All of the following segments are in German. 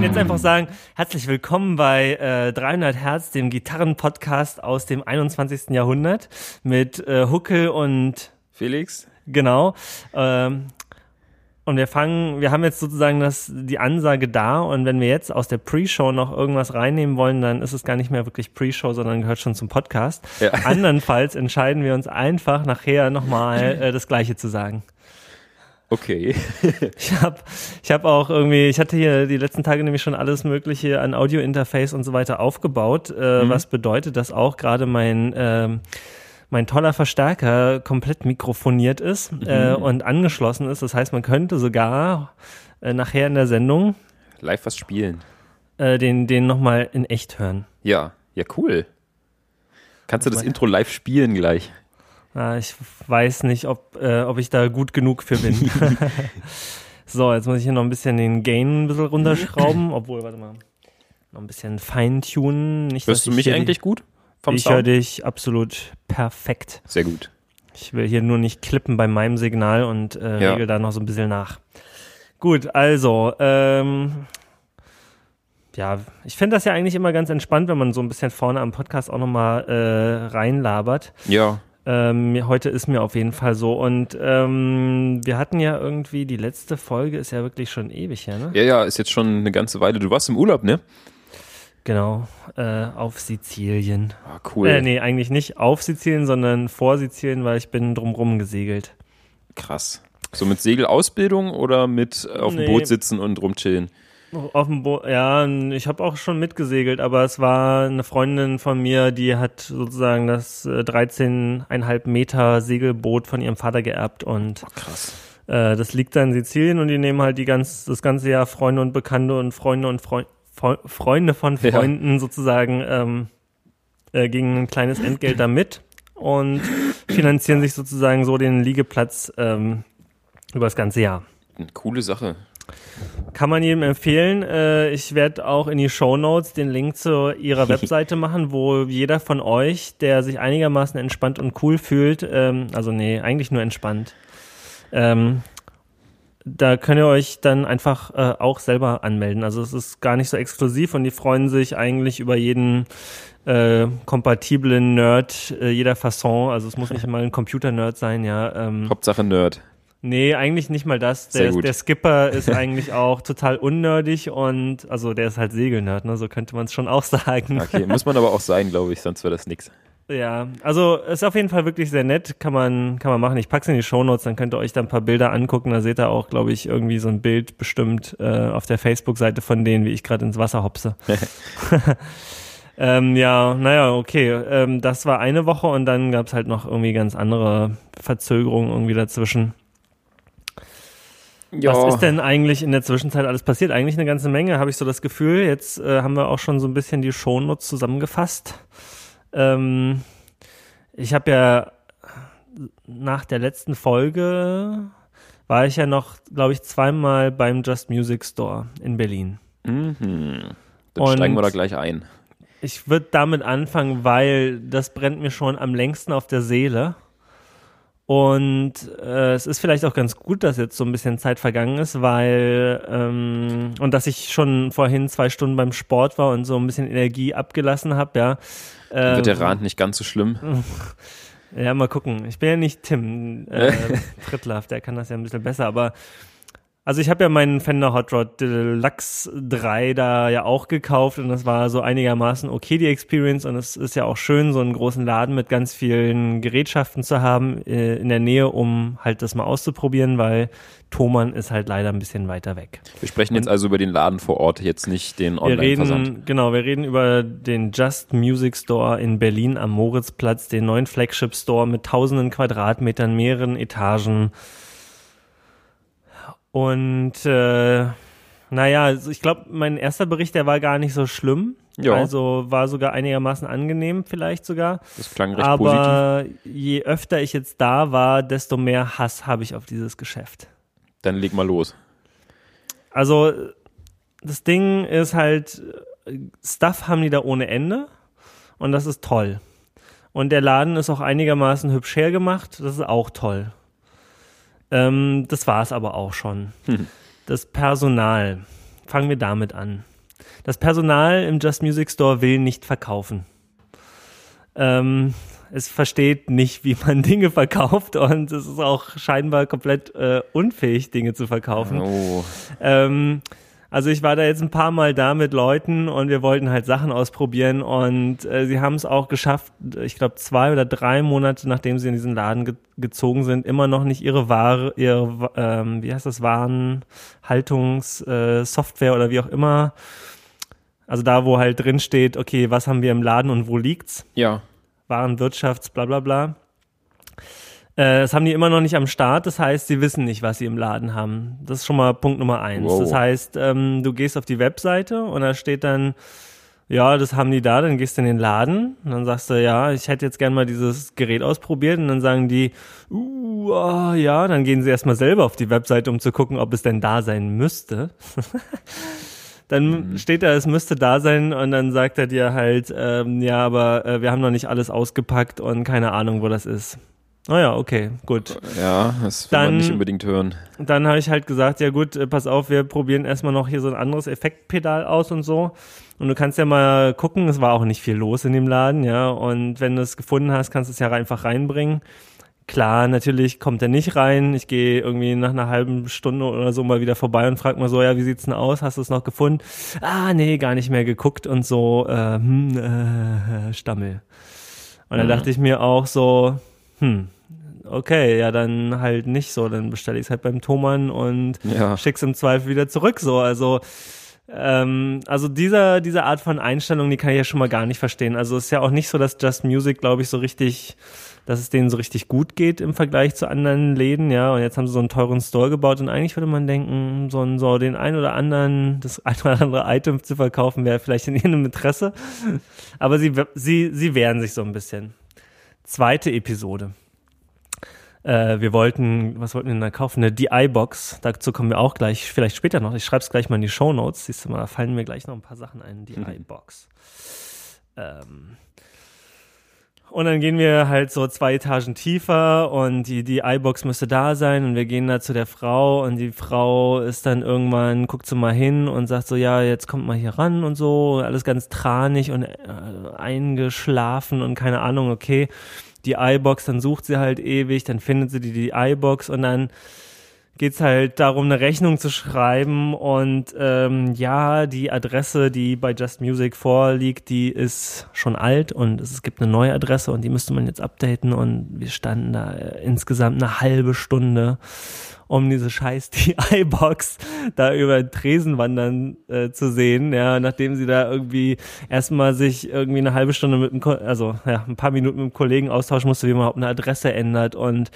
könnten jetzt einfach sagen, herzlich willkommen bei äh, 300 Hertz, dem Gitarrenpodcast aus dem 21. Jahrhundert mit äh, Huckel und Felix? Genau. Ähm, und wir fangen, wir haben jetzt sozusagen das, die Ansage da und wenn wir jetzt aus der Pre-Show noch irgendwas reinnehmen wollen, dann ist es gar nicht mehr wirklich Pre-Show, sondern gehört schon zum Podcast. Ja. Andernfalls entscheiden wir uns einfach nachher nochmal äh, das Gleiche zu sagen. Okay. ich habe ich hab auch irgendwie, ich hatte hier die letzten Tage nämlich schon alles Mögliche an Audio-Interface und so weiter aufgebaut, äh, mhm. was bedeutet, dass auch gerade mein ähm, mein toller Verstärker komplett mikrofoniert ist mhm. äh, und angeschlossen ist. Das heißt, man könnte sogar äh, nachher in der Sendung live was spielen. Äh, den den nochmal in echt hören. Ja, ja, cool. Kannst du das Intro live spielen gleich? Ich weiß nicht, ob, äh, ob ich da gut genug für bin. so, jetzt muss ich hier noch ein bisschen den Gain ein bisschen runterschrauben, obwohl, warte mal, noch ein bisschen feintunen. Hörst du mich eigentlich gut? vom ich höre dich absolut perfekt. Sehr gut. Ich will hier nur nicht klippen bei meinem Signal und äh, ja. regel da noch so ein bisschen nach. Gut, also, ähm, ja, ich finde das ja eigentlich immer ganz entspannt, wenn man so ein bisschen vorne am Podcast auch nochmal äh, reinlabert. Ja. Ähm, heute ist mir auf jeden Fall so. Und ähm, wir hatten ja irgendwie, die letzte Folge ist ja wirklich schon ewig her, ne? Ja, ja, ist jetzt schon eine ganze Weile. Du warst im Urlaub, ne? Genau, äh, auf Sizilien. Ah, cool. Äh, nee, eigentlich nicht auf Sizilien, sondern vor Sizilien, weil ich bin drumrum gesegelt. Krass. So mit Segelausbildung oder mit auf dem nee. Boot sitzen und rumchillen? Auf dem Boot, ja, ich habe auch schon mitgesegelt, aber es war eine Freundin von mir, die hat sozusagen das äh, 13,5 Meter Segelboot von ihrem Vater geerbt und oh, krass. Äh, das liegt da in Sizilien und die nehmen halt die ganz, das ganze Jahr Freunde und Bekannte und Freunde und Freunde Freunde von Freunden ja. sozusagen ähm, äh, gegen ein kleines Entgelt da mit und finanzieren sich sozusagen so den Liegeplatz ähm, über das ganze Jahr. Eine coole Sache. Kann man jedem empfehlen. Äh, ich werde auch in die Show Notes den Link zu ihrer Webseite machen, wo jeder von euch, der sich einigermaßen entspannt und cool fühlt, ähm, also nee, eigentlich nur entspannt, ähm, da könnt ihr euch dann einfach äh, auch selber anmelden. Also es ist gar nicht so exklusiv und die freuen sich eigentlich über jeden äh, kompatiblen Nerd äh, jeder Fasson. Also es muss nicht mal ein Computer-Nerd sein, ja. Ähm, Hauptsache Nerd. Nee, eigentlich nicht mal das. Der, der Skipper ist eigentlich auch total unnerdig und also der ist halt Segelnerd, ne? So könnte man es schon auch sagen. Okay, muss man aber auch sein, glaube ich, sonst wäre das nix. Ja, also ist auf jeden Fall wirklich sehr nett, kann man kann man machen. Ich pack's in die Shownotes, dann könnt ihr euch da ein paar Bilder angucken. Da seht ihr auch, glaube ich, irgendwie so ein Bild bestimmt äh, auf der Facebook-Seite von denen, wie ich gerade ins Wasser hopse. ähm, ja, naja, okay. Ähm, das war eine Woche und dann gab's halt noch irgendwie ganz andere Verzögerungen irgendwie dazwischen. Ja. Was ist denn eigentlich in der Zwischenzeit alles passiert? Eigentlich eine ganze Menge, habe ich so das Gefühl. Jetzt äh, haben wir auch schon so ein bisschen die Shownotes zusammengefasst. Ähm, ich habe ja nach der letzten Folge war ich ja noch, glaube ich, zweimal beim Just Music Store in Berlin. Mhm. Dann Und steigen wir da gleich ein. Ich würde damit anfangen, weil das brennt mir schon am längsten auf der Seele. Und äh, es ist vielleicht auch ganz gut, dass jetzt so ein bisschen Zeit vergangen ist, weil ähm, und dass ich schon vorhin zwei Stunden beim Sport war und so ein bisschen Energie abgelassen habe, ja. Ähm, wird der ähm, Rand nicht ganz so schlimm. Ja, mal gucken. Ich bin ja nicht Tim äh, Frittlaff, der kann das ja ein bisschen besser, aber also ich habe ja meinen Fender Hot Rod Deluxe 3 da ja auch gekauft und das war so einigermaßen okay die Experience und es ist ja auch schön, so einen großen Laden mit ganz vielen Gerätschaften zu haben äh, in der Nähe, um halt das mal auszuprobieren, weil Thomann ist halt leider ein bisschen weiter weg. Wir sprechen jetzt also über den Laden vor Ort, jetzt nicht den Online-Versand. Genau, wir reden über den Just Music Store in Berlin am Moritzplatz, den neuen Flagship Store mit tausenden Quadratmetern, mehreren Etagen und äh, naja, also ich glaube, mein erster Bericht, der war gar nicht so schlimm. Ja. Also war sogar einigermaßen angenehm, vielleicht sogar. Das klang recht Aber positiv. je öfter ich jetzt da war, desto mehr Hass habe ich auf dieses Geschäft. Dann leg mal los. Also das Ding ist halt, Stuff haben die da ohne Ende und das ist toll. Und der Laden ist auch einigermaßen hübsch hergemacht, das ist auch toll. Ähm, das war es aber auch schon. Hm. Das Personal. Fangen wir damit an. Das Personal im Just Music Store will nicht verkaufen. Ähm, es versteht nicht, wie man Dinge verkauft und es ist auch scheinbar komplett äh, unfähig, Dinge zu verkaufen. Oh. Ähm, also ich war da jetzt ein paar Mal da mit Leuten und wir wollten halt Sachen ausprobieren und äh, sie haben es auch geschafft, ich glaube zwei oder drei Monate nachdem sie in diesen Laden ge gezogen sind, immer noch nicht ihre Ware, ihre, ähm, wie heißt das, Warenhaltungssoftware äh, oder wie auch immer. Also da, wo halt drin steht, okay, was haben wir im Laden und wo liegt's? Ja. Warenwirtschafts, bla bla bla. Äh, das haben die immer noch nicht am Start, das heißt, sie wissen nicht, was sie im Laden haben. Das ist schon mal Punkt Nummer eins. Wow. Das heißt, ähm, du gehst auf die Webseite und da steht dann, ja, das haben die da, dann gehst du in den Laden und dann sagst du, ja, ich hätte jetzt gern mal dieses Gerät ausprobiert und dann sagen die, uh, oh, ja, dann gehen sie erstmal selber auf die Webseite, um zu gucken, ob es denn da sein müsste. dann mhm. steht da, es müsste da sein und dann sagt er dir halt, ähm, ja, aber äh, wir haben noch nicht alles ausgepackt und keine Ahnung, wo das ist. Naja, oh okay, gut. Ja, das will dann, man nicht unbedingt hören. Dann habe ich halt gesagt, ja gut, äh, pass auf, wir probieren erstmal noch hier so ein anderes Effektpedal aus und so. Und du kannst ja mal gucken, es war auch nicht viel los in dem Laden, ja. Und wenn du es gefunden hast, kannst du es ja einfach reinbringen. Klar, natürlich kommt er nicht rein. Ich gehe irgendwie nach einer halben Stunde oder so mal wieder vorbei und frag mal so, ja, wie sieht's denn aus? Hast du es noch gefunden? Ah, nee, gar nicht mehr geguckt und so, äh, hm, äh, Stammel. Und dann mhm. dachte ich mir auch so, hm, okay, ja, dann halt nicht so. Dann bestelle ich es halt beim Thomann und ja. schick's im Zweifel wieder zurück. So, also ähm, also dieser, diese Art von Einstellung, die kann ich ja schon mal gar nicht verstehen. Also es ist ja auch nicht so, dass Just Music, glaube ich, so richtig dass es denen so richtig gut geht im Vergleich zu anderen Läden, ja. Und jetzt haben sie so einen teuren Store gebaut und eigentlich würde man denken, so, so den ein oder anderen, das ein oder andere Item zu verkaufen wäre vielleicht in ihrem Interesse. Aber sie, sie, sie wehren sich so ein bisschen. Zweite Episode. Äh, wir wollten, was wollten wir denn da kaufen? Eine DI-Box. Dazu kommen wir auch gleich, vielleicht später noch. Ich schreibe es gleich mal in die Show Notes. Siehst du mal, da fallen mir gleich noch ein paar Sachen ein. DI-Box. Ähm, und dann gehen wir halt so zwei Etagen tiefer und die, die iBox müsste da sein und wir gehen da zu der Frau und die Frau ist dann irgendwann, guckt so mal hin und sagt so, ja, jetzt kommt mal hier ran und so, alles ganz tranig und äh, eingeschlafen und keine Ahnung, okay. Die iBox, dann sucht sie halt ewig, dann findet sie die, die iBox und dann geht es halt darum, eine Rechnung zu schreiben. Und ähm, ja, die Adresse, die bei Just Music vorliegt, die ist schon alt und es gibt eine neue Adresse und die müsste man jetzt updaten. Und wir standen da äh, insgesamt eine halbe Stunde um diese scheiß DI-Box da über den Tresen wandern äh, zu sehen, ja, nachdem sie da irgendwie erstmal sich irgendwie eine halbe Stunde mit einem, also ja, ein paar Minuten mit dem Kollegen austauschen musste, wie man überhaupt eine Adresse ändert und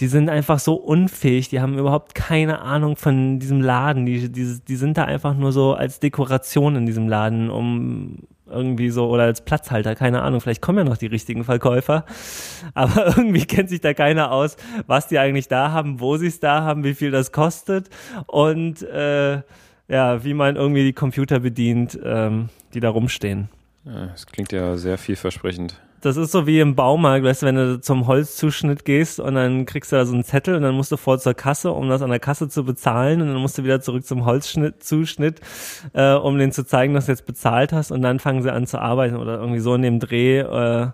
die sind einfach so unfähig, die haben überhaupt keine Ahnung von diesem Laden, die, die, die sind da einfach nur so als Dekoration in diesem Laden, um irgendwie so oder als Platzhalter, keine Ahnung, vielleicht kommen ja noch die richtigen Verkäufer, aber irgendwie kennt sich da keiner aus, was die eigentlich da haben, wo sie es da haben, wie viel das kostet. Und äh, ja, wie man irgendwie die Computer bedient, ähm, die da rumstehen. Ja, das klingt ja sehr vielversprechend das ist so wie im Baumarkt, weißt du, wenn du zum Holzzuschnitt gehst und dann kriegst du da so einen Zettel und dann musst du vor zur Kasse, um das an der Kasse zu bezahlen und dann musst du wieder zurück zum Holzzuschnitt, äh, um den zu zeigen, dass du jetzt bezahlt hast und dann fangen sie an zu arbeiten oder irgendwie so in dem Dreh. Äh,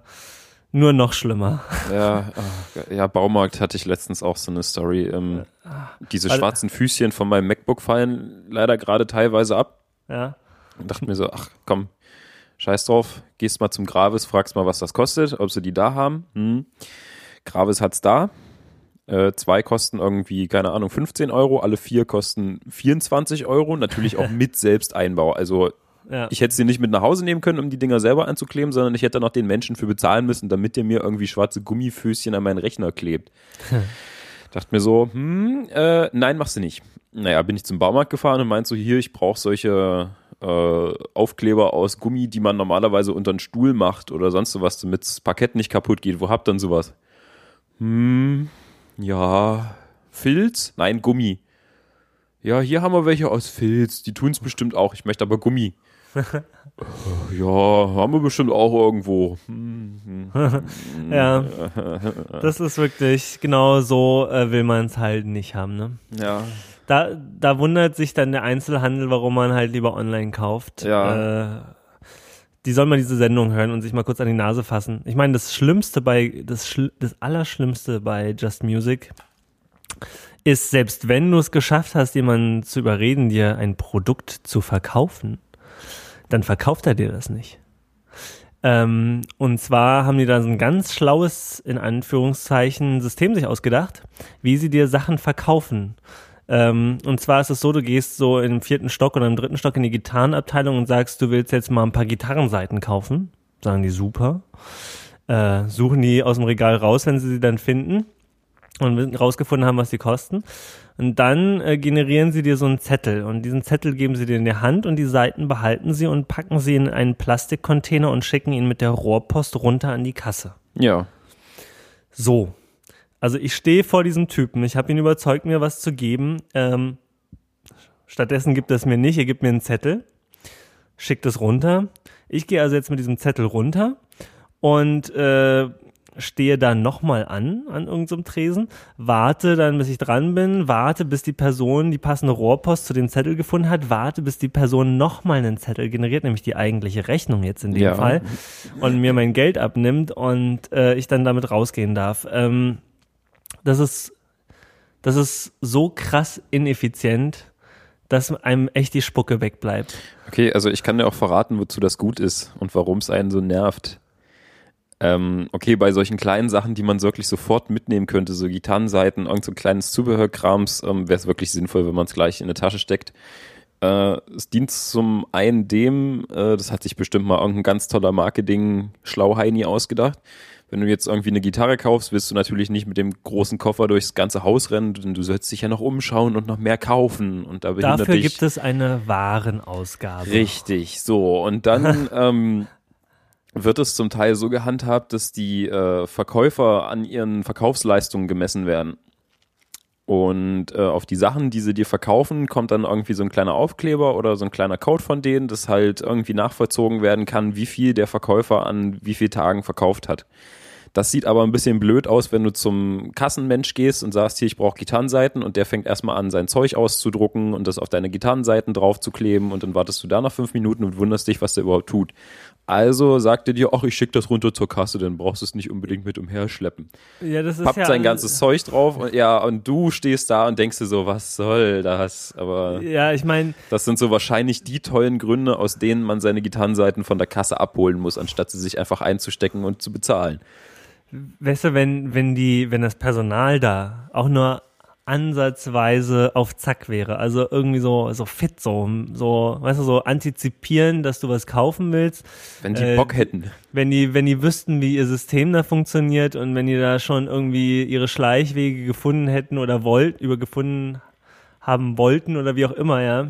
nur noch schlimmer. Ja, oh, ja, Baumarkt hatte ich letztens auch so eine Story. Ähm, diese schwarzen Füßchen von meinem MacBook fallen leider gerade teilweise ab. Ja. Und dachte mir so, ach komm, Scheiß drauf, gehst mal zum Gravis, fragst mal, was das kostet, ob sie die da haben. Hm. Gravis hat's da. Äh, zwei kosten irgendwie, keine Ahnung, 15 Euro, alle vier kosten 24 Euro, natürlich auch mit Selbsteinbau. Also ja. ich hätte sie nicht mit nach Hause nehmen können, um die Dinger selber anzukleben, sondern ich hätte noch den Menschen für bezahlen müssen, damit der mir irgendwie schwarze Gummifüßchen an meinen Rechner klebt. Dachte mir so, hm, äh, nein, machst du nicht. Naja, bin ich zum Baumarkt gefahren und meinte so, hier, ich brauche solche äh, Aufkleber aus Gummi, die man normalerweise unter den Stuhl macht oder sonst was, damit das Parkett nicht kaputt geht. Wo habt ihr denn sowas? Hm, ja, Filz? Nein, Gummi. Ja, hier haben wir welche aus Filz. Die tun es bestimmt auch. Ich möchte aber Gummi. ja, haben wir bestimmt auch irgendwo. ja, das ist wirklich genau so äh, will man es halt nicht haben, ne? Ja. Da, da wundert sich dann der Einzelhandel, warum man halt lieber online kauft. Ja. Äh, die soll mal diese Sendung hören und sich mal kurz an die Nase fassen. Ich meine, das Schlimmste bei, das, Schl das Allerschlimmste bei Just Music ist, selbst wenn du es geschafft hast, jemanden zu überreden, dir ein Produkt zu verkaufen, dann verkauft er dir das nicht. Ähm, und zwar haben die da so ein ganz schlaues, in Anführungszeichen, System sich ausgedacht, wie sie dir Sachen verkaufen. Ähm, und zwar ist es so, du gehst so im vierten Stock oder im dritten Stock in die Gitarrenabteilung und sagst, du willst jetzt mal ein paar Gitarrenseiten kaufen. Sagen die super. Äh, suchen die aus dem Regal raus, wenn sie sie dann finden und rausgefunden haben, was sie kosten. Und dann äh, generieren sie dir so einen Zettel und diesen Zettel geben sie dir in die Hand und die Seiten behalten sie und packen sie in einen Plastikcontainer und schicken ihn mit der Rohrpost runter an die Kasse. Ja. So. Also ich stehe vor diesem Typen. Ich habe ihn überzeugt, mir was zu geben. Ähm, stattdessen gibt er es mir nicht. Er gibt mir einen Zettel, schickt es runter. Ich gehe also jetzt mit diesem Zettel runter und äh, stehe dann nochmal an, an irgendeinem Tresen, warte dann, bis ich dran bin, warte, bis die Person die passende Rohrpost zu dem Zettel gefunden hat, warte, bis die Person nochmal einen Zettel generiert, nämlich die eigentliche Rechnung jetzt in dem Ja. Fall, und mir mein Geld abnimmt und äh, ich dann damit rausgehen darf. Ähm, das ist, das ist so krass ineffizient, dass einem echt die Spucke wegbleibt. Okay, also ich kann dir auch verraten, wozu das gut ist und warum es einen so nervt. Ähm, okay, bei solchen kleinen Sachen, die man wirklich sofort mitnehmen könnte, so Gitarrenseiten, irgend so ein kleines Zubehörkrams, ähm, wäre es wirklich sinnvoll, wenn man es gleich in eine Tasche steckt. Äh, es dient zum einen dem, äh, das hat sich bestimmt mal irgendein ganz toller Marketing-Schlauheini ausgedacht. Wenn du jetzt irgendwie eine Gitarre kaufst, willst du natürlich nicht mit dem großen Koffer durchs ganze Haus rennen, denn du sollst dich ja noch umschauen und noch mehr kaufen. Und da Dafür dich gibt es eine Warenausgabe. Richtig, so. Und dann ähm, wird es zum Teil so gehandhabt, dass die äh, Verkäufer an ihren Verkaufsleistungen gemessen werden. Und äh, auf die Sachen, die sie dir verkaufen, kommt dann irgendwie so ein kleiner Aufkleber oder so ein kleiner Code von denen, dass halt irgendwie nachvollzogen werden kann, wie viel der Verkäufer an wie vielen Tagen verkauft hat. Das sieht aber ein bisschen blöd aus, wenn du zum Kassenmensch gehst und sagst, hier, ich brauche Gitarrenseiten und der fängt erstmal an, sein Zeug auszudrucken und das auf deine Gitarrenseiten draufzukleben und dann wartest du da nach fünf Minuten und wunderst dich, was der überhaupt tut. Also sagt er dir, ach, ich schick das runter zur Kasse, dann brauchst du es nicht unbedingt mit umherschleppen. Ja, das ist Pappt ja sein ganzes Zeug drauf und ja, und du stehst da und denkst dir so, was soll das? Aber Ja, ich meine, das sind so wahrscheinlich die tollen Gründe, aus denen man seine Gitarrenseiten von der Kasse abholen muss, anstatt sie sich einfach einzustecken und zu bezahlen. Weißt du, wenn, wenn die, wenn das Personal da auch nur ansatzweise auf Zack wäre, also irgendwie so, so fit, so, so, weißt du, so antizipieren, dass du was kaufen willst, Wenn die Äh, Bock hätten. wenn die, wenn die wüssten, wie ihr System da funktioniert und wenn die da schon irgendwie ihre Schleichwege gefunden hätten oder wollt, über gefunden haben wollten oder wie auch immer, ja.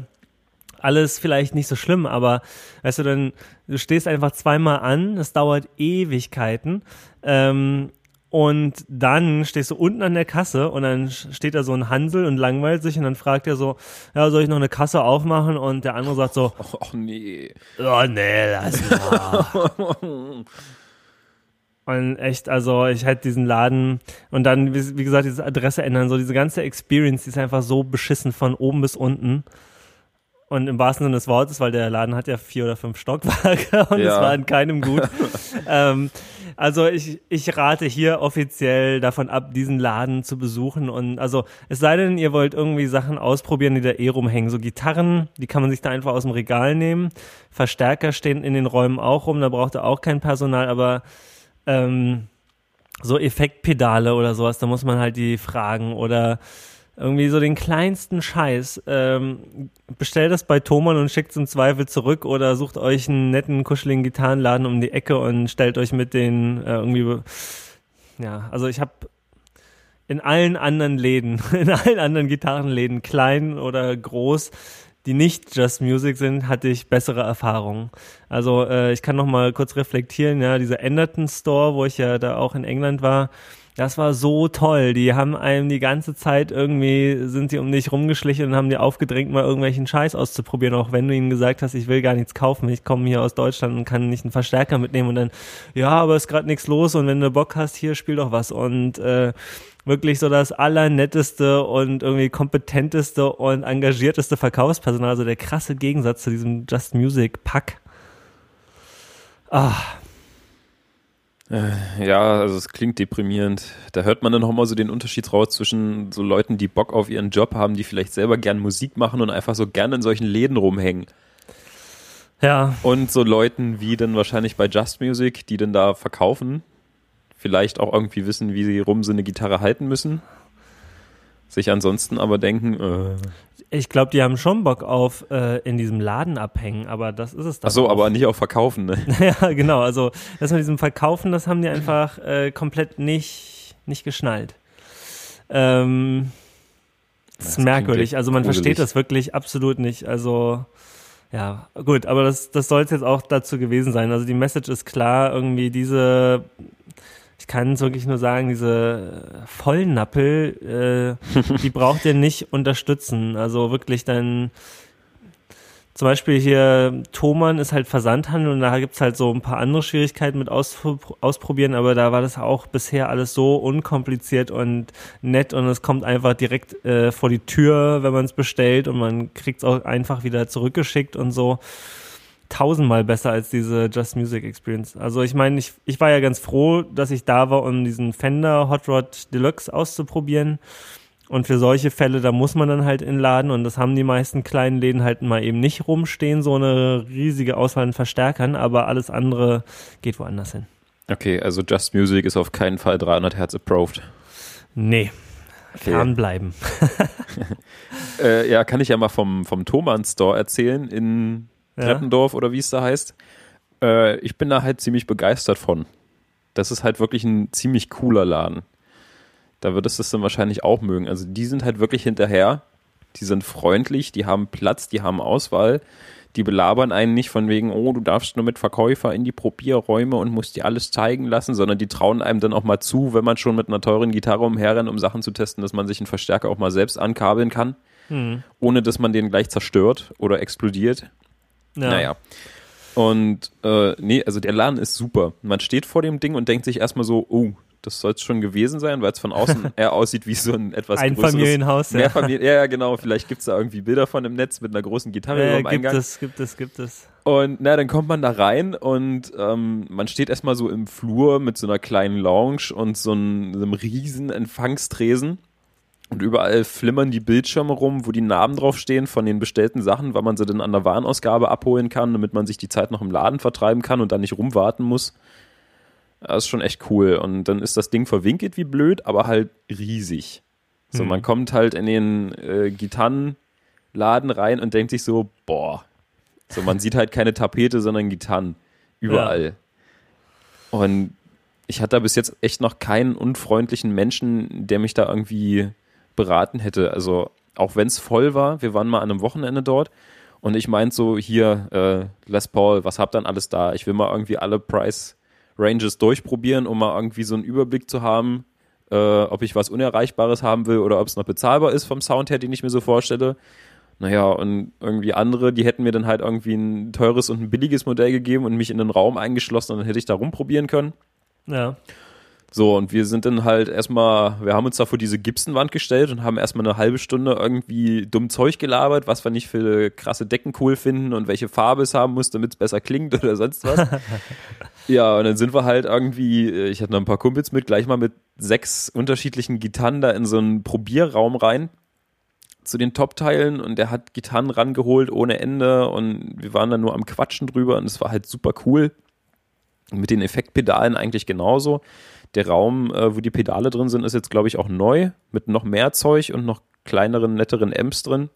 Alles vielleicht nicht so schlimm, aber weißt du, dann, du stehst einfach zweimal an, es dauert Ewigkeiten, ähm, und dann stehst du unten an der Kasse und dann steht da so ein Hansel und langweilt sich und dann fragt er so, ja, soll ich noch eine Kasse aufmachen? Und der andere sagt so, Ach nee. oh nee, lass mal. Und echt, also ich hätte diesen Laden und dann, wie, gesagt, diese Adresse ändern, so diese ganze Experience, die ist einfach so beschissen von oben bis unten. Und im wahrsten Sinne des Wortes, weil der Laden hat ja vier oder fünf Stockwerke und es Ja. war in keinem gut. ähm, also ich, ich rate hier offiziell davon ab, diesen Laden zu besuchen. Und also es sei denn, ihr wollt irgendwie Sachen ausprobieren, die da eh rumhängen. So Gitarren, die kann man sich da einfach aus dem Regal nehmen. Verstärker stehen in den Räumen auch rum, da braucht ihr auch kein Personal, aber ähm, so Effektpedale oder sowas, da muss man halt die fragen oder irgendwie so den kleinsten Scheiß. Ähm, bestellt das bei Thomann und schickt es im Zweifel zurück oder sucht euch einen netten, kuscheligen Gitarrenladen um die Ecke und stellt euch mit den äh, irgendwie. Ja, also ich habe in allen anderen Läden, in allen anderen Gitarrenläden, klein oder groß, die nicht Just Music sind, hatte ich bessere Erfahrungen. Also äh, ich kann noch mal kurz reflektieren, ja, dieser Enderton Store, wo ich ja da auch in England war, das war so toll. Die haben einem die ganze Zeit irgendwie, sind die um dich rumgeschlichen und haben dir aufgedrängt, mal irgendwelchen Scheiß auszuprobieren, auch wenn du ihnen gesagt hast, ich will gar nichts kaufen, ich komme hier aus Deutschland und kann nicht einen Verstärker mitnehmen und dann, ja, aber ist gerade nichts los und wenn du Bock hast, hier spiel doch was und äh, wirklich so das allernetteste und irgendwie kompetenteste und engagierteste Verkaufspersonal, also der krasse Gegensatz zu diesem Just Music Pack. Ah, ja, also es klingt deprimierend. Da hört man dann noch mal so den Unterschied raus zwischen so Leuten, die Bock auf ihren Job haben, die vielleicht selber gern Musik machen und einfach so gern in solchen Läden rumhängen. Ja. Und so Leuten wie dann wahrscheinlich bei Just Music, die dann da verkaufen, vielleicht auch irgendwie wissen, wie sie rum so eine Gitarre halten müssen. Sich ansonsten aber denken, äh, ich glaube, die haben schon Bock auf äh, in diesem Laden abhängen, aber das ist es dann. Ach so, auch. aber nicht auf Verkaufen, ne? ja, genau. Also das mit diesem Verkaufen, das haben die einfach äh, komplett nicht, nicht geschnallt. Ähm, das, ist merkwürdig. Also man gruselig. versteht das wirklich absolut nicht. Also ja, gut, aber das, das soll es jetzt auch dazu gewesen sein. Also die Message ist klar, irgendwie diese ich kann es wirklich nur sagen, diese Vollnappel, äh, die braucht ihr nicht unterstützen. Also wirklich dann, zum Beispiel hier, Thomann ist halt Versandhandel und da gibt's halt so ein paar andere Schwierigkeiten mit ausprobieren, aber da war das auch bisher alles so unkompliziert und nett und es kommt einfach direkt äh, vor die Tür, wenn man es bestellt und man kriegt's auch einfach wieder zurückgeschickt und so tausendmal besser als diese Just Music Experience. Also ich meine, ich, ich war ja ganz froh, dass ich da war, um diesen Fender Hot Rod Deluxe auszuprobieren. Und für solche Fälle, da muss man dann halt in Laden und das haben die meisten kleinen Läden halt mal eben nicht rumstehen, so eine riesige Auswahl an Verstärkern, aber alles andere geht woanders hin. Okay, also Just Music ist auf keinen Fall 300 Hertz approved. Nee, okay. fernbleiben. äh, ja, kann ich ja mal vom, vom Thomann Store erzählen in ja. Treppendorf oder wie es da heißt. Äh, ich bin da halt ziemlich begeistert von. Das ist halt wirklich ein ziemlich cooler Laden. Da würdest du es dann wahrscheinlich auch mögen. Also die sind halt wirklich hinterher. Die sind freundlich, die haben Platz, die haben Auswahl. Die belabern einen nicht von wegen, oh, du darfst nur mit Verkäufer in die Probierräume und musst dir alles zeigen lassen, sondern die trauen einem dann auch mal zu, wenn man schon mit einer teuren Gitarre umherrennt, um Sachen zu testen, dass man sich einen Verstärker auch mal selbst ankabeln kann, hm. ohne dass man den gleich zerstört oder explodiert. Ja. Naja. Und äh, nee, also der Laden ist super. Man steht vor dem Ding und denkt sich erstmal so, oh, das soll es schon gewesen sein, weil es von außen eher aussieht wie so ein etwas ein größeres Familienhaus. Ja. Mehrfamilien, ja, genau. Vielleicht gibt es da irgendwie Bilder von im Netz mit einer großen Gitarre ja, am Eingang. Gibt es, gibt es, gibt es. Und na, dann kommt man da rein und ähm, man steht erstmal so im Flur mit so einer kleinen Lounge und so einem, so einem riesen Empfangstresen. Und überall flimmern die Bildschirme rum, wo die Namen draufstehen von den bestellten Sachen, weil man sie dann an der Warenausgabe abholen kann, damit man sich die Zeit noch im Laden vertreiben kann und dann nicht rumwarten muss. Das ist schon echt cool. Und dann ist das Ding verwinkelt wie blöd, aber halt riesig. So, hm. man kommt halt in den äh, Gitarrenladen rein und denkt sich so, boah. So, man sieht halt keine Tapete, sondern Gitarren. Überall. Ja. Und ich hatte da bis jetzt echt noch keinen unfreundlichen Menschen, der mich da irgendwie beraten hätte. Also auch wenn es voll war, wir waren mal an einem Wochenende dort und ich meinte so, hier, äh, Les Paul, was habt dann alles da? Ich will mal irgendwie alle Price Ranges durchprobieren, um mal irgendwie so einen Überblick zu haben, äh, ob ich was Unerreichbares haben will oder ob es noch bezahlbar ist vom Sound her, den ich mir so vorstelle. Naja, und irgendwie andere, die hätten mir dann halt irgendwie ein teures und ein billiges Modell gegeben und mich in den Raum eingeschlossen und dann hätte ich da rumprobieren können. Ja. So, und wir sind dann halt erstmal, wir haben uns da vor diese Gipsenwand gestellt und haben erstmal eine halbe Stunde irgendwie dumm Zeug gelabert, was wir nicht für krasse Decken cool finden und welche Farbe es haben muss, damit es besser klingt oder sonst was. ja, und dann sind wir halt irgendwie, ich hatte noch ein paar Kumpels mit, gleich mal mit sechs unterschiedlichen Gitarren da in so einen Probierraum rein zu den Top-Teilen und der hat Gitarren rangeholt ohne Ende und wir waren dann nur am Quatschen drüber und es war halt super cool. Und mit den Effektpedalen eigentlich genauso der Raum, äh, wo die Pedale drin sind, ist jetzt, glaube ich, auch neu, mit noch mehr Zeug und noch kleineren, netteren Amps drin.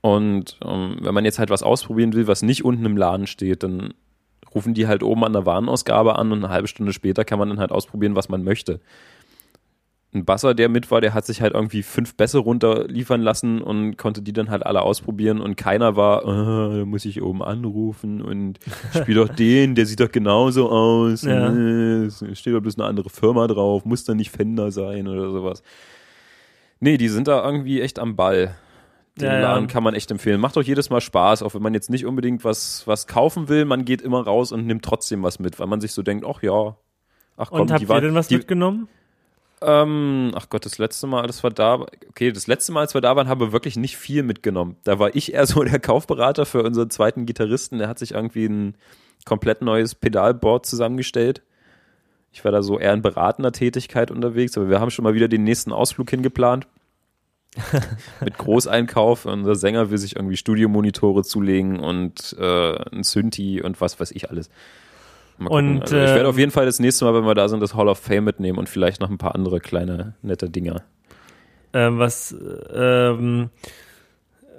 Und ähm, wenn man jetzt halt was ausprobieren will, was nicht unten im Laden steht, dann rufen die halt oben an der Warenausgabe an und eine halbe Stunde später kann man dann halt ausprobieren, was man möchte. Ein Basser, der mit war, der hat sich halt irgendwie fünf Bässe runterliefern lassen und konnte die dann halt alle ausprobieren und keiner war, äh, da muss ich oben anrufen und spiel doch den, der sieht doch genauso aus. Ja. Es steht doch bloß eine andere Firma drauf, muss dann nicht Fender sein oder sowas. Nee, die sind da irgendwie echt am Ball. Den Ja. Laden kann man echt empfehlen. Macht doch jedes Mal Spaß, auch wenn man jetzt nicht unbedingt was, was kaufen will, man geht immer raus und nimmt trotzdem was mit, weil man sich so denkt, ach ja, ach komm, Und habt die ihr denn was die, mitgenommen? Ähm, ach Gott, das letzte Mal, als wir da, okay, das letzte Mal, als wir da waren, haben wir wirklich nicht viel mitgenommen. Da war ich eher so der Kaufberater für unseren zweiten Gitarristen. Der hat sich irgendwie ein komplett neues Pedalboard zusammengestellt. Ich war da so eher in beratender Tätigkeit unterwegs, aber wir haben schon mal wieder den nächsten Ausflug hingeplant. Mit Großeinkauf. Unser Sänger will sich irgendwie Studiomonitore zulegen und äh, ein Synthi und was weiß ich alles. Mal. Und, also ich werde ähm, auf jeden Fall das nächste Mal, wenn wir da sind, das Hall of Fame mitnehmen und vielleicht noch ein paar andere kleine, nette Dinger. Ähm, was, ähm,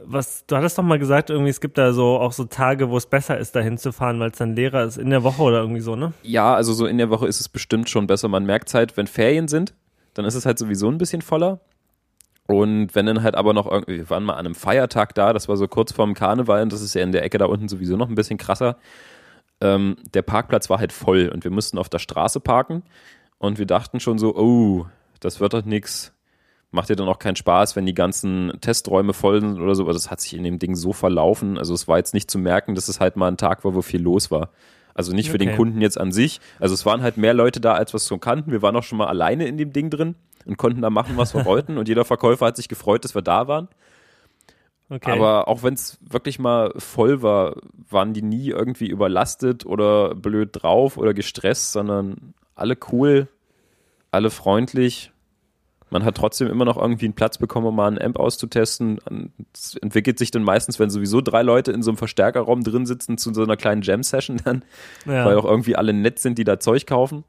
was, du hattest doch mal gesagt, irgendwie, es gibt da so auch so Tage, wo es besser ist, da hinzufahren, weil es dann leerer ist in der Woche oder irgendwie so, ne? Ja, also so in der Woche ist es bestimmt schon besser. Man merkt halt, wenn Ferien sind, dann ist es halt sowieso ein bisschen voller. Und wenn dann halt aber noch irgendwie, wir waren mal an einem Feiertag da, das war so kurz vorm Karneval und das ist ja in der Ecke da unten sowieso noch ein bisschen krasser. Ähm, der Parkplatz war halt voll und wir mussten auf der Straße parken und wir dachten schon so, oh, das wird doch nix. Macht dir dann auch keinen Spaß, wenn die ganzen Testräume voll sind oder so, aber das hat sich in dem Ding so verlaufen. Also es war jetzt nicht zu merken, dass es halt mal ein Tag war, wo viel los war. Also nicht für den. Kunden jetzt an sich. Also es waren halt mehr Leute da, als wir es so kannten. Wir waren auch schon mal alleine in dem Ding drin und konnten da machen, was wir wollten. Und jeder Verkäufer hat sich gefreut, dass wir da waren. Okay. Aber auch wenn es wirklich mal voll war, waren die nie irgendwie überlastet oder blöd drauf oder gestresst, sondern alle cool, alle freundlich. Man hat trotzdem immer noch irgendwie einen Platz bekommen, um mal einen Amp auszutesten. Es entwickelt sich dann meistens, wenn sowieso drei Leute in so einem Verstärkerraum drin sitzen, zu so einer kleinen Jam-Session dann, ja. weil auch irgendwie alle nett sind, die da Zeug kaufen.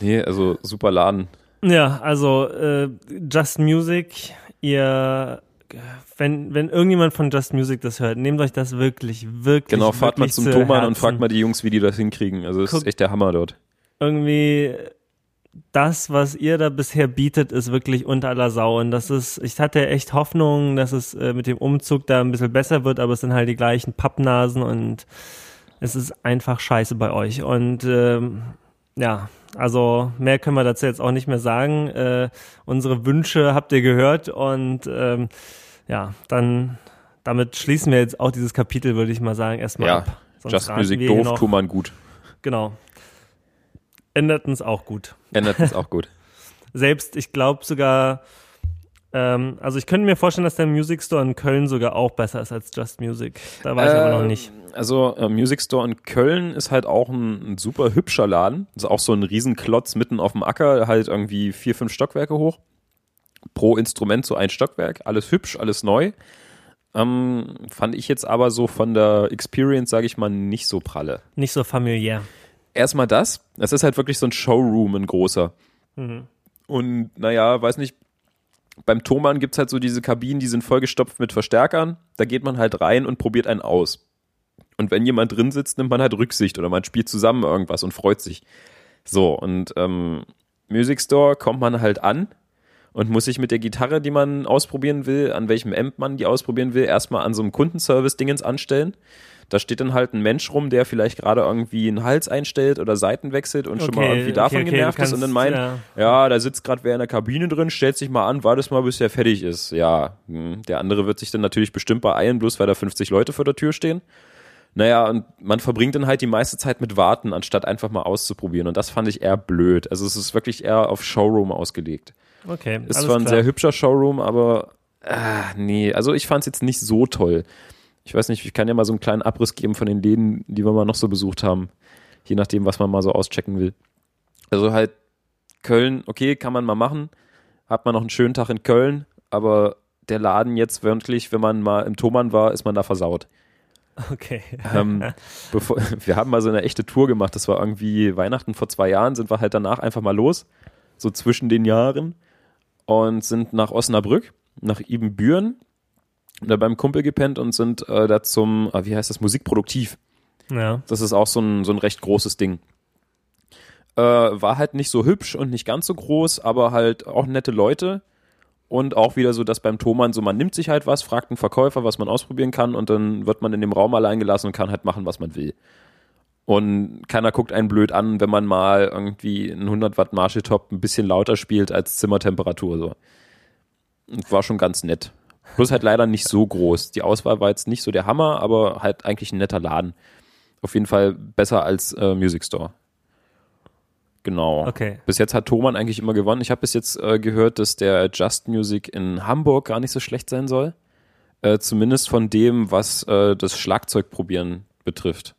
Nee, also super Laden. Ja, also äh, Just Music, ihr, wenn, wenn irgendjemand von Just Music das hört, nehmt euch das wirklich, wirklich. Genau, fahrt mal wirklich zum zu Thomann und Herzen. fragt mal die Jungs, wie die das hinkriegen. Also es ist echt der Hammer dort. Irgendwie das, was ihr da bisher bietet, ist wirklich unter aller Sau. Und das ist, ich hatte echt Hoffnung, dass es äh, mit dem Umzug da ein bisschen besser wird, aber es sind halt die gleichen Pappnasen und es ist einfach scheiße bei euch. Und ähm, ja, also mehr können wir dazu jetzt auch nicht mehr sagen. Äh, unsere Wünsche habt ihr gehört und ähm, ja, dann damit schließen wir jetzt auch dieses Kapitel, würde ich mal sagen, erstmal Ja, ab. Sonst Just Music doof, noch- Thomann gut. Genau. Änderten es auch gut. Ändert es auch gut. Selbst, ich glaube sogar, ähm, also ich könnte mir vorstellen, dass der Music Store in Köln sogar auch besser ist als Just Music. Da weiß ich aber noch Ähm, nicht. Also äh, Music Store in Köln ist halt auch ein, ein super hübscher Laden. Ist auch so ein Riesenklotz mitten auf dem Acker, halt irgendwie vier, fünf Stockwerke hoch. Pro Instrument so ein Stockwerk. Alles hübsch, alles neu. Ähm, fand ich jetzt aber so von der Experience, sage ich mal, nicht so pralle. Nicht so familiär. Erstmal das. Es ist halt wirklich so ein Showroom, ein großer. Und naja, weiß nicht, beim Thomann gibt's halt so diese Kabinen, die sind vollgestopft mit Verstärkern. Da geht man halt rein und probiert einen aus. Und wenn jemand drin sitzt, nimmt man halt Rücksicht oder man spielt zusammen irgendwas und freut sich. So, und ähm, Music Store kommt man halt an und muss sich mit der Gitarre, die man ausprobieren will, an welchem Amp man die ausprobieren will, erstmal an so einem Kundenservice-Dingens anstellen. Da steht dann halt ein Mensch rum, der vielleicht gerade irgendwie einen Hals einstellt oder Seiten wechselt und schon mal Okay, irgendwie davon okay, okay, genervt du ist und dann kannst, meint, ja. ja, da sitzt gerade wer in der Kabine drin, stellt sich mal an, wartet mal, bis der fertig ist. Ja, hm, der andere wird sich dann natürlich bestimmt beeilen, bloß weil da 50 Leute vor der Tür stehen. Naja, und man verbringt dann halt die meiste Zeit mit Warten, anstatt einfach mal auszuprobieren. Und das fand ich eher blöd. Also es ist wirklich eher auf Showroom ausgelegt. Okay, Ist zwar ein klar. sehr hübscher Showroom, aber ah, nee, also ich fand es jetzt nicht so toll. Ich weiß nicht, ich kann ja mal so einen kleinen Abriss geben von den Läden, die wir mal noch so besucht haben. Je nachdem, was man mal so auschecken will. Also halt Köln, okay, kann man mal machen. Hat man noch einen schönen Tag in Köln, aber der Laden jetzt wirklich, wenn man mal im Thomann war, ist man da versaut. Okay. Ähm, bevor, wir haben mal so eine echte Tour gemacht. Das war irgendwie Weihnachten vor zwei Jahren, sind wir halt danach einfach mal los, so zwischen den Jahren und sind nach Osnabrück, nach Ibbenbüren, da beim Kumpel gepennt und sind äh, da zum, äh, wie heißt das, Musikproduktiv. Ja. Das ist auch so ein, so ein recht großes Ding. Äh, war halt nicht so hübsch und nicht ganz so groß, aber halt auch nette Leute. Und auch wieder so, dass beim Thomann so, man nimmt sich halt was, fragt einen Verkäufer, was man ausprobieren kann und dann wird man in dem Raum allein gelassen und kann halt machen, was man will. Und keiner guckt einen blöd an, wenn man mal irgendwie einen 100 Watt Marshall-Top ein bisschen lauter spielt als Zimmertemperatur. So. Und war schon ganz nett. Plus halt leider nicht so groß. Die Auswahl war jetzt nicht so der Hammer, aber halt eigentlich ein netter Laden. Auf jeden Fall besser als äh, Music Store. Genau. Okay. Bis jetzt hat Thomann eigentlich immer gewonnen. Ich habe bis jetzt äh, gehört, dass der Just Music in Hamburg gar nicht so schlecht sein soll. Äh, zumindest von dem, was äh, das Schlagzeugprobieren betrifft.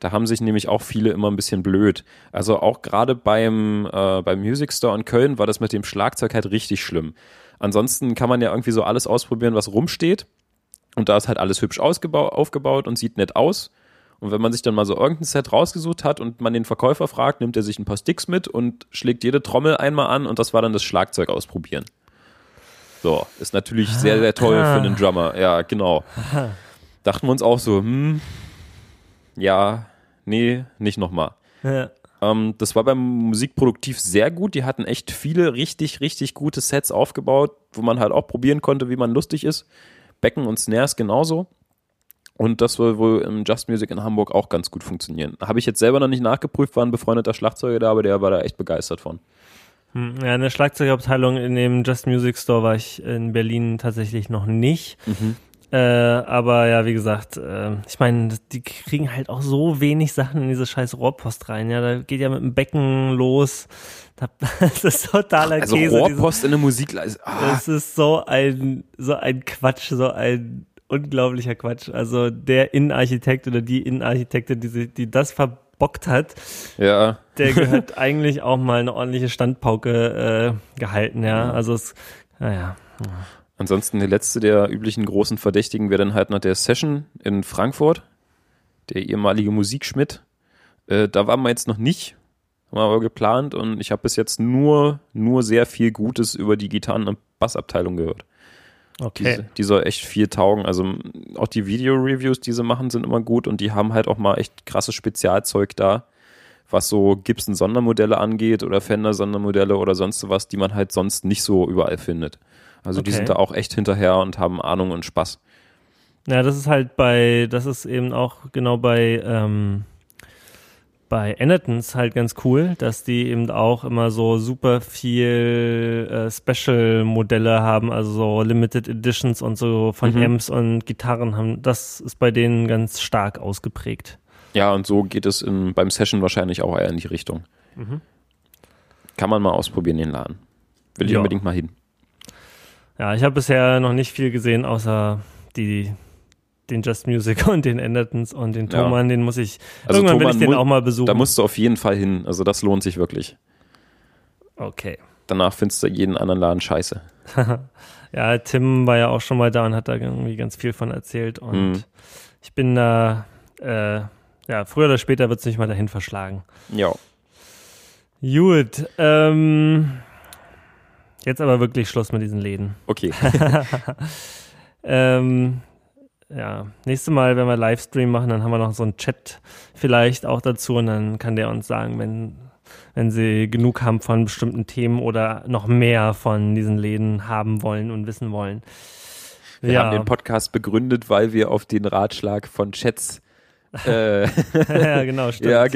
Da haben sich nämlich auch viele immer ein bisschen blöd. Also auch gerade beim, äh, beim Music Store in Köln war das mit dem Schlagzeug halt richtig schlimm. Ansonsten kann man ja irgendwie so alles ausprobieren, was rumsteht. Und da ist halt alles hübsch aufgebaut und sieht nett aus. Und wenn man sich dann mal so irgendein Set rausgesucht hat und man den Verkäufer fragt, nimmt er sich ein paar Sticks mit und schlägt jede Trommel einmal an und das war dann das Schlagzeug ausprobieren. So, ist natürlich sehr, sehr toll für einen Drummer. Ja, genau. Dachten wir uns auch so, hm, ja, nee, nicht nochmal. Ja. Ähm, das war beim Musikproduktiv sehr gut. Die hatten echt viele richtig, richtig gute Sets aufgebaut, wo man halt auch probieren konnte, wie man lustig ist. Becken und Snares genauso. Und das soll wohl im Just Music in Hamburg auch ganz gut funktionieren. Habe ich jetzt selber noch nicht nachgeprüft, war ein befreundeter Schlagzeuger da, aber der war da echt begeistert von. Hm, ja, in der Schlagzeugabteilung in dem Just Music Store war ich in Berlin tatsächlich noch nicht. Mhm. Äh, aber ja, wie gesagt, äh, ich meine, die kriegen halt auch so wenig Sachen in diese scheiß Rohrpost rein. Ja, da geht ja mit dem Becken los. Das ist totaler also Käse. Rohrpost in der Musikleise. Ah. Das ist so ein, so ein Quatsch, so ein unglaublicher Quatsch. Also der Innenarchitekt oder die Innenarchitektin, die, die das verbockt hat, ja. der gehört eigentlich auch mal eine ordentliche Standpauke äh, gehalten, ja. Also es, naja. Ansonsten der letzte der üblichen großen Verdächtigen wäre dann halt noch der Session in Frankfurt, der ehemalige Musikschmidt. Äh, da waren wir jetzt noch nicht, haben wir aber geplant und ich habe bis jetzt nur, nur sehr viel Gutes über die Gitarren- und Bassabteilung gehört. Okay. Die, die soll echt viel taugen. Also auch die Video-Reviews, die sie machen, sind immer gut und die haben halt auch mal echt krasses Spezialzeug da, was so Gibson-Sondermodelle angeht oder Fender-Sondermodelle oder sonst was, die man halt sonst nicht so überall findet. Also die Okay. sind da auch echt hinterher und haben Ahnung und Spaß. Ja, das ist halt bei, das ist eben auch genau bei, ähm, bei Enertons halt ganz cool, dass die eben auch immer so super viel äh, Special-Modelle haben, also so Limited Editions und so von Mhm. Amps und Gitarren haben. Das ist bei denen ganz stark ausgeprägt. Ja, und so geht es in, beim Session wahrscheinlich auch eher in die Richtung. Mhm. Kann man mal ausprobieren, den Laden. Will ich Ja. unbedingt mal hin. Ja, ich habe bisher noch nicht viel gesehen, außer die den Just Music und den Endertons und den Ja. Thomann, den muss ich, Also irgendwann will Thomann ich den auch mal besuchen. Da musst du auf jeden Fall hin. Also das lohnt sich wirklich. okay. Danach findest du jeden anderen Laden scheiße. Ja, Tim war ja auch schon mal da und hat da irgendwie ganz viel von erzählt. Und Mhm. ich bin da, äh, ja, früher oder später wird es mich mal dahin verschlagen. Ja. Gut, ähm, jetzt aber wirklich Schluss mit diesen Läden. Okay. Ähm, ja, nächstes Mal, wenn wir Livestream machen, dann haben wir noch so einen Chat vielleicht auch dazu und dann kann der uns sagen, wenn, wenn sie genug haben von bestimmten Themen oder noch mehr von diesen Läden haben wollen und wissen wollen. Wir haben den Podcast begründet, weil wir auf den Ratschlag von Chats. Äh, ja, genau, stimmt. ja,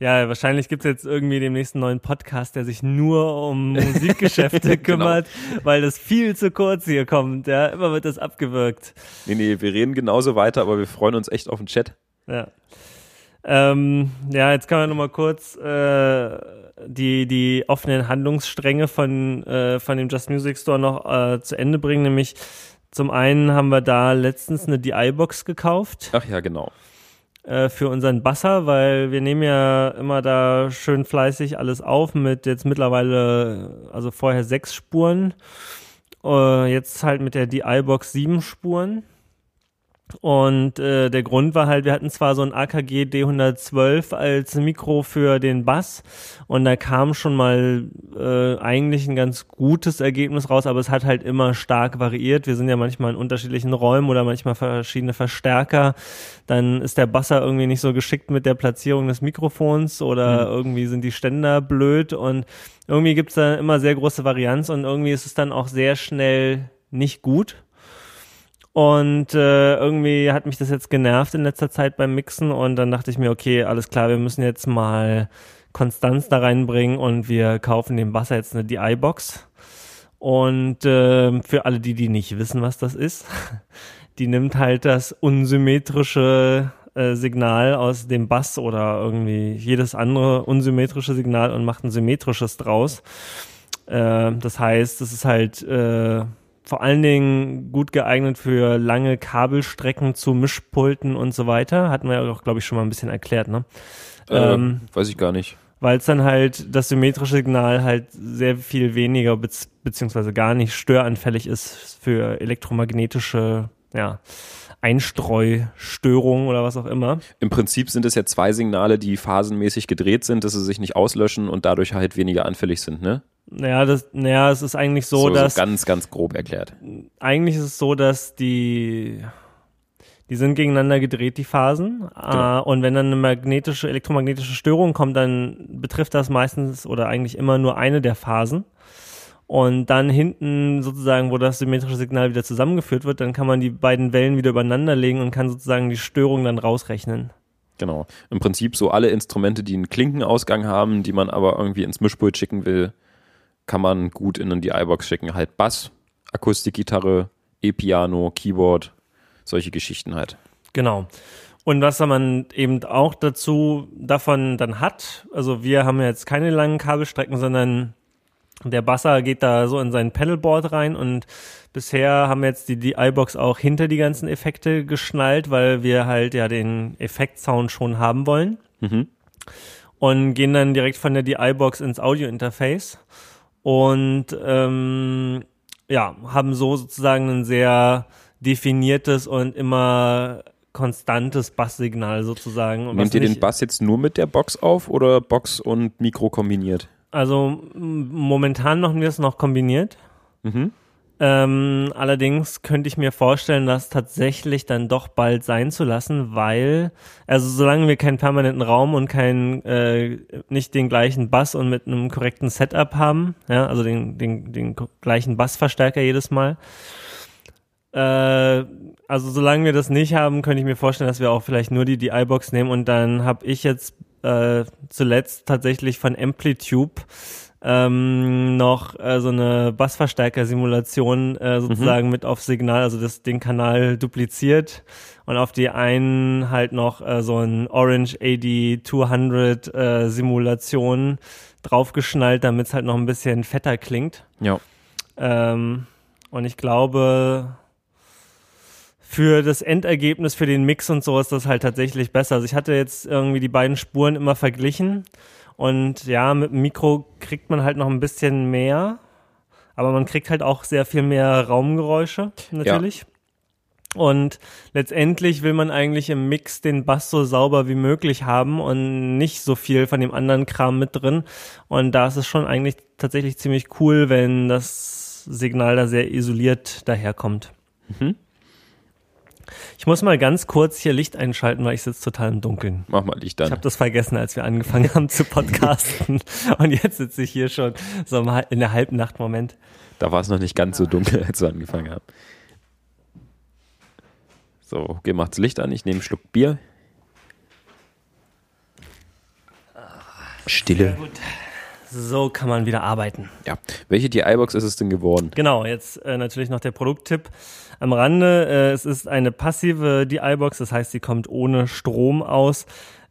Ja, genau. wahrscheinlich gibt es jetzt irgendwie demnächst einen neuen Podcast, der sich nur um Musikgeschäfte kümmert, weil das viel zu kurz hier kommt. Ja, immer wird das abgewürgt. Nee, nee, wir reden genauso weiter, aber wir freuen uns echt auf den Chat. Ja. Ähm, ja, jetzt kann man noch mal kurz äh, die, die offenen Handlungsstränge von, äh, von dem Just Music Store noch äh, zu Ende bringen. Nämlich zum einen haben wir da letztens eine DI-Box gekauft Ach ja, genau. Äh, für unseren Basser, weil wir nehmen ja immer da schön fleißig alles auf mit jetzt mittlerweile, also vorher sechs Spuren, äh, jetzt halt mit der DI-Box sieben Spuren. Und äh, der Grund war halt, wir hatten zwar so ein AKG D112 als Mikro für den Bass und da kam schon mal äh, eigentlich ein ganz gutes Ergebnis raus, aber es hat halt immer stark variiert. Wir sind ja manchmal in unterschiedlichen Räumen oder manchmal verschiedene Verstärker. Dann ist der Basser irgendwie nicht so geschickt mit der Platzierung des Mikrofons oder mhm. irgendwie sind die Ständer blöd und irgendwie gibt's da immer sehr große Varianz und irgendwie ist es dann auch sehr schnell nicht gut. Und äh, irgendwie hat mich das jetzt genervt in letzter Zeit beim Mixen und dann dachte ich mir, okay, alles klar, wir müssen jetzt mal Konstanz da reinbringen und wir kaufen dem Wasser jetzt eine DI-Box. Und äh, für alle die, die nicht wissen, was das ist, die nimmt halt das unsymmetrische äh, Signal aus dem Bass oder irgendwie jedes andere unsymmetrische Signal und macht ein symmetrisches draus. Äh, das heißt, es ist halt äh, vor allen Dingen gut geeignet für lange Kabelstrecken zu Mischpulten und so weiter. Hatten wir ja auch, glaube ich, schon mal ein bisschen erklärt, ne? Äh, ähm, weiß ich gar nicht. Weil es dann halt das symmetrische Signal halt sehr viel weniger be beziehungsweise gar nicht störanfällig ist für elektromagnetische, ja, Einstreustörungen oder was auch immer. Im Prinzip sind es ja zwei Signale, die phasenmäßig gedreht sind, dass sie sich nicht auslöschen und dadurch halt weniger anfällig sind, ne? Naja, das, naja, es ist eigentlich so, so dass. So ganz, ganz grob erklärt. Eigentlich ist es so, dass die, die sind gegeneinander gedreht, die Phasen. Genau. und wenn dann eine magnetische, elektromagnetische Störung kommt, dann betrifft das meistens oder eigentlich immer nur eine der Phasen. Und dann hinten sozusagen, wo das symmetrische Signal wieder zusammengeführt wird, dann kann man die beiden Wellen wieder übereinander legen und kann sozusagen die Störung dann rausrechnen. Genau. Im Prinzip so alle Instrumente, die einen Klinkenausgang haben, die man aber irgendwie ins Mischpult schicken will, kann man gut in die iBox schicken. Halt Bass, Akustikgitarre, E-Piano, Keyboard, solche Geschichten halt. Genau. Und was man eben auch dazu davon dann hat, also wir haben jetzt keine langen Kabelstrecken, sondern der Basser geht da so in sein Pedalboard rein und bisher haben jetzt die, die iBox auch hinter die ganzen Effekte geschnallt, weil wir halt ja den Effektsound schon haben wollen. Mhm. Und gehen dann direkt von der DI-Box ins Audio-Interface und ähm, ja, haben so sozusagen ein sehr definiertes und immer konstantes Basssignal sozusagen. Nehmt ihr den Bass jetzt nur mit der Box auf oder Box und Mikro kombiniert? Also momentan machen wir es noch kombiniert. Mhm. Ähm, allerdings könnte ich mir vorstellen, das tatsächlich dann doch bald sein zu lassen, weil, also solange wir keinen permanenten Raum und keinen, äh, nicht den gleichen Bass und mit einem korrekten Setup haben, ja, also den, den, den gleichen Bassverstärker jedes Mal, äh, also solange wir das nicht haben, könnte ich mir vorstellen, dass wir auch vielleicht nur die DI-Box nehmen und dann habe ich jetzt äh, zuletzt tatsächlich von Amplitude ähm, noch äh, so eine Bassverstärker-Simulation äh, sozusagen mhm. mit auf Signal, also das den Kanal dupliziert und auf die einen halt noch äh, so ein Orange AD 200 äh, Simulation draufgeschnallt, damit es halt noch ein bisschen fetter klingt. Ja. Ähm, und ich glaube, für das Endergebnis, für den Mix und so ist das halt tatsächlich besser. Also ich hatte jetzt irgendwie die beiden Spuren immer verglichen und ja, mit dem Mikro kriegt man halt noch ein bisschen mehr, aber man kriegt halt auch sehr viel mehr Raumgeräusche natürlich. Ja. Und letztendlich will man eigentlich im Mix den Bass so sauber wie möglich haben und nicht so viel von dem anderen Kram mit drin. Und da ist es schon eigentlich tatsächlich ziemlich cool, wenn das Signal da sehr isoliert daherkommt. Mhm. Ich muss mal ganz kurz hier Licht einschalten, weil ich sitze total im Dunkeln. Mach mal Licht an. Ich habe das vergessen, als wir angefangen haben zu podcasten. Und jetzt sitze ich hier schon so in der Halbnacht. Moment. Da war es noch nicht ganz so dunkel, als wir angefangen haben. So, okay, macht's Licht an. Ich nehme einen Schluck Bier. Stille. So kann man wieder arbeiten. Ja. Welche DI-Box ist es denn geworden? Genau, jetzt äh, natürlich noch der Produkttipp am Rande. Äh, es ist eine passive DI-Box, das heißt, sie kommt ohne Strom aus.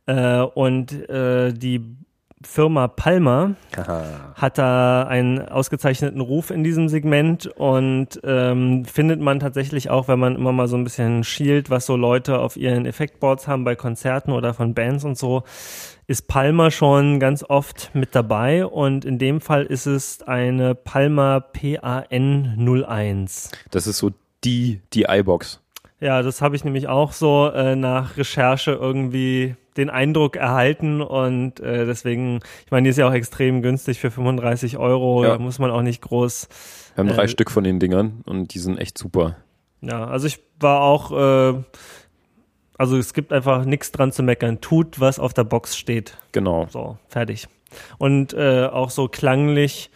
Äh, und äh, die Firma Palmer Aha. hat da einen ausgezeichneten Ruf in diesem Segment und ähm, findet man tatsächlich auch, wenn man immer mal so ein bisschen schielt, was so Leute auf ihren Effektboards haben bei Konzerten oder von Bands und so, ist Palmer schon ganz oft mit dabei und in dem Fall ist es eine Palmer PAN 01. Das ist so die, die iBox. Ja, das habe ich nämlich auch so äh, nach Recherche irgendwie den Eindruck erhalten und äh, deswegen, ich meine, die ist ja auch extrem günstig für 35 Euro, Ja. da muss man auch nicht groß. Wir haben drei Äh, Stück von den Dingern und die sind echt super. Ja, also ich war auch, äh, also es gibt einfach nichts dran zu meckern. Tut, was auf der Box steht. Genau. So, fertig. Und äh, auch so klanglich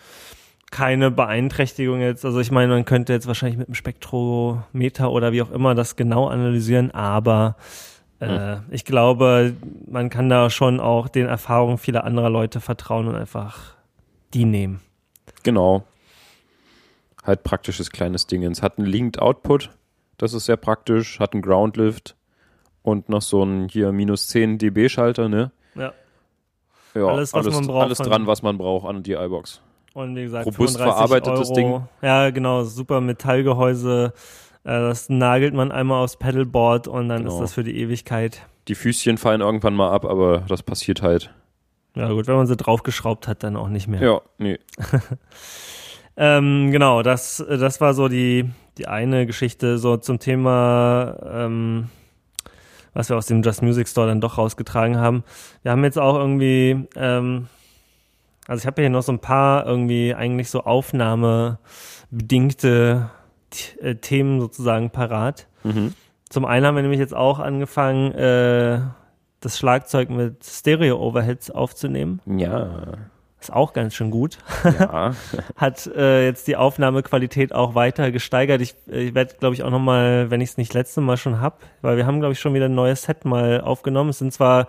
keine Beeinträchtigung jetzt. Also ich meine, man könnte jetzt wahrscheinlich mit dem Spektrometer oder wie auch immer das genau analysieren, aber äh, ich glaube, man kann da schon auch den Erfahrungen vieler anderer Leute vertrauen und einfach die nehmen. Genau. Halt praktisches kleines Dingens. Hat einen Linked Output, das ist sehr praktisch. Hat einen Ground Lift und noch so einen hier minus 10 dB Schalter, ne? Ja. Ja, Alles, was man braucht Alles dran, was man braucht an die iBox. Und wie gesagt, Robust 35 verarbeitetes Euro. Ding. Ja, genau, super Metallgehäuse. Äh, Das nagelt man einmal aufs Pedalboard und dann Genau. ist das für die Ewigkeit. Die Füßchen fallen irgendwann mal ab, aber das passiert halt. Ja gut, wenn man sie draufgeschraubt hat, dann auch nicht mehr. Ja, nee. Ähm, genau, das, das war so die, die eine Geschichte so zum Thema, ähm, was wir aus dem Just Music Store dann doch rausgetragen haben. Wir haben jetzt auch irgendwie, ähm, also ich habe hier noch so ein paar irgendwie eigentlich so aufnahmebedingte äh, Themen sozusagen parat. Mhm. Zum einen haben wir nämlich jetzt auch angefangen, äh, das Schlagzeug mit Stereo-Overheads aufzunehmen. Ja. Ist auch ganz schön gut Ja. hat äh, jetzt die Aufnahmequalität auch weiter gesteigert. Ich, äh, ich werde, glaube ich, auch nochmal, wenn ich es nicht letzte Mal schon hab, weil wir haben, glaube ich, schon wieder ein neues Set mal aufgenommen. Es sind zwar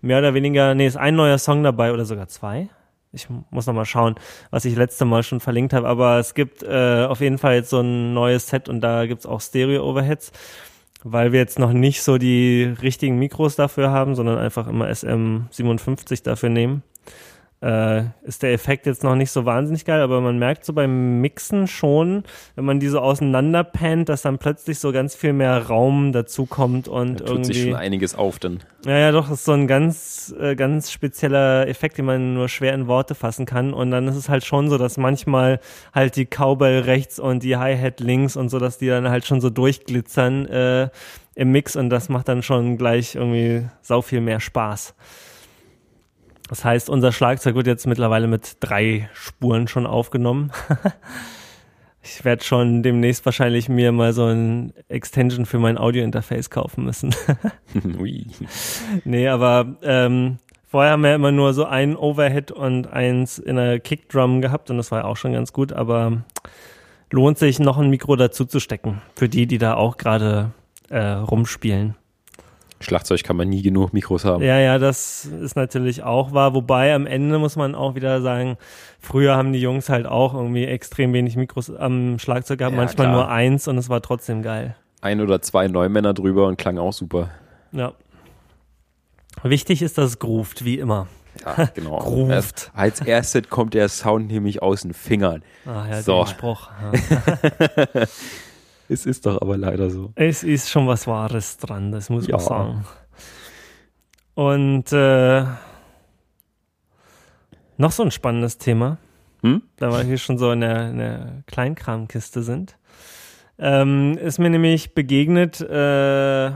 mehr oder weniger, nee, ist ein neuer Song dabei oder sogar zwei. Ich mu- muss nochmal schauen, was ich letzte Mal schon verlinkt habe, aber es gibt äh, auf jeden Fall jetzt so ein neues Set und da gibt's auch Stereo-Overheads, weil wir jetzt noch nicht so die richtigen Mikros dafür haben, sondern einfach immer SM57 dafür nehmen äh, ist der Effekt jetzt noch nicht so wahnsinnig geil, aber man merkt so beim Mixen schon, wenn man die so auseinanderpennt, dass dann plötzlich so ganz viel mehr Raum dazukommt und Da tut sich irgendwie. schon einiges auf dann. Ja, ja, doch, das ist so ein ganz, äh, ganz spezieller Effekt, den man nur schwer in Worte fassen kann. Und dann ist es halt schon so, dass manchmal halt die Cowbell rechts und die Hi-Hat links und so, dass die dann halt schon so durchglitzern äh, im Mix und das macht dann schon gleich irgendwie sau viel mehr Spaß. Das heißt, unser Schlagzeug wird jetzt mittlerweile mit drei Spuren schon aufgenommen. Ich werde schon demnächst wahrscheinlich mir mal so ein Extension für mein Audio-Interface kaufen müssen. Ui. Nee, aber ähm, vorher haben wir immer nur so ein Overhead und eins in der Kickdrum gehabt und das war ja auch schon ganz gut, aber lohnt sich noch ein Mikro dazu zu stecken für die, die da auch gerade äh, rumspielen. Schlagzeug kann man nie genug Mikros haben. Ja, ja, das ist natürlich auch wahr. Wobei am Ende muss man auch wieder sagen, früher haben die Jungs halt auch irgendwie extrem wenig Mikros am Schlagzeug gehabt, Ja, manchmal klar. nur eins und es war trotzdem geil. Ein oder zwei Neumänner drüber und klang auch super. Ja. Wichtig ist, dass es groovt, wie immer. Ja, genau. Groovt. Als erstes kommt der Sound nämlich aus den Fingern. Ah ja, So. Spruch. Ja. Es ist doch aber leider so. Es ist schon was Wahres dran, das muss man Ja. sagen. Und äh, noch so ein spannendes Thema, Hm? da wir hier schon so in der, in der Kleinkramkiste sind, ähm, ist mir nämlich begegnet, äh,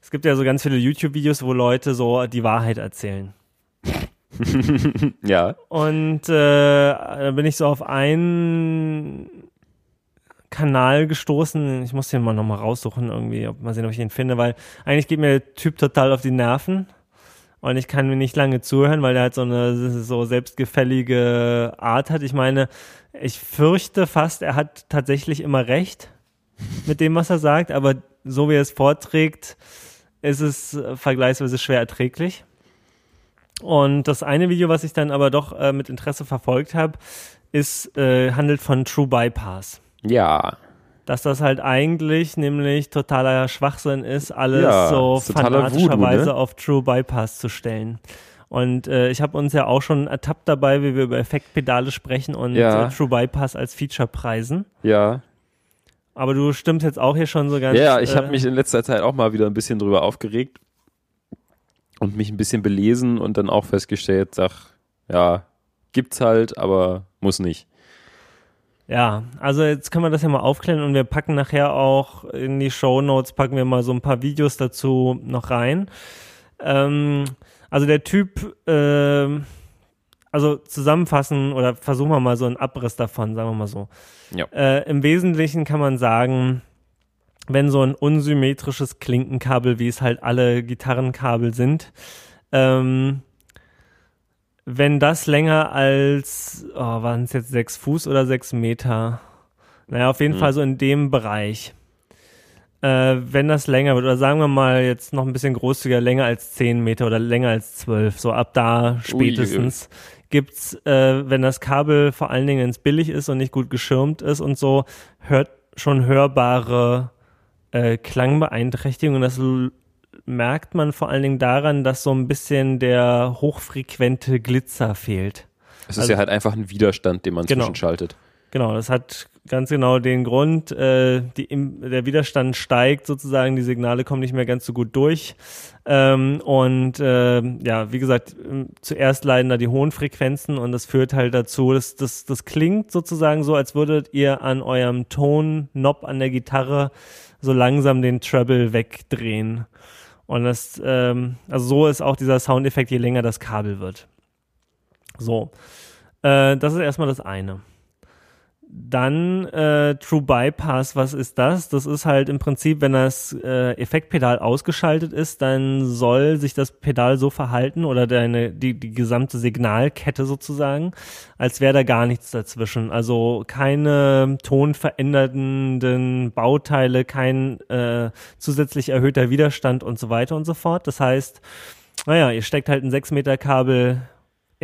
es gibt ja so ganz viele YouTube-Videos, wo Leute so die Wahrheit erzählen. Ja. Und äh, da bin ich so auf einen Kanal gestoßen. Ich muss den mal nochmal raussuchen, irgendwie, ob, mal sehen, ob ich ihn finde, weil eigentlich geht mir der Typ total auf die Nerven. Und ich kann mir nicht lange zuhören, weil der halt so eine so selbstgefällige Art hat. Ich meine, ich fürchte fast, er hat tatsächlich immer recht mit dem, was er sagt, aber so wie er es vorträgt, ist es äh, vergleichsweise schwer erträglich. Und das eine Video, was ich dann aber doch äh, mit Interesse verfolgt habe, ist äh, handelt von True Bypass. Ja. Dass das halt eigentlich nämlich totaler Schwachsinn ist, alles Ja, so fanatischerweise Voodoo, ne? auf True Bypass zu stellen. Und äh, ich habe uns ja auch schon ertappt dabei, wie wir über Effektpedale sprechen und Ja. äh, True Bypass als Feature preisen. Ja. Aber du stimmst jetzt auch hier schon so ganz. Ja, ich äh, habe mich in letzter Zeit auch mal wieder ein bisschen drüber aufgeregt und mich ein bisschen belesen und dann auch festgestellt, sag, ja, gibt's halt, aber muss nicht. Ja, also jetzt können wir das ja mal aufklären und wir packen nachher auch in die Show Notes, packen wir mal so ein paar Videos dazu noch rein. Ähm, also der Typ, äh, also zusammenfassen oder versuchen wir mal so einen Abriss davon, sagen wir mal so. Ja. Äh, Im Wesentlichen kann man sagen, wenn so ein unsymmetrisches Klinkenkabel, wie es halt alle Gitarrenkabel sind, ähm, wenn das länger als, oh, waren es jetzt sechs Fuß oder sechs Meter? Naja, auf jeden Hm. Fall so in dem Bereich. Äh, wenn das länger wird, oder sagen wir mal jetzt noch ein bisschen großzügiger, länger als zehn Meter oder länger als zwölf, so ab da spätestens gibt's, äh, wenn das Kabel vor allen Dingen ins billig ist und nicht gut geschirmt ist und so, hört schon hörbare äh, Klangbeeinträchtigungen. Das l- merkt man vor allen Dingen daran, dass so ein bisschen der hochfrequente Glitzer fehlt. Es ist Also- ja halt einfach ein Widerstand, den man Genau. zwischenschaltet. Genau, das hat ganz genau den Grund, äh, die, im, der Widerstand steigt sozusagen, die Signale kommen nicht mehr ganz so gut durch. Ähm, und äh, ja, wie gesagt, ähm, zuerst leiden da die hohen Frequenzen und das führt halt dazu, dass das, das klingt sozusagen so, als würdet ihr an eurem Ton-Knob an der Gitarre so langsam den Treble wegdrehen. Und das, ähm, also so ist auch dieser Soundeffekt, je länger das Kabel wird. So, äh, das ist erstmal das eine. Dann äh, True Bypass, was ist das? Das ist halt im Prinzip, wenn das äh, Effektpedal ausgeschaltet ist, dann soll sich das Pedal so verhalten oder deine, die, die gesamte Signalkette sozusagen, als wäre da gar nichts dazwischen. Also keine tonverändernden Bauteile, kein äh, zusätzlich erhöhter Widerstand und so weiter und so fort. Das heißt, naja, ihr steckt halt ein 6 Meter Kabel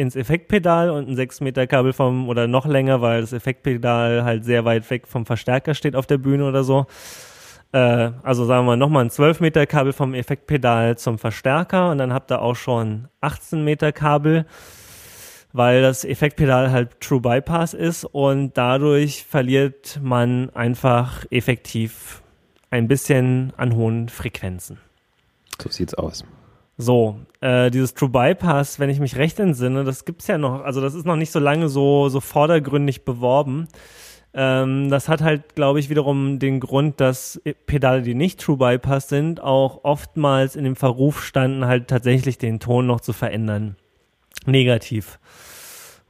ins Effektpedal und ein 6 Meter Kabel vom, oder noch länger, weil das Effektpedal halt sehr weit weg vom Verstärker steht auf der Bühne oder so. Äh, also sagen wir nochmal ein 12 Meter Kabel vom Effektpedal zum Verstärker und dann habt ihr auch schon 18 Meter Kabel, weil das Effektpedal halt True Bypass ist und dadurch verliert man einfach effektiv ein bisschen an hohen Frequenzen. So sieht's aus. So, äh, dieses True Bypass, wenn ich mich recht entsinne, das gibt's ja noch, also das ist noch nicht so lange so, so vordergründig beworben. Ähm, das hat halt, glaube ich, wiederum den Grund, dass Pedale, die nicht True Bypass sind, auch oftmals in dem Verruf standen, halt tatsächlich den Ton noch zu verändern. Negativ.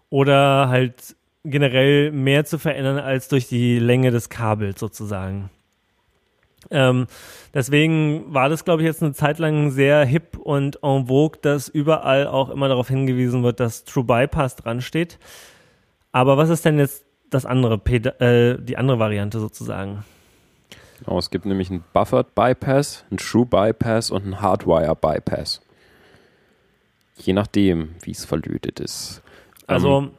Oder halt generell mehr zu verändern als durch die Länge des Kabels sozusagen. Ähm, deswegen war das, glaube ich, jetzt eine Zeit lang sehr hip und en vogue, dass überall auch immer darauf hingewiesen wird, dass True Bypass dran steht. Aber was ist denn jetzt das andere, Peda äh, die andere Variante sozusagen? Genau, es gibt nämlich einen Buffered Bypass, einen True Bypass und einen Hardwire Bypass. Je nachdem, wie es verlötet ist. Also, hm?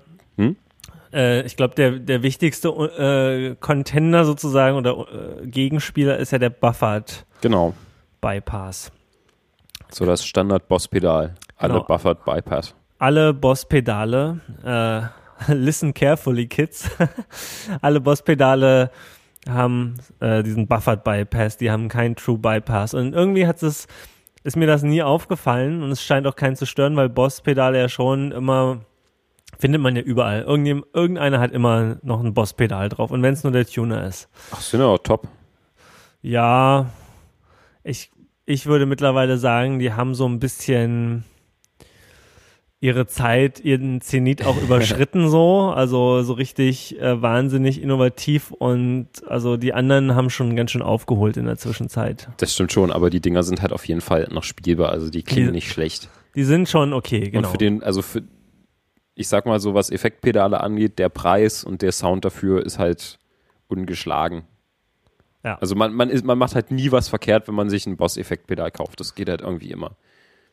Äh, ich glaube, der, der wichtigste äh, Contender sozusagen oder äh, Gegenspieler ist ja der Buffered Genau, Bypass. so das Standard-Boss-Pedal. Alle Genau. Buffered Bypass. alle Boss-Pedale, äh, listen carefully, Kids. alle Boss-Pedale haben äh, diesen Buffered Bypass, die haben keinen True Bypass. Und irgendwie hat es, ist mir das nie aufgefallen und es scheint auch keinen zu stören, weil Boss-Pedale ja schon immer, findet man ja überall. Irgendjem, irgendeiner hat immer noch ein Boss-Pedal drauf und wenn es nur der Tuner ist. Ach, sind ja auch top. Ja, ich, ich würde mittlerweile sagen, die haben so ein bisschen ihre Zeit, ihren Zenit auch überschritten so, also so richtig äh, wahnsinnig innovativ und also die anderen haben schon ganz schön aufgeholt in der Zwischenzeit. Das stimmt schon, aber die Dinger sind halt auf jeden Fall noch spielbar, also die klingen Die- nicht schlecht. Die sind schon okay, genau. Und für den, also für, ich sag mal so, was Effektpedale angeht, der Preis und der Sound dafür ist halt ungeschlagen. Ja. Also man, man, ist, man macht halt nie was verkehrt, wenn man sich ein Boss-Effektpedal kauft. Das geht halt irgendwie immer.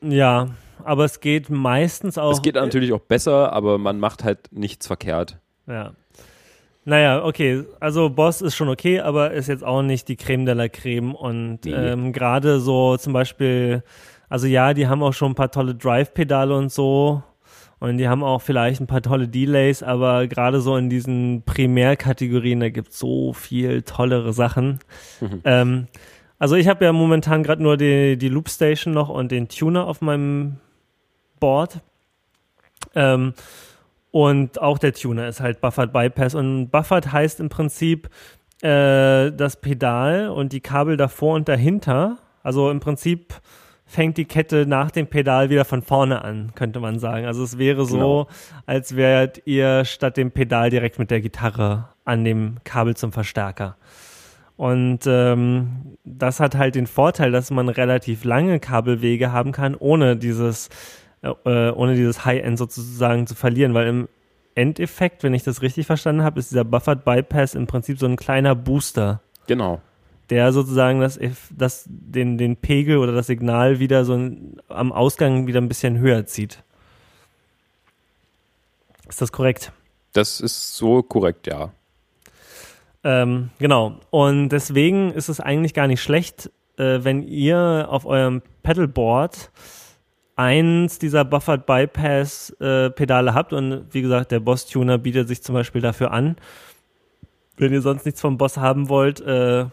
ja, aber es geht meistens auch. Es geht natürlich auch besser, aber man macht halt nichts verkehrt. Ja. Naja, okay, also Boss ist schon okay, aber ist jetzt auch nicht die Creme de la Creme und Nee. ähm, gerade so zum Beispiel, also ja, die haben auch schon ein paar tolle Drive-Pedale und so und die haben auch vielleicht ein paar tolle Delays, aber gerade so in diesen Primärkategorien, da gibt's so viel tollere Sachen. Ähm, also ich habe ja momentan gerade nur die, die Loopstation noch und den Tuner auf meinem Board. Ähm, Und auch der Tuner ist halt Buffered Bypass. Und Buffered heißt im Prinzip äh, das Pedal und die Kabel davor und dahinter. Also im Prinzip fängt die Kette nach dem Pedal wieder von vorne an, könnte man sagen. Also es wäre so, genau. als wärt ihr statt dem Pedal direkt mit der Gitarre an dem Kabel zum Verstärker. Und ähm, das hat halt den Vorteil, dass man relativ lange Kabelwege haben kann, ohne dieses, äh, ohne dieses High-End sozusagen zu verlieren, weil im Endeffekt, wenn ich das richtig verstanden habe, ist dieser Buffered Bypass im Prinzip so ein kleiner Booster. Genau der sozusagen das, das den, den Pegel oder das Signal wieder so am Ausgang wieder ein bisschen höher zieht. Ist das korrekt? Das ist so korrekt, ja. Ähm, genau. Und deswegen ist es eigentlich gar nicht schlecht, äh, wenn ihr auf eurem Pedalboard eins dieser Buffered Bypass äh, Pedale habt und wie gesagt, der Boss Tuner bietet sich zum Beispiel dafür an. Wenn ihr sonst nichts vom Boss haben wollt, äh,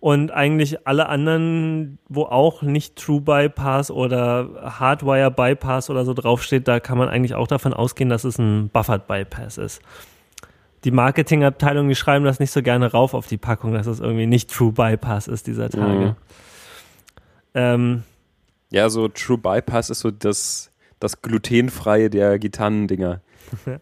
und eigentlich alle anderen, wo auch nicht True Bypass oder Hardwire Bypass oder so draufsteht, da kann man eigentlich auch davon ausgehen, dass es ein Buffered Bypass ist. Die Marketingabteilung, die schreiben das nicht so gerne rauf auf die Packung, dass es irgendwie nicht True Bypass ist dieser Tage. Mhm. Ähm, ja, so True Bypass ist so das, das glutenfreie der Gitarrendinger.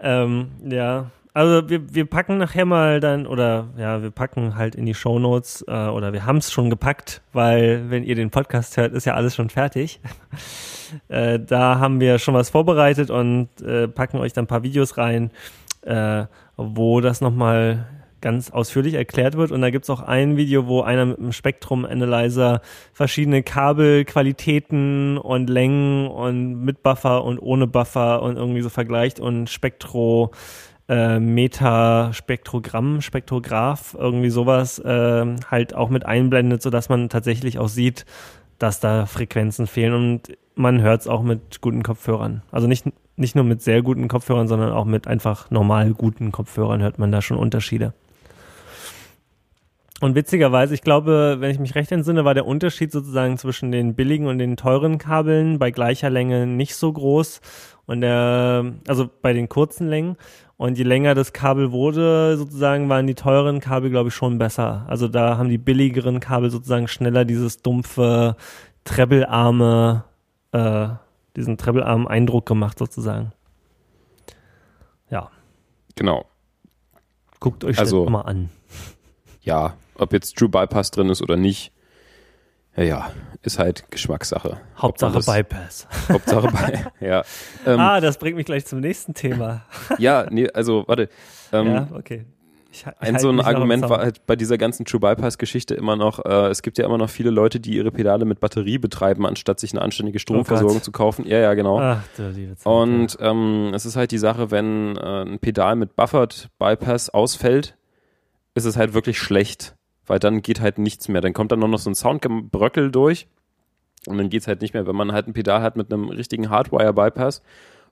ähm, ja, also wir, wir packen nachher mal dann, oder ja, wir packen halt in die Show Notes, äh, oder wir haben es schon gepackt, weil wenn ihr den Podcast hört, ist ja alles schon fertig. äh, da haben wir schon was vorbereitet und äh, packen euch dann ein paar Videos rein, äh, wo das nochmal ganz ausführlich erklärt wird. Und da gibt's auch ein Video, wo einer mit einem Spektrum-Analyzer verschiedene Kabelqualitäten und Längen und mit Buffer und ohne Buffer und irgendwie so vergleicht und Spektro äh, Metaspektrogramm, Spektrograph, irgendwie sowas äh, halt auch mit einblendet, sodass man tatsächlich auch sieht, dass da Frequenzen fehlen und man hört es auch mit guten Kopfhörern. Also nicht, nicht nur mit sehr guten Kopfhörern, sondern auch mit einfach normal guten Kopfhörern hört man da schon Unterschiede. Und witzigerweise, ich glaube, wenn ich mich recht entsinne, war der Unterschied sozusagen zwischen den billigen und den teuren Kabeln bei gleicher Länge nicht so groß. Und der, also bei den kurzen Längen. Und je länger das Kabel wurde, sozusagen, waren die teuren Kabel, glaube ich, schon besser. Also da haben die billigeren Kabel sozusagen schneller dieses dumpfe, trebbelarme, äh, diesen trebbelarmen Eindruck gemacht, sozusagen. Ja. Genau. Guckt euch also, das mal an. Ja, ob jetzt True Bypass drin ist oder nicht, ja, ja, ist halt Geschmackssache. Hauptsache das, Bypass. Hauptsache Bypass, ja. Ähm, ah, das bringt mich gleich zum nächsten Thema. ja, nee, also warte. Ähm, ja, okay. Ich, ich ein so ein Argument war halt bei dieser ganzen True Bypass-Geschichte immer noch, äh, es gibt ja immer noch viele Leute, die ihre Pedale mit Batterie betreiben, anstatt sich eine anständige Stromversorgung oh zu kaufen. Ja, ja, genau. Ach, du liebe Zeit, Und ähm, es ist halt die Sache, wenn äh, ein Pedal mit Buffered Bypass ausfällt, ist es halt wirklich schlecht weil dann geht halt nichts mehr. Dann kommt dann nur noch so ein Soundgebröckel durch und dann geht's halt nicht mehr. Wenn man halt ein Pedal hat mit einem richtigen Hardwire-Bypass,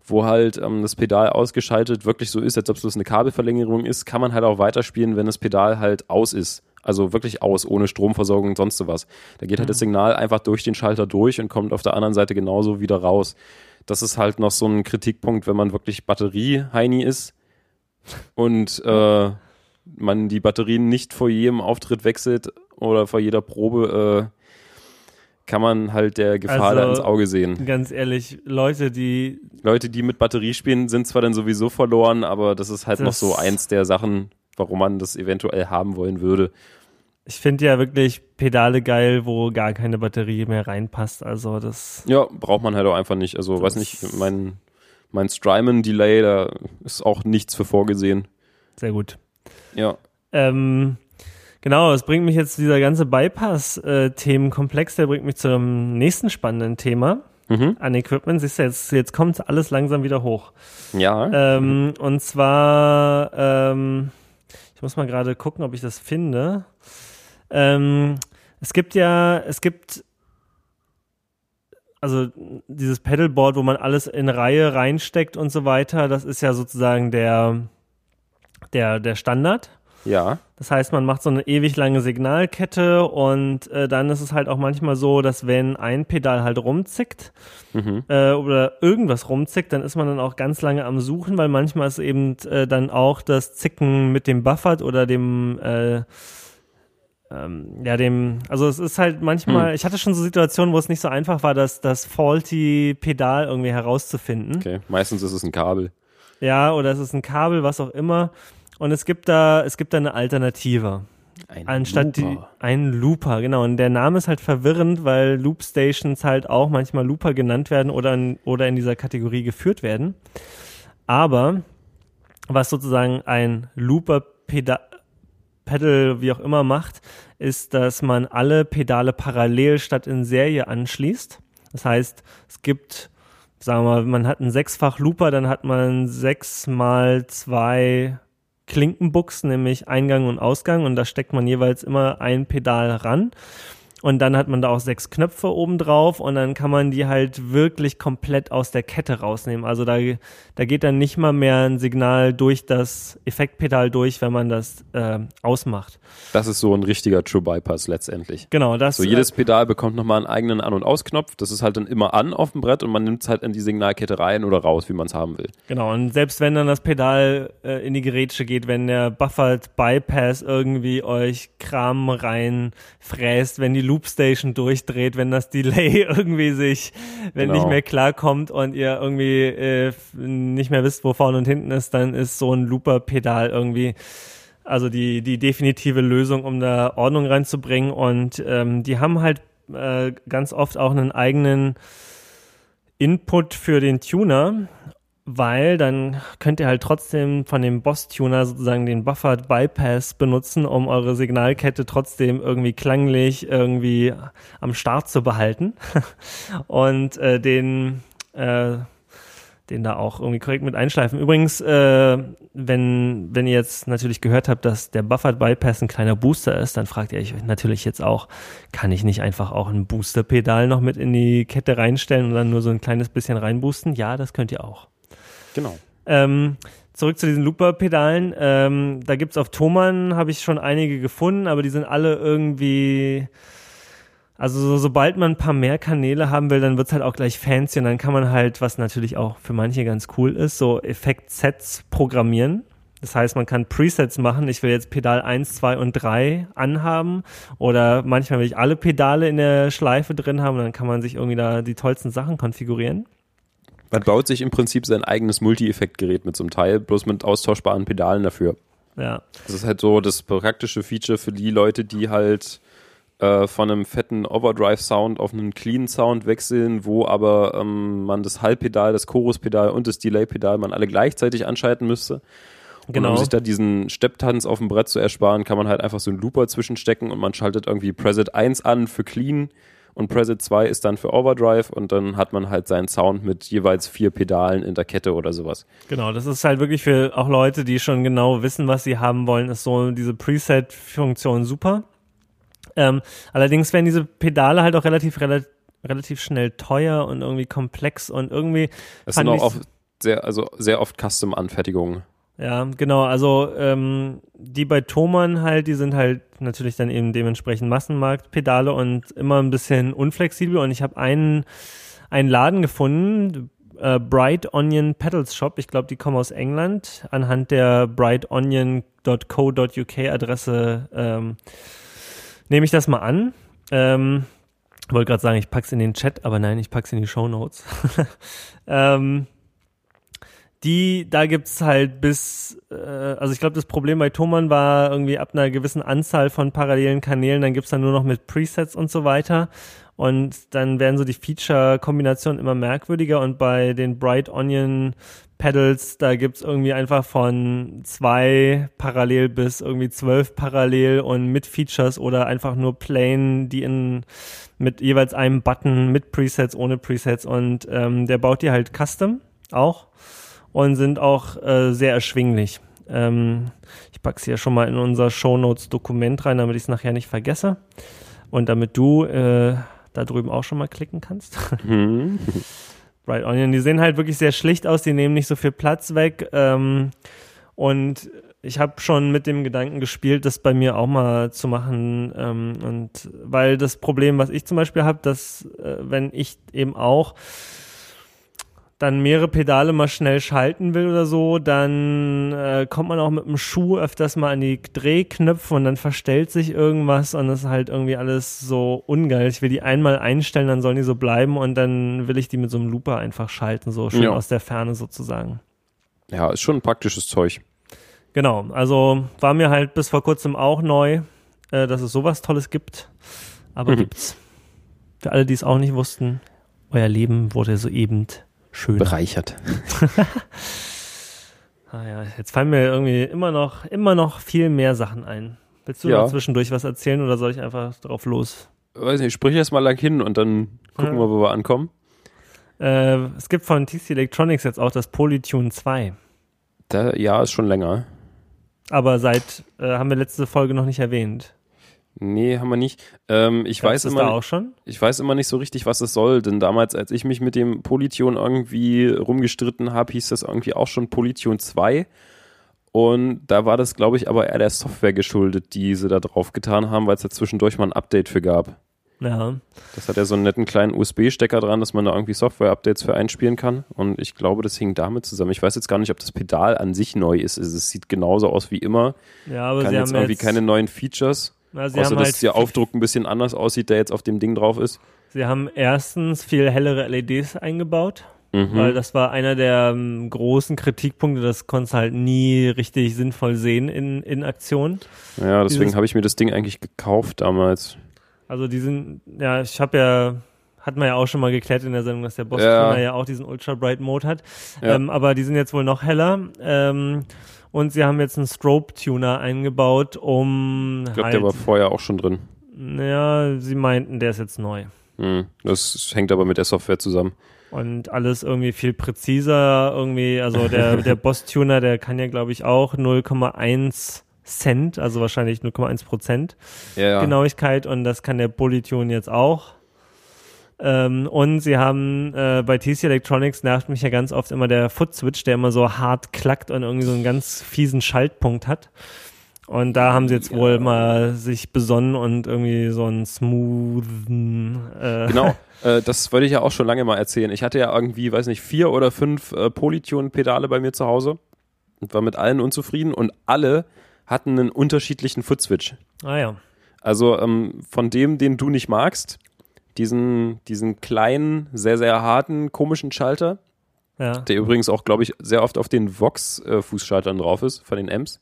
wo halt ähm, das Pedal ausgeschaltet wirklich so ist, als ob es eine Kabelverlängerung ist, kann man halt auch weiterspielen, wenn das Pedal halt aus ist. Also wirklich aus, ohne Stromversorgung und sonst was. Da geht halt das mhm. Signal einfach durch den Schalter durch und kommt auf der anderen Seite genauso wieder raus. Das ist halt noch so ein Kritikpunkt, wenn man wirklich Batterie-Heini ist und äh, man die Batterien nicht vor jedem Auftritt wechselt oder vor jeder Probe, äh, kann man halt der Gefahr also, da ins Auge sehen. Ganz ehrlich, Leute, die. Leute, die mit Batterie spielen, sind zwar dann sowieso verloren, aber das ist halt das noch so eins der Sachen, warum man das eventuell haben wollen würde. Ich finde ja wirklich Pedale geil, wo gar keine Batterie mehr reinpasst. Also das. Ja, braucht man halt auch einfach nicht. Also, weiß nicht, mein, mein Strymon-Delay, da ist auch nichts für vorgesehen. Sehr gut. Ja. Ähm, genau, das bringt mich jetzt, dieser ganze Bypass-Themenkomplex, der bringt mich zu einem nächsten spannenden Thema. Mhm. An Equipment, siehst du, jetzt, jetzt kommt alles langsam wieder hoch. Ja. Ähm, mhm. Und zwar, ähm, ich muss mal gerade gucken, ob ich das finde. Ähm, es gibt ja, es gibt also dieses Pedalboard, wo man alles in Reihe reinsteckt und so weiter, das ist ja sozusagen der der, der Standard. Ja. Das heißt, man macht so eine ewig lange Signalkette und äh, dann ist es halt auch manchmal so, dass wenn ein Pedal halt rumzickt Mhm. äh, oder irgendwas rumzickt, dann ist man dann auch ganz lange am Suchen, weil manchmal ist eben äh, dann auch das Zicken mit dem Buffert oder dem äh, ähm, ja, dem, also es ist halt manchmal, Hm. ich hatte schon so Situationen, wo es nicht so einfach war, das, das faulty Pedal irgendwie herauszufinden. Okay. Meistens ist es ein Kabel. Ja, oder es ist ein Kabel, was auch immer. Und es gibt da, es gibt da eine Alternative. Ein Anstatt die, Looper. ein Looper, genau. Und der Name ist halt verwirrend, weil Loop Stations halt auch manchmal Looper genannt werden oder in, oder in dieser Kategorie geführt werden. Aber was sozusagen ein Looper Pedal, Pedal, wie auch immer macht, ist, dass man alle Pedale parallel statt in Serie anschließt. Das heißt, es gibt, sagen wir mal, man hat einen sechsfach Looper, dann hat man sechs mal zwei Klinkenbuchsen, nämlich Eingang und Ausgang und da steckt man jeweils immer ein Pedal ran. Und dann hat man da auch sechs Knöpfe oben drauf und dann kann man die halt wirklich komplett aus der Kette rausnehmen. Also da, da geht dann nicht mal mehr ein Signal durch das Effektpedal durch, wenn man das äh, ausmacht. Das ist so ein richtiger True Bypass letztendlich. Genau, das So jedes Pedal bekommt nochmal einen eigenen An- und Ausknopf. Das ist halt dann immer an auf dem Brett und man nimmt es halt in die Signalkette rein oder raus, wie man es haben will. Genau, und selbst wenn dann das Pedal äh, in die Gerätsche geht, wenn der Buffered Bypass irgendwie euch Kram reinfräst, wenn die Loopstation durchdreht, wenn das Delay irgendwie sich, wenn Genau. nicht mehr klarkommt und ihr irgendwie äh, nicht mehr wisst, wo vorne und hinten ist, dann ist so ein Looper-Pedal irgendwie also die, die definitive Lösung, um da Ordnung reinzubringen. Und ähm, die haben halt äh, ganz oft auch einen eigenen Input für den Tuner, weil dann könnt ihr halt trotzdem von dem Boss-Tuner sozusagen den Buffered Bypass benutzen, um eure Signalkette trotzdem irgendwie klanglich irgendwie am Start zu behalten und äh, den äh, den da auch irgendwie korrekt mit einschleifen. Übrigens, äh, wenn, wenn ihr jetzt natürlich gehört habt, dass der Buffered Bypass ein kleiner Booster ist, dann fragt ihr euch natürlich jetzt auch, kann ich nicht einfach auch ein Booster-Pedal noch mit in die Kette reinstellen und dann nur so ein kleines bisschen reinboosten? Ja, das könnt ihr auch. Genau. Ähm, zurück zu diesen Looper-Pedalen. Ähm, da gibt's auf Thomann, habe ich schon einige gefunden, aber die sind alle irgendwie. Also so, sobald man ein paar mehr Kanäle haben will, dann wird's halt auch gleich fancy und dann kann man halt, was natürlich auch für manche ganz cool ist, so Effektsets programmieren. Das heißt, man kann Presets machen. Ich will jetzt Pedal 1, 2 und 3 anhaben oder manchmal will ich alle Pedale in der Schleife drin haben und dann kann man sich irgendwie da die tollsten Sachen konfigurieren. Man baut sich im Prinzip sein eigenes Multi-Effekt-Gerät mit so einem Teil, bloß mit austauschbaren Pedalen dafür. Ja. Das ist halt so das praktische Feature für die Leute, die halt äh, von einem fetten Overdrive-Sound auf einen Clean-Sound wechseln, wo aber ähm, man das Halbpedal, das Chorus-Pedal und das Delay-Pedal man alle gleichzeitig anschalten müsste. Und Genau. um sich da diesen Stepptanz auf dem Brett zu ersparen, kann man halt einfach so einen Looper zwischenstecken und man schaltet irgendwie Preset 1 an für Clean und Preset 2 ist dann für Overdrive und dann hat man halt seinen Sound mit jeweils vier Pedalen in der Kette oder sowas. Genau, das ist halt wirklich für auch Leute, die schon genau wissen, was sie haben wollen, ist so diese Preset-Funktion super. Ähm, allerdings werden diese Pedale halt auch relativ, relativ, relativ schnell teuer und irgendwie komplex und irgendwie. Fand sind auch oft sehr, also sehr oft Custom-Anfertigungen. Ja, genau, also ähm, die bei Thomann halt, die sind halt natürlich dann eben dementsprechend Massenmarktpedale und immer ein bisschen unflexibel und ich habe einen, einen Laden gefunden, äh, Bright Onion Pedals Shop, ich glaube, die kommen aus England, anhand der brightonion.co.uk Adresse ähm, nehme ich das mal an. Ähm, wollte gerade sagen, ich pack's in den Chat, aber nein, ich pack's in die Show Notes. ähm, die, da gibt's halt bis, äh, also ich glaube, das Problem bei Thomann war irgendwie ab einer gewissen Anzahl von parallelen Kanälen, dann gibt's dann nur noch mit Presets und so weiter. Und dann werden so die Feature-Kombinationen immer merkwürdiger. Und bei den Bright Onion Pedals, da gibt's irgendwie einfach von zwei parallel bis irgendwie zwölf parallel und mit Features oder einfach nur plain, die in mit jeweils einem Button mit Presets, ohne Presets. Und ähm, der baut die halt custom auch und sind auch äh, sehr erschwinglich. Ähm, ich pack's hier schon mal in unser Shownotes Dokument rein, damit ich es nachher nicht vergesse und damit du äh, da drüben auch schon mal klicken kannst. Hm. Bright Onion, die sehen halt wirklich sehr schlicht aus, die nehmen nicht so viel Platz weg ähm, und ich habe schon mit dem Gedanken gespielt, das bei mir auch mal zu machen. Ähm, und weil das Problem, was ich zum Beispiel habe, dass äh, wenn ich eben auch dann mehrere Pedale mal schnell schalten will oder so, dann äh, kommt man auch mit dem Schuh öfters mal an die Drehknöpfe und dann verstellt sich irgendwas und das ist halt irgendwie alles so ungeil. Ich will die einmal einstellen, dann sollen die so bleiben und dann will ich die mit so einem Looper einfach schalten, so schön ja. aus der Ferne sozusagen. Ja, ist schon ein praktisches Zeug. Genau, also war mir halt bis vor kurzem auch neu, äh, dass es sowas Tolles gibt. Aber mhm. gibt's. Für alle, die es auch nicht wussten, euer Leben wurde soeben schön bereichert. ah ja, jetzt fallen mir irgendwie immer noch, immer noch viel mehr Sachen ein. Willst du ja. noch zwischendurch was erzählen oder soll ich einfach drauf los? Weiß nicht, sprich erst mal lang hin und dann gucken ja. wir, wo wir ankommen. Äh, es gibt von TC Electronics jetzt auch das Polytune 2. Da, ja, ist schon länger. Aber seit, äh, haben wir letzte Folge noch nicht erwähnt. Nee, haben wir nicht. Ähm, ich weiß immer, auch schon? Ich weiß immer nicht so richtig, was es soll, denn damals, als ich mich mit dem Polytion irgendwie rumgestritten habe, hieß das irgendwie auch schon Polytion 2. Und da war das, glaube ich, aber eher der Software geschuldet, die sie da drauf getan haben, weil es da zwischendurch mal ein Update für gab. Ja. Das hat ja so einen netten kleinen USB-Stecker dran, dass man da irgendwie Software-Updates für einspielen kann. Und ich glaube, das hing damit zusammen. Ich weiß jetzt gar nicht, ob das Pedal an sich neu ist. Es sieht genauso aus wie immer. Ja, aber kann sie jetzt haben irgendwie jetzt keine neuen Features. Na, sie außer, dass halt der Aufdruck ein bisschen anders aussieht, der jetzt auf dem Ding drauf ist. Sie haben erstens viel hellere LEDs eingebaut. Mhm. Weil das war einer der ähm, großen Kritikpunkte, das konntest halt nie richtig sinnvoll sehen in, in Aktion. Ja, deswegen habe ich mir das Ding eigentlich gekauft damals. Also die sind, ja, ich habe ja, hat man ja auch schon mal geklärt in der Sendung, dass der Boss ja, ja auch diesen Ultra Bright Mode hat. Ja. Ähm, aber die sind jetzt wohl noch heller. Ähm, und sie haben jetzt einen Strobe-Tuner eingebaut, um. Ich glaube, halt, der war vorher auch schon drin. Ja, sie meinten, der ist jetzt neu. Hm, das hängt aber mit der Software zusammen. Und alles irgendwie viel präziser, irgendwie, also der, der Boss-Tuner, der kann ja, glaube ich, auch 0,1 Cent, also wahrscheinlich 0,1 Prozent ja, ja. Genauigkeit und das kann der Polytune jetzt auch. Ähm, und sie haben äh, bei TC Electronics nervt mich ja ganz oft immer der Foot Switch, der immer so hart klackt und irgendwie so einen ganz fiesen Schaltpunkt hat. Und da haben sie jetzt ja. wohl mal sich besonnen und irgendwie so einen smoothen. Äh genau, äh, das wollte ich ja auch schon lange mal erzählen. Ich hatte ja irgendwie, weiß nicht, vier oder fünf äh, Polytune-Pedale bei mir zu Hause und war mit allen unzufrieden und alle hatten einen unterschiedlichen Foot-Switch. Ah ja. Also ähm, von dem, den du nicht magst, diesen, diesen kleinen, sehr, sehr harten, komischen Schalter, ja. der übrigens auch, glaube ich, sehr oft auf den Vox-Fußschaltern drauf ist, von den Amps.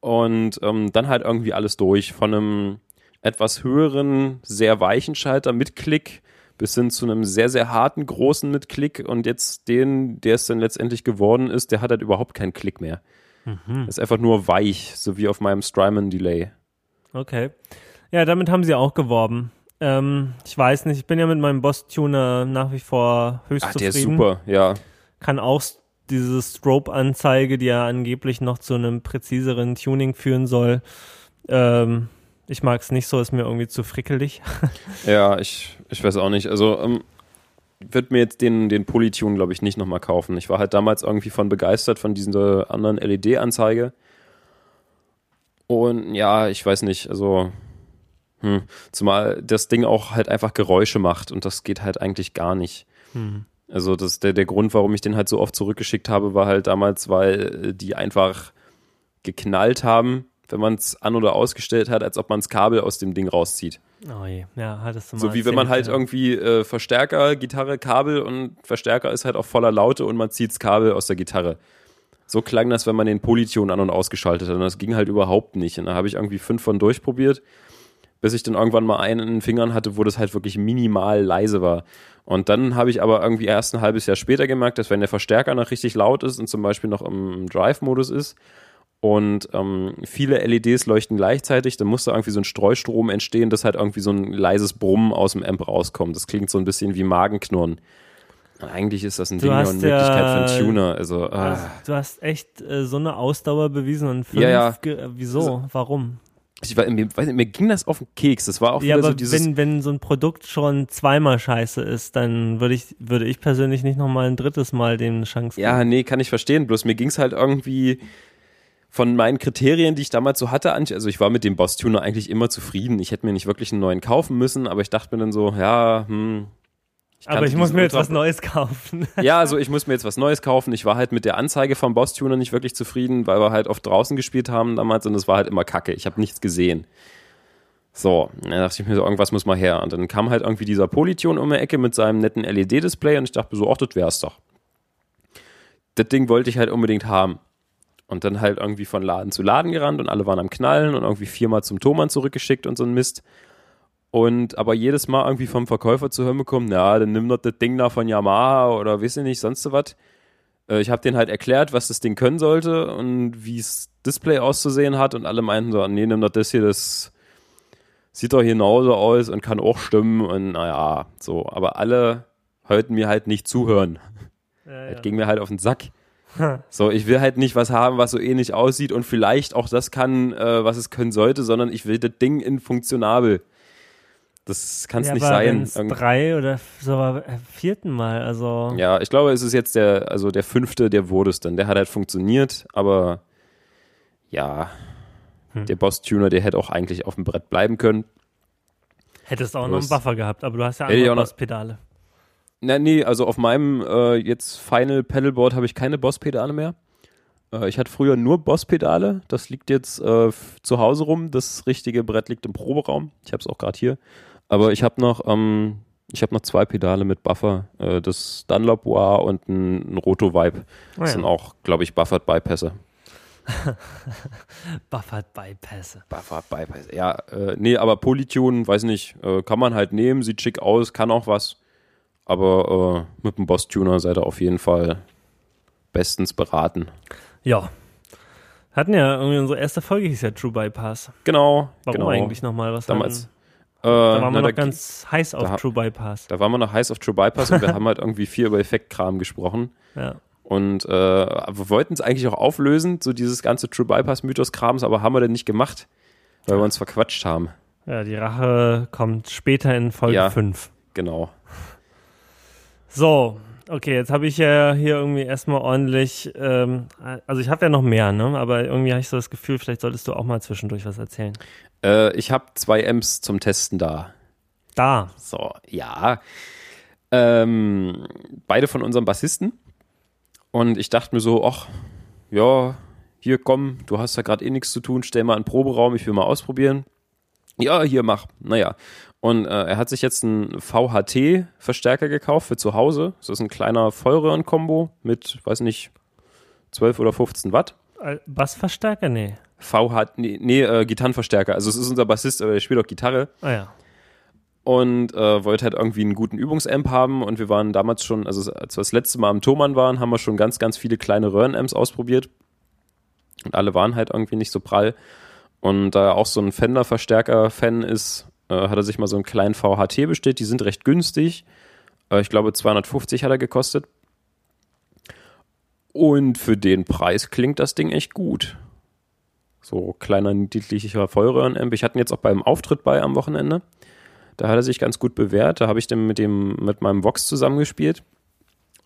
Und ähm, dann halt irgendwie alles durch, von einem etwas höheren, sehr weichen Schalter mit Klick bis hin zu einem sehr, sehr harten, großen mit Klick und jetzt den, der es dann letztendlich geworden ist, der hat halt überhaupt keinen Klick mehr. Mhm. Ist einfach nur weich, so wie auf meinem Strymon Delay. Okay. Ja, damit haben sie auch geworben. Ähm, ich weiß nicht, ich bin ja mit meinem Boss-Tuner nach wie vor höchst Ach, zufrieden. Der ist super, ja. Kann auch diese Strobe-Anzeige, die ja angeblich noch zu einem präziseren Tuning führen soll. Ähm, ich mag es nicht so, ist mir irgendwie zu frickelig. ja, ich, ich weiß auch nicht. Also, ähm, würde mir jetzt den, den Polytune, glaube ich, nicht nochmal kaufen. Ich war halt damals irgendwie von begeistert von dieser anderen LED-Anzeige. Und ja, ich weiß nicht, also hm, zumal das Ding auch halt einfach Geräusche macht und das geht halt eigentlich gar nicht. Hm. Also das, der, der Grund, warum ich den halt so oft zurückgeschickt habe, war halt damals, weil die einfach geknallt haben, wenn man es an- oder ausgestellt hat, als ob man das Kabel aus dem Ding rauszieht. Oh je, ja, hattest du mal So wie wenn man halt ja. irgendwie äh, Verstärker, Gitarre, Kabel und Verstärker ist halt auf voller Laute und man zieht das Kabel aus der Gitarre. So klang das, wenn man den Polytune an- und ausgeschaltet hat. Und das ging halt überhaupt nicht. Und da habe ich irgendwie fünf von durchprobiert, bis ich dann irgendwann mal einen in den Fingern hatte, wo das halt wirklich minimal leise war. Und dann habe ich aber irgendwie erst ein halbes Jahr später gemerkt, dass wenn der Verstärker noch richtig laut ist und zum Beispiel noch im Drive-Modus ist, und ähm, viele LEDs leuchten gleichzeitig, dann muss da irgendwie so ein Streustrom entstehen, dass halt irgendwie so ein leises Brummen aus dem Amp rauskommt. Das klingt so ein bisschen wie Magenknurren. Eigentlich ist das ein Du Ding hast und Möglichkeit ja- für einen Tuner. Also, ah. Also, du hast echt äh, so eine Ausdauer bewiesen und fünf Ja, ja. Äh, wieso? Warum? Ich war, mir, weiß nicht, mir ging das auf den Keks. Das war auch Ja, wieder aber so dieses. wenn, wenn so ein Produkt schon zweimal scheiße ist, dann würde ich, würde ich persönlich nicht nochmal ein drittes Mal den Chance ja, geben. nee, kann ich verstehen. Bloß mir ging es halt irgendwie. von meinen Kriterien, die ich damals so hatte, also ich war mit dem Boss-Tuner eigentlich immer zufrieden. Ich hätte mir nicht wirklich einen neuen kaufen müssen, aber ich dachte mir dann so, ja, hm. Aber ich muss mir jetzt was Neues kaufen. ja, also ich muss mir jetzt was Neues kaufen. Ich war halt mit der Anzeige vom Boss-Tuner nicht wirklich zufrieden, weil wir halt oft draußen gespielt haben damals und es war halt immer kacke. Ich habe nichts gesehen. So, dann dachte ich mir so, irgendwas muss mal her. Und dann kam halt irgendwie dieser Polytune um die Ecke mit seinem netten LED-Display und ich dachte so, ach, das wär's doch. Das Ding wollte ich halt unbedingt haben. Und dann halt irgendwie von Laden zu Laden gerannt und alle waren am Knallen und irgendwie viermal zum Thomann zurückgeschickt und so ein Mist. Und aber jedes Mal irgendwie vom Verkäufer zu hören bekommen, na, dann nimm doch das Ding da von Yamaha oder weiß ich nicht, sonst was. Äh, ich habe denen halt erklärt, was das Ding können sollte und wie es Display auszusehen hat und alle meinten so, nee, nimm doch das hier, das sieht doch genauso aus und kann auch stimmen und naja, so. Aber alle wollten mir halt nicht zuhören. Ja, ja. Das ging mir halt auf den Sack. So, ich will halt nicht was haben, was so ähnlich aussieht und vielleicht auch das kann, äh, was es können sollte, sondern ich will das Ding in funktionabel. Das kann es ja, nicht sein. drei oder so war äh, vierten Mal, also. Ja, ich glaube, es ist jetzt der, also der fünfte, der wurde es dann. Der hat halt funktioniert, aber ja, hm. der Boss-Tuner, der hätte auch eigentlich auf dem Brett bleiben können. Hättest auch noch einen Buffer gehabt, aber du hast ja andere Boss-Pedale. Na, nee, also auf meinem äh, jetzt Final Pedalboard habe ich keine Boss-Pedale mehr. Äh, ich hatte früher nur Boss-Pedale. Das liegt jetzt äh, zu Hause rum. Das richtige Brett liegt im Proberaum. Ich habe es auch gerade hier. Aber ich habe noch, ähm, ich habe noch zwei Pedale mit Buffer. Äh, das Dunlop War und ein, ein Roto Vibe. Das oh ja. sind auch, glaube ich, Buffered Bypässe. Buffered Bypässe. Buffered Bypässe. Ja, äh, nee, aber Polytune, weiß nicht, äh, kann man halt nehmen, sieht schick aus, kann auch was. Aber äh, mit dem Boss-Tuner seid ihr auf jeden Fall bestens beraten. Ja. Hatten ja irgendwie unsere erste Folge hieß ja True Bypass. Genau. Warum genau. eigentlich nochmal? Was Damals. Äh, da waren wir na, noch ganz heiß auf da, True Bypass. Da waren wir noch heiß auf True Bypass und wir haben halt irgendwie viel über Effektkram gesprochen. Ja. Und äh, wir wollten es eigentlich auch auflösen, so dieses ganze True Bypass-Mythos-Krams, aber haben wir denn nicht gemacht, weil wir uns verquatscht haben. Ja, die Rache kommt später in Folge ja, 5. Genau. So, okay, jetzt habe ich ja hier irgendwie erstmal ordentlich, ähm, also ich habe ja noch mehr, ne? aber irgendwie habe ich so das Gefühl, vielleicht solltest du auch mal zwischendurch was erzählen. Äh, ich habe zwei M's zum Testen da. Da. So, ja. Ähm, beide von unserem Bassisten. Und ich dachte mir so, ach, ja, hier komm, du hast ja gerade eh nichts zu tun, stell mal einen Proberaum, ich will mal ausprobieren. Ja, hier mach. Naja. Und äh, er hat sich jetzt einen VHT-Verstärker gekauft für zu Hause. Das ist ein kleiner Vollröhren-Kombo mit, weiß nicht, 12 oder 15 Watt. Äh, Bassverstärker? Nee. VHT, nee, nee äh, Gitarrenverstärker. Also es ist unser Bassist, aber er spielt auch Gitarre. Ah ja. Und äh, wollte halt irgendwie einen guten Übungsamp haben. Und wir waren damals schon, also als wir das letzte Mal am Thomann waren, haben wir schon ganz, ganz viele kleine Röhrenamps ausprobiert. Und alle waren halt irgendwie nicht so prall. Und da er auch so ein Fender-Verstärker-Fan ist, äh, hat er sich mal so einen kleinen VHT bestellt. Die sind recht günstig. Äh, ich glaube 250 hat er gekostet. Und für den Preis klingt das Ding echt gut. So kleiner, niedlicher Vollröhrenamp. Ich hatte ihn jetzt auch beim Auftritt bei am Wochenende. Da hat er sich ganz gut bewährt. Da habe ich dann mit, dem, mit meinem Vox zusammengespielt.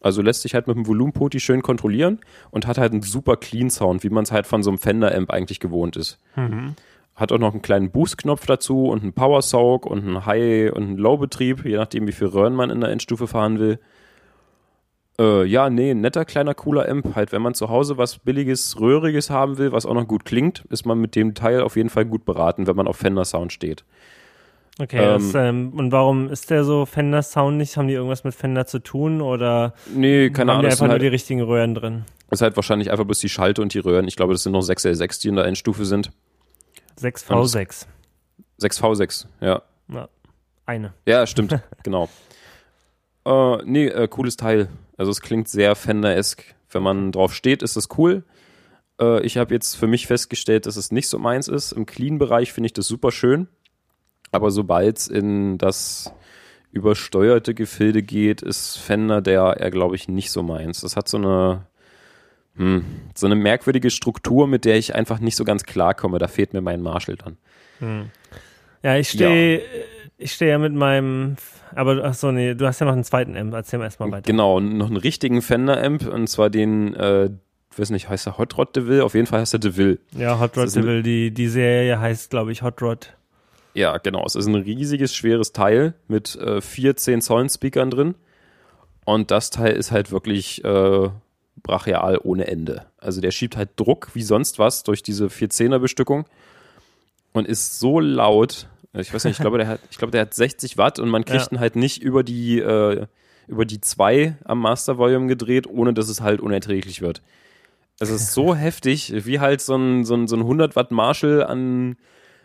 Also lässt sich halt mit dem Volumenpoti schön kontrollieren und hat halt einen super Clean Sound, wie man es halt von so einem Fender-Amp eigentlich gewohnt ist. Mhm. Hat auch noch einen kleinen Boost-Knopf dazu und einen Power-Soak und einen High- und einen Low-Betrieb, je nachdem, wie viel Röhren man in der Endstufe fahren will. Äh, ja, nee, netter, kleiner, cooler Amp. Halt, wenn man zu Hause was Billiges, Röhriges haben will, was auch noch gut klingt, ist man mit dem Teil auf jeden Fall gut beraten, wenn man auf Fender-Sound steht. Okay, ähm, das, ähm, und warum ist der so Fender Sound nicht? Haben die irgendwas mit Fender zu tun oder nee, keine haben Ahnung, die einfach nur halt, die richtigen Röhren drin? Das ist halt wahrscheinlich einfach bloß die Schalte und die Röhren. Ich glaube, das sind noch 6L6, die in der Endstufe sind. 6V6. 6V6, ja. ja. Eine. Ja, stimmt, genau. Äh, nee, äh, cooles Teil. Also es klingt sehr Fender-esque. Wenn man drauf steht, ist das cool. Äh, ich habe jetzt für mich festgestellt, dass es nicht so meins ist. Im Clean-Bereich finde ich das super schön. Aber sobald es in das übersteuerte Gefilde geht, ist Fender der er glaube ich nicht so meins. Das hat so eine hm, so eine merkwürdige Struktur, mit der ich einfach nicht so ganz klarkomme. Da fehlt mir mein Marshall dann. Hm. Ja, ich stehe ja. ich stehe ja mit meinem aber ach so nee, du hast ja noch einen zweiten Amp, erzähl mal erstmal weiter. Genau, noch einen richtigen Fender Amp und zwar den äh, ich weiß nicht, heißt er Hot Rod DeVille? Auf jeden Fall heißt er DeVille. Ja, Hot Rod DeVille, die, die Serie heißt, glaube ich, Hot Rod. Ja, genau. Es ist ein riesiges, schweres Teil mit äh, vier 10 Zoll Speakern drin. Und das Teil ist halt wirklich äh, brachial ohne Ende. Also der schiebt halt Druck wie sonst was durch diese 410er Bestückung und ist so laut. Ich weiß nicht, ich glaube, der hat, ich glaube, der hat 60 Watt und man kriegt ja. ihn halt nicht über die, äh, über die 2 am Master Volume gedreht, ohne dass es halt unerträglich wird. Es ist so heftig, wie halt so ein, so ein, so ein 100 Watt Marshall an,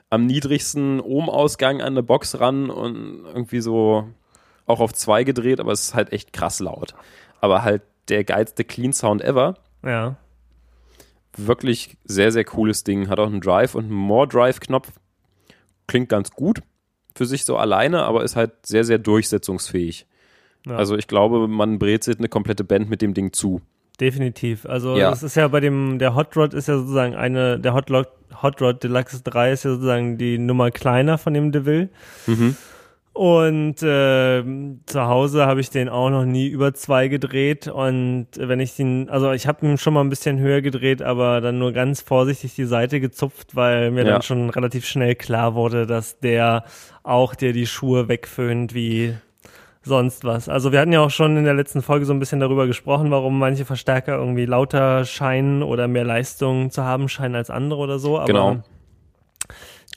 am niedrigsten Ohmausgang an eine Box ran und irgendwie so auch auf 2 gedreht, aber es ist halt echt krass laut. Aber halt der geilste Clean Sound ever. Ja. Wirklich sehr, sehr cooles Ding. Hat auch einen Drive und einen More Drive-Knopf. Klingt ganz gut für sich so alleine, aber ist halt sehr, sehr durchsetzungsfähig. Ja. Also ich glaube, man brezelt eine komplette Band mit dem Ding zu. Definitiv. Also ja. das ist ja bei dem, der Hot Rod ist ja sozusagen eine, der Hot, Hot Rod Deluxe 3 ist ja sozusagen die Nummer kleiner von dem DeVille. Mhm. Und äh, zu Hause habe ich den auch noch nie über zwei gedreht. Und wenn ich den, also ich habe ihn schon mal ein bisschen höher gedreht, aber dann nur ganz vorsichtig die Seite gezupft, weil mir ja. dann schon relativ schnell klar wurde, dass der auch dir die Schuhe wegföhnt wie sonst was. Also wir hatten ja auch schon in der letzten Folge so ein bisschen darüber gesprochen, warum manche Verstärker irgendwie lauter scheinen oder mehr Leistung zu haben scheinen als andere oder so. Aber genau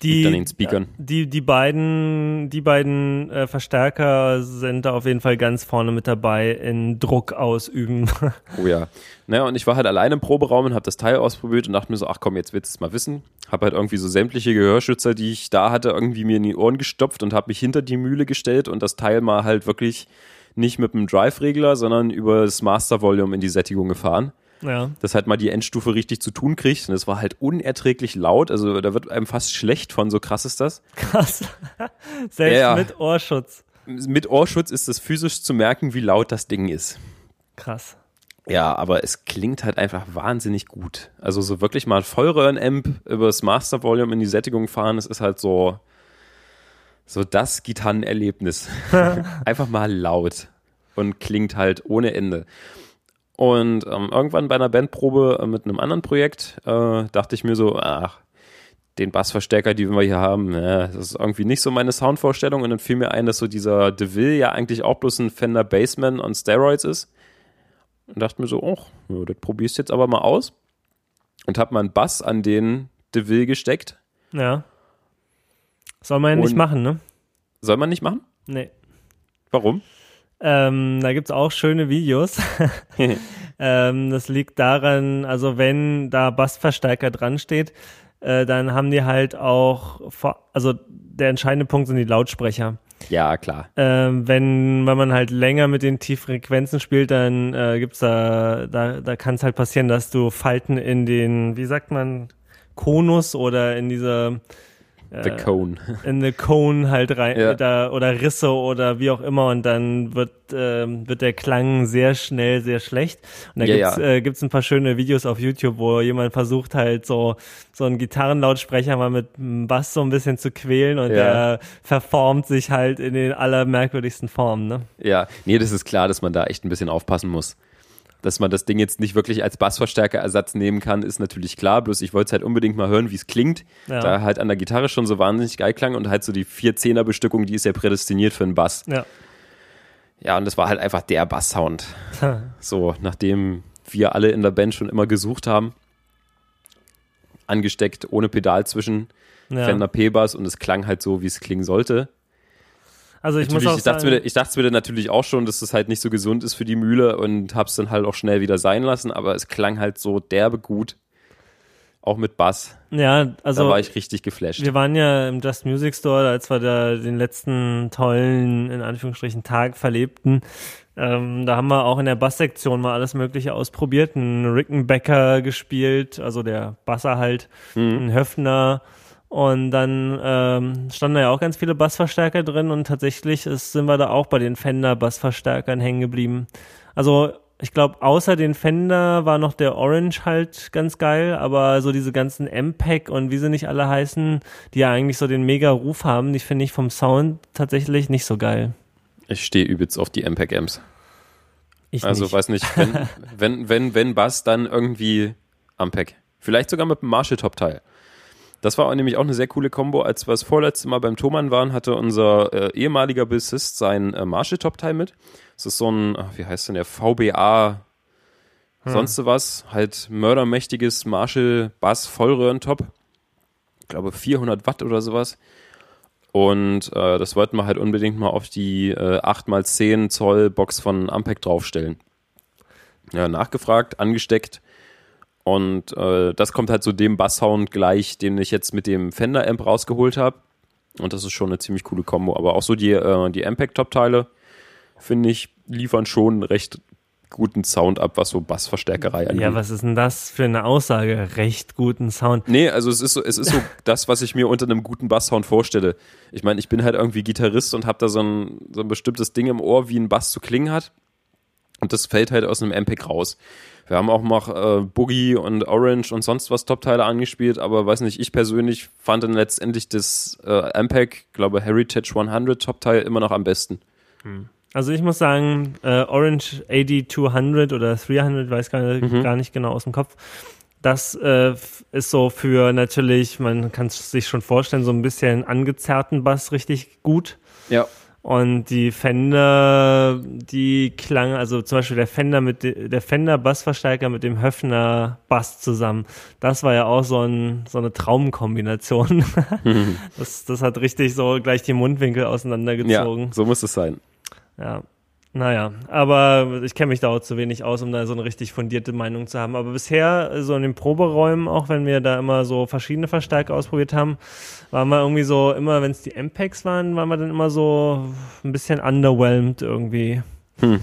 die, an den Speakern. Die, die beiden, die beiden äh, Verstärker sind da auf jeden Fall ganz vorne mit dabei in Druck ausüben. Oh ja. Naja, und ich war halt alleine im Proberaum und habe das Teil ausprobiert und dachte mir so, ach komm, jetzt willst du es mal wissen. Habe halt irgendwie so sämtliche Gehörschützer, die ich da hatte, irgendwie mir in die Ohren gestopft und habe mich hinter die Mühle gestellt und das Teil mal halt wirklich nicht mit dem Drive-Regler, sondern über das Master-Volume in die Sättigung gefahren ja. dass halt mal die Endstufe richtig zu tun kriegt. Und es war halt unerträglich laut. Also da wird einem fast schlecht von, so krass ist das. Krass. Selbst ja, mit Ohrschutz. Mit Ohrschutz ist es physisch zu merken, wie laut das Ding ist. Krass. Ja, aber es klingt halt einfach wahnsinnig gut. Also so wirklich mal Vollröhren-Amp übers Master Volume in die Sättigung fahren, das ist halt so, so das Gitarrenerlebnis. einfach mal laut und klingt halt ohne Ende. Und ähm, irgendwann bei einer Bandprobe äh, mit einem anderen Projekt äh, dachte ich mir so, ach, den Bassverstärker, die wir hier haben, ja, das ist irgendwie nicht so meine Soundvorstellung. Und dann fiel mir ein, dass so dieser DeVille ja eigentlich auch bloß ein Fender Bassman on Steroids ist. Und dachte mir so, oh, ja, das probierst du jetzt aber mal aus. Und hab mal einen Bass an den DeVille gesteckt. Ja. Soll man ja nicht machen, ne? Soll man nicht machen? Nee. Warum? Ähm, da gibt's auch schöne Videos. ähm, das liegt daran, also wenn da Bassverstärker dran steht, äh, dann haben die halt auch, also der entscheidende Punkt sind die Lautsprecher. Ja, klar. Ähm, wenn, wenn man halt länger mit den Tieffrequenzen spielt, dann äh, gibt's da, da, da kann es halt passieren, dass du Falten in den, wie sagt man, Konus oder in dieser The Cone. In the Cone halt rein ja. da, oder Risse oder wie auch immer und dann wird, ähm, wird der Klang sehr schnell sehr schlecht. Und da ja, gibt's, ja. Äh, gibt's ein paar schöne Videos auf YouTube, wo jemand versucht halt so, so einen Gitarrenlautsprecher mal mit einem Bass so ein bisschen zu quälen und der verformt sich halt in den allermerkwürdigsten Formen, ne? Ja, nee, das ist klar, dass man da echt ein bisschen aufpassen muss dass man das Ding jetzt nicht wirklich als Bassverstärkerersatz nehmen kann, ist natürlich klar. Bloß ich wollte halt unbedingt mal hören, wie es klingt. Ja. Da halt an der Gitarre schon so wahnsinnig geil klang und halt so die vier Zehner Bestückung, die ist ja prädestiniert für einen Bass. Ja. Ja, und das war halt einfach der Bass-Sound. so, nachdem wir alle in der Band schon immer gesucht haben, angesteckt, ohne Pedal zwischen, ja. Fender P-Bass und es klang halt so, wie es klingen sollte. Also ich muss auch ich dachte, sagen, mir, ich dachte mir natürlich auch schon, dass das halt nicht so gesund ist für die Mühle und hab's dann halt auch schnell wieder sein lassen, aber es klang halt so derbe gut. Auch mit Bass. Ja, also. Da war ich richtig geflasht. Wir waren ja im Just Music Store, als wir da den letzten tollen, in Anführungsstrichen, Tag verlebten. Ähm, da haben wir auch in der Basssektion mal alles Mögliche ausprobiert. Ein Rickenbacker gespielt, also der Basser halt, mhm. ein Höfner, und dann ähm, standen da ja auch ganz viele Bassverstärker drin und tatsächlich ist, sind wir da auch bei den Fender Bassverstärkern hängen geblieben. Also ich glaube, außer den Fender war noch der Orange halt ganz geil, aber so diese ganzen MPEG und wie sie nicht alle heißen, die ja eigentlich so den mega Ruf haben, die finde ich vom Sound tatsächlich nicht so geil. Ich stehe übelst auf die MPEG-Amps. Ich also nicht. weiß nicht, wenn, wenn, wenn, wenn Bass, dann irgendwie Ampeg. Vielleicht sogar mit einem Marshall-Top-Teil. Das war nämlich auch eine sehr coole Kombo. Als wir das vorletzte Mal beim Thomann waren, hatte unser äh, ehemaliger Bassist sein äh, Marshall-Top-Teil mit. Das ist so ein, ach, wie heißt denn der, VBA sonst was, halt mördermächtiges Marshall-Bass-Vollröhren-Top. Ich glaube 400 Watt oder sowas. Und äh, das wollten wir halt unbedingt mal auf die äh, 8x10 Zoll Box von Ampeg draufstellen. Ja, nachgefragt, angesteckt. Und äh, das kommt halt so dem Basssound gleich, den ich jetzt mit dem Fender Amp rausgeholt habe. Und das ist schon eine ziemlich coole Kombo. Aber auch so die, äh, die Ampeg-Top-Teile, finde ich, liefern schon einen recht guten Sound ab, was so Bassverstärkerei angeht. Ja, was ist denn das für eine Aussage? Recht guten Sound. Nee, also es ist so, es ist so das, was ich mir unter einem guten Basssound vorstelle. Ich meine, ich bin halt irgendwie Gitarrist und habe da so ein, so ein bestimmtes Ding im Ohr, wie ein Bass zu klingen hat. Und das fällt halt aus einem MPEG raus. Wir haben auch noch äh, Boogie und Orange und sonst was Top-Teile angespielt, aber weiß nicht, ich persönlich fand dann letztendlich das äh, MPEG, glaube Heritage 100 Top-Teil immer noch am besten. Also ich muss sagen, äh, Orange AD 200 oder 300, weiß gar, Mhm. gar nicht genau aus dem Kopf. Das äh, ist so für natürlich, man kann es sich schon vorstellen, so ein bisschen angezerrten Bass richtig gut. Ja. Und die Fender, die klang, also zum Beispiel der Fender mit de, der Fender Bassverstärker mit dem Höfner Bass zusammen. Das war ja auch so, ein, so eine Traumkombination. das, das hat richtig so gleich die Mundwinkel Ja, auseinandergezogen. so muss es sein. Ja. Naja, aber ich kenne mich da auch zu wenig aus, um da so eine richtig fundierte Meinung zu haben. Aber bisher, so in den Proberäumen, auch wenn wir da immer so verschiedene Verstärker ausprobiert haben, waren wir irgendwie so, immer wenn es die MPEGs waren, waren wir dann immer so ein bisschen underwhelmed irgendwie. Hm.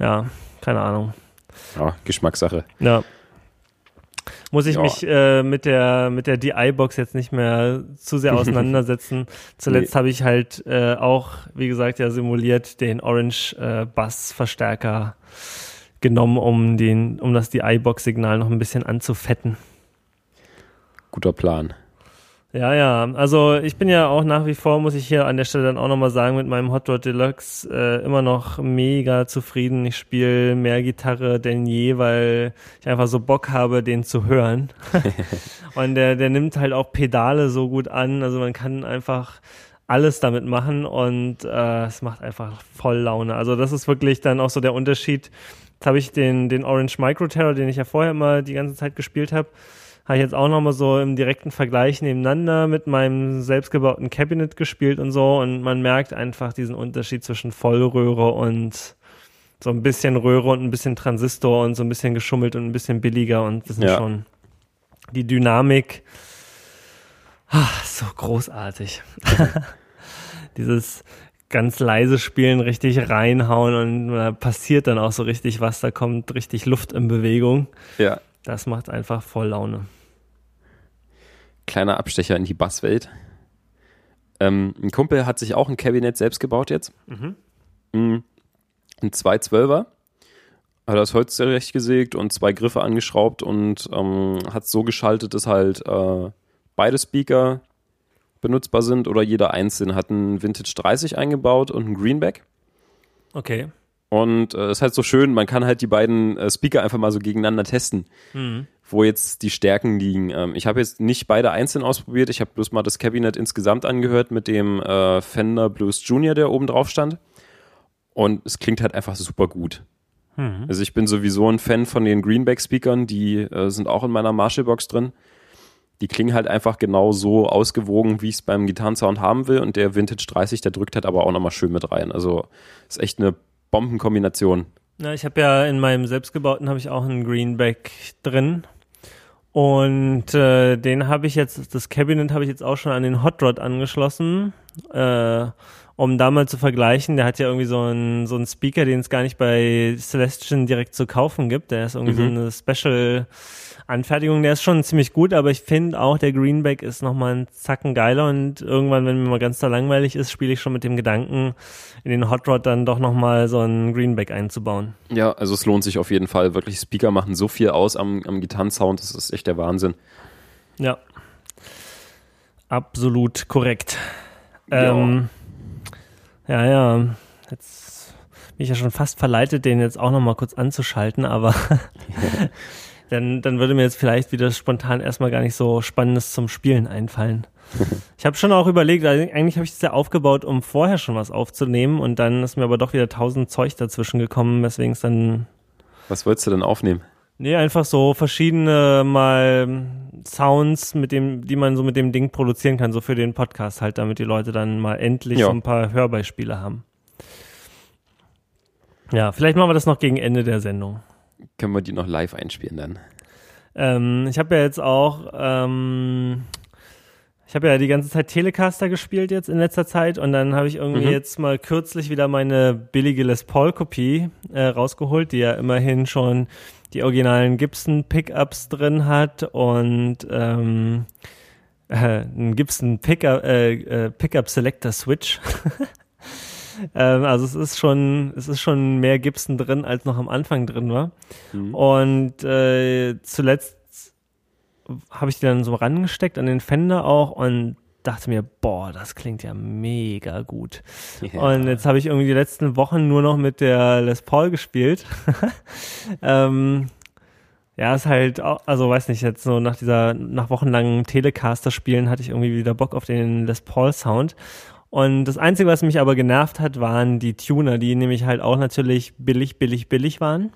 Ja, keine Ahnung. Ja, Geschmackssache. Ja. Muss ich Ja. mich äh, mit der mit der DI-Box jetzt nicht mehr zu sehr auseinandersetzen. Zuletzt habe ich halt äh, auch, wie gesagt, ja simuliert den Orange äh, Bass Verstärker genommen, um den um das DI-Box-Signal noch ein bisschen anzufetten. Guter Plan. Ja, ja. Also ich bin ja auch nach wie vor, muss ich hier an der Stelle dann auch nochmal sagen, mit meinem Hot Rod Deluxe äh, immer noch mega zufrieden. Ich spiele mehr Gitarre denn je, weil ich einfach so Bock habe, den zu hören. Und der, der nimmt halt auch Pedale so gut an. Also man kann einfach alles damit machen und äh, es macht einfach voll Laune. Also das ist wirklich dann auch so der Unterschied. Jetzt habe ich den, den Orange Micro Terror, den ich ja vorher immer die ganze Zeit gespielt habe, habe ich jetzt auch nochmal so im direkten Vergleich nebeneinander mit meinem selbstgebauten Cabinet gespielt und so und man merkt einfach diesen Unterschied zwischen Vollröhre und so ein bisschen Röhre und ein bisschen Transistor und so ein bisschen geschummelt und ein bisschen billiger und das sind Ja. schon die Dynamik ah, so großartig. Dieses ganz leise Spielen richtig reinhauen und da passiert dann auch so richtig was, da kommt richtig Luft in Bewegung. Ja. Das macht einfach voll Laune. Kleiner Abstecher in die Basswelt. Ähm, ein Kumpel hat sich auch ein Kabinett selbst gebaut jetzt. Mhm. Mm, Ein 212er. Hat das Holz zurechtgesägt und zwei Griffe angeschraubt und ähm, hat so geschaltet, dass halt äh, beide Speaker benutzbar sind oder jeder einzeln. Hat einen Vintage 30 eingebaut und einen Greenback. Okay. Und es äh, ist halt so schön, man kann halt die beiden äh, Speaker einfach mal so gegeneinander testen, Mhm. wo jetzt die Stärken liegen. Ähm, ich habe jetzt nicht beide einzeln ausprobiert, ich habe bloß mal das Kabinett insgesamt angehört mit dem äh, Fender Blues Junior, der oben drauf stand. Und es klingt halt einfach super gut. Mhm. Also ich bin sowieso ein Fan von den Greenback-Speakern, die äh, sind auch in meiner Marshall-Box drin. Die klingen halt einfach genau so ausgewogen, wie ich es beim Gitarrensound haben will. Und der Vintage 30, der drückt halt aber auch nochmal schön mit rein. Also ist echt eine Bombenkombination. Ja, ich habe ja in meinem selbstgebauten habe ich auch einen Greenback drin. Und äh, den habe ich jetzt, das Cabinet habe ich jetzt auch schon an den Hot Rod angeschlossen, äh, um da mal zu vergleichen. Der hat ja irgendwie so einen so einen Speaker, den es gar nicht bei Celestion direkt zu kaufen gibt. Der ist irgendwie so Mhm. eine Special Anfertigung. Der ist schon ziemlich gut, aber ich finde auch, der Greenback ist nochmal ein Zacken geiler und irgendwann, wenn mir mal ganz da langweilig ist, spiele ich schon mit dem Gedanken, in den Hot Rod dann doch nochmal so einen Greenback einzubauen. Ja, also es lohnt sich auf jeden Fall. Wirklich, Speaker machen so viel aus am, am Gitarrensound, das ist echt der Wahnsinn. Ja. Absolut korrekt. Ja. Ähm, ja, ja. Jetzt ich ja schon fast verleitet, den jetzt auch nochmal kurz anzuschalten, aber dann, dann würde mir jetzt vielleicht wieder spontan erstmal gar nicht so Spannendes zum Spielen einfallen. Ich habe schon auch überlegt, eigentlich habe ich das ja aufgebaut, um vorher schon was aufzunehmen und dann ist mir aber doch wieder tausend Zeug dazwischen gekommen, weswegen es dann. Was wolltest du denn aufnehmen? Nee, einfach so verschiedene mal Sounds, mit dem, die man so mit dem Ding produzieren kann, so für den Podcast halt, damit die Leute dann mal endlich ja. so ein paar Hörbeispiele haben. Ja, vielleicht machen wir das noch gegen Ende der Sendung. Können wir die noch live einspielen dann? Ähm, ich habe ja jetzt auch ähm, ich habe ja die ganze Zeit Telecaster gespielt jetzt in letzter Zeit und dann habe ich irgendwie mhm. jetzt mal kürzlich wieder meine billige Les Paul Kopie äh, rausgeholt, die ja immerhin schon die originalen Gibson Pickups drin hat und ähm, äh, ein Gibson Pickup, äh, äh, Pickup Selector Switch. ähm, also es ist schon, es ist schon mehr Gibson drin, als noch am Anfang drin war. Mhm. Und äh, zuletzt habe ich die dann so rangesteckt an den Fender auch und dachte mir, boah, das klingt ja mega gut. Yeah. Und jetzt habe ich irgendwie die letzten Wochen nur noch mit der Les Paul gespielt. ähm, ja, ist halt, auch, also weiß nicht, jetzt so nach dieser, nach wochenlangen Telecaster-Spielen hatte ich irgendwie wieder Bock auf den Les Paul-Sound. Und das Einzige, was mich aber genervt hat, waren die Tuner, die nämlich halt auch natürlich billig, billig, billig waren.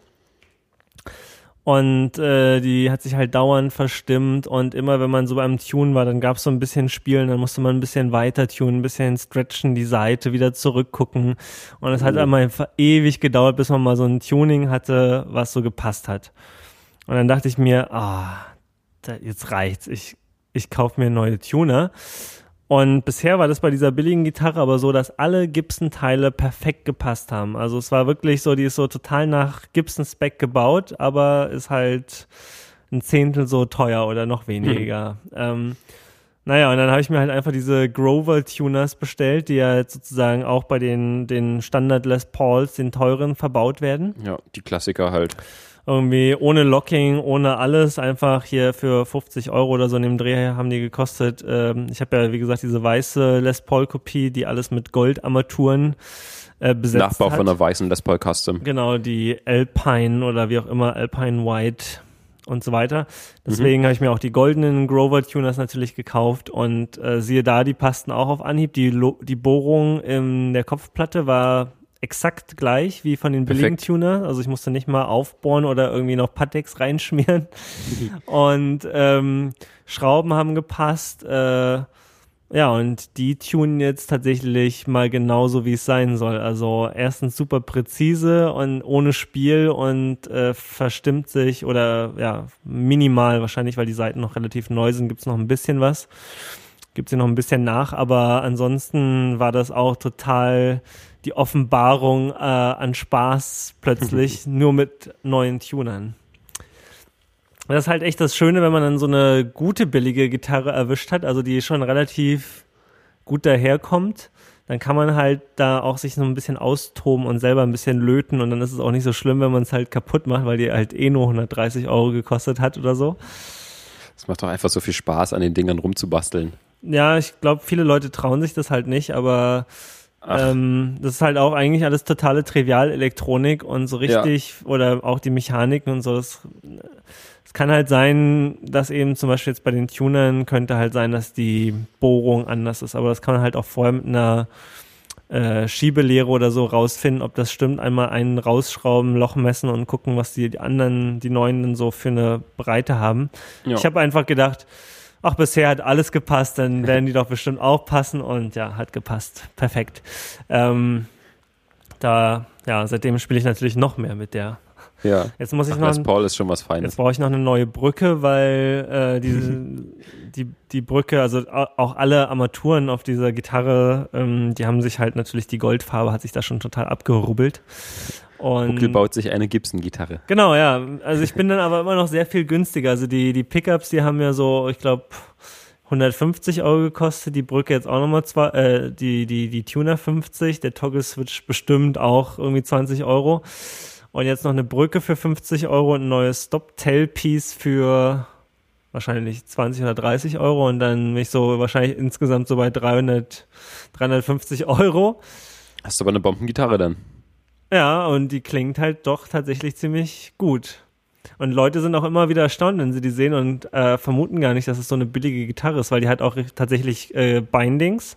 Und äh, die hat sich halt dauernd verstimmt und immer wenn man so beim Tune war, dann gab es so ein bisschen Spielen, dann musste man ein bisschen weiter tunen, ein bisschen stretchen, die Seite wieder zurückgucken. Und es hat mhm. einmal ewig gedauert, bis man mal so ein Tuning hatte, was so gepasst hat. Und dann dachte ich mir, ah, da, jetzt reicht's. Ich, ich kaufe mir neue Tuner. Und bisher war das bei dieser billigen Gitarre aber so, dass alle Gibson-Teile perfekt gepasst haben. Also es war wirklich so, die ist so total nach Gibson-Spec gebaut, aber ist halt ein Zehntel so teuer oder noch weniger. Mhm. Ähm, naja, und dann habe ich mir halt einfach diese Grover-Tuners bestellt, die ja jetzt sozusagen auch bei den, den Standard Les Pauls, den teuren, verbaut werden. Ja, die Klassiker halt irgendwie ohne Locking, ohne alles, einfach hier für 50 Euro oder so in dem Dreh haben die gekostet. Ähm, ich habe ja, wie gesagt, diese weiße Les Paul-Kopie, die alles mit Goldarmaturen äh, besetzt Nachbau hat. von einer weißen Les Paul Custom. Genau, die Alpine oder wie auch immer, Alpine White und so weiter. Deswegen mhm. habe ich mir auch die goldenen Grover Tuners natürlich gekauft und äh, siehe da, die passten auch auf Anhieb. Die, Lo die Bohrung in der Kopfplatte war exakt gleich wie von den billigen Tuner. Also ich musste nicht mal aufbohren oder irgendwie noch Patex reinschmieren. und ähm, Schrauben haben gepasst. Äh, ja, und die tunen jetzt tatsächlich mal genauso, wie es sein soll. Also erstens super präzise und ohne Spiel und äh, verstimmt sich oder ja, minimal wahrscheinlich, weil die Seiten noch relativ neu sind, gibt's noch ein bisschen was. Gibt sie noch ein bisschen nach, aber ansonsten war das auch total die Offenbarung äh, an Spaß plötzlich nur mit neuen Tunern. Das ist halt echt das Schöne, wenn man dann so eine gute billige Gitarre erwischt hat, also die schon relativ gut daherkommt, dann kann man halt da auch sich so ein bisschen austoben und selber ein bisschen löten und dann ist es auch nicht so schlimm, wenn man es halt kaputt macht, weil die halt eh nur 130 Euro gekostet hat oder so. Es macht doch einfach so viel Spaß, an den Dingern rumzubasteln. Ja, ich glaube, viele Leute trauen sich das halt nicht, aber ähm, das ist halt auch eigentlich alles totale Trivial-Elektronik und so richtig, ja. oder auch die Mechaniken und so. Es kann halt sein, dass eben zum Beispiel jetzt bei den Tunern könnte halt sein, dass die Bohrung anders ist, aber das kann man halt auch vorher mit einer äh, Schiebelehre oder so rausfinden, ob das stimmt. Einmal einen rausschrauben, Loch messen und gucken, was die, die anderen, die neuen dann so für eine Breite haben. Ja. Ich habe einfach gedacht, ach, bisher hat alles gepasst, dann werden die doch bestimmt auch passen und ja, hat gepasst. Perfekt. Ähm, da, ja, seitdem spiele ich natürlich noch mehr mit der. Ja. Jetzt muss ich ach, noch. Les Paul ist schon was Feines. Jetzt brauche ich noch eine neue Brücke, weil äh, diese, die, die Brücke, also auch alle Armaturen auf dieser Gitarre, ähm, die haben sich halt natürlich, die Goldfarbe hat sich da schon total abgerubbelt. Und Buckel baut sich eine Gibson-Gitarre. Genau, ja. Also ich bin dann aber immer noch sehr viel günstiger. Also die, die Pickups, die haben ja so, ich glaube, 150 Euro gekostet, die Brücke jetzt auch nochmal zwei, äh, die, die, die Tuner 50, der Toggle Switch bestimmt auch irgendwie 20 Euro. Und jetzt noch eine Brücke für 50 Euro und ein neues Stop-Tail-Piece für wahrscheinlich 20 oder 30 Euro und dann bin ich so wahrscheinlich insgesamt so bei 300, 350 Euro. Hast du aber eine Bombengitarre dann? Ja, und die klingt halt doch tatsächlich ziemlich gut. Und Leute sind auch immer wieder erstaunt, wenn sie die sehen und äh, vermuten gar nicht, dass es so eine billige Gitarre ist, weil die hat auch tatsächlich äh, Bindings.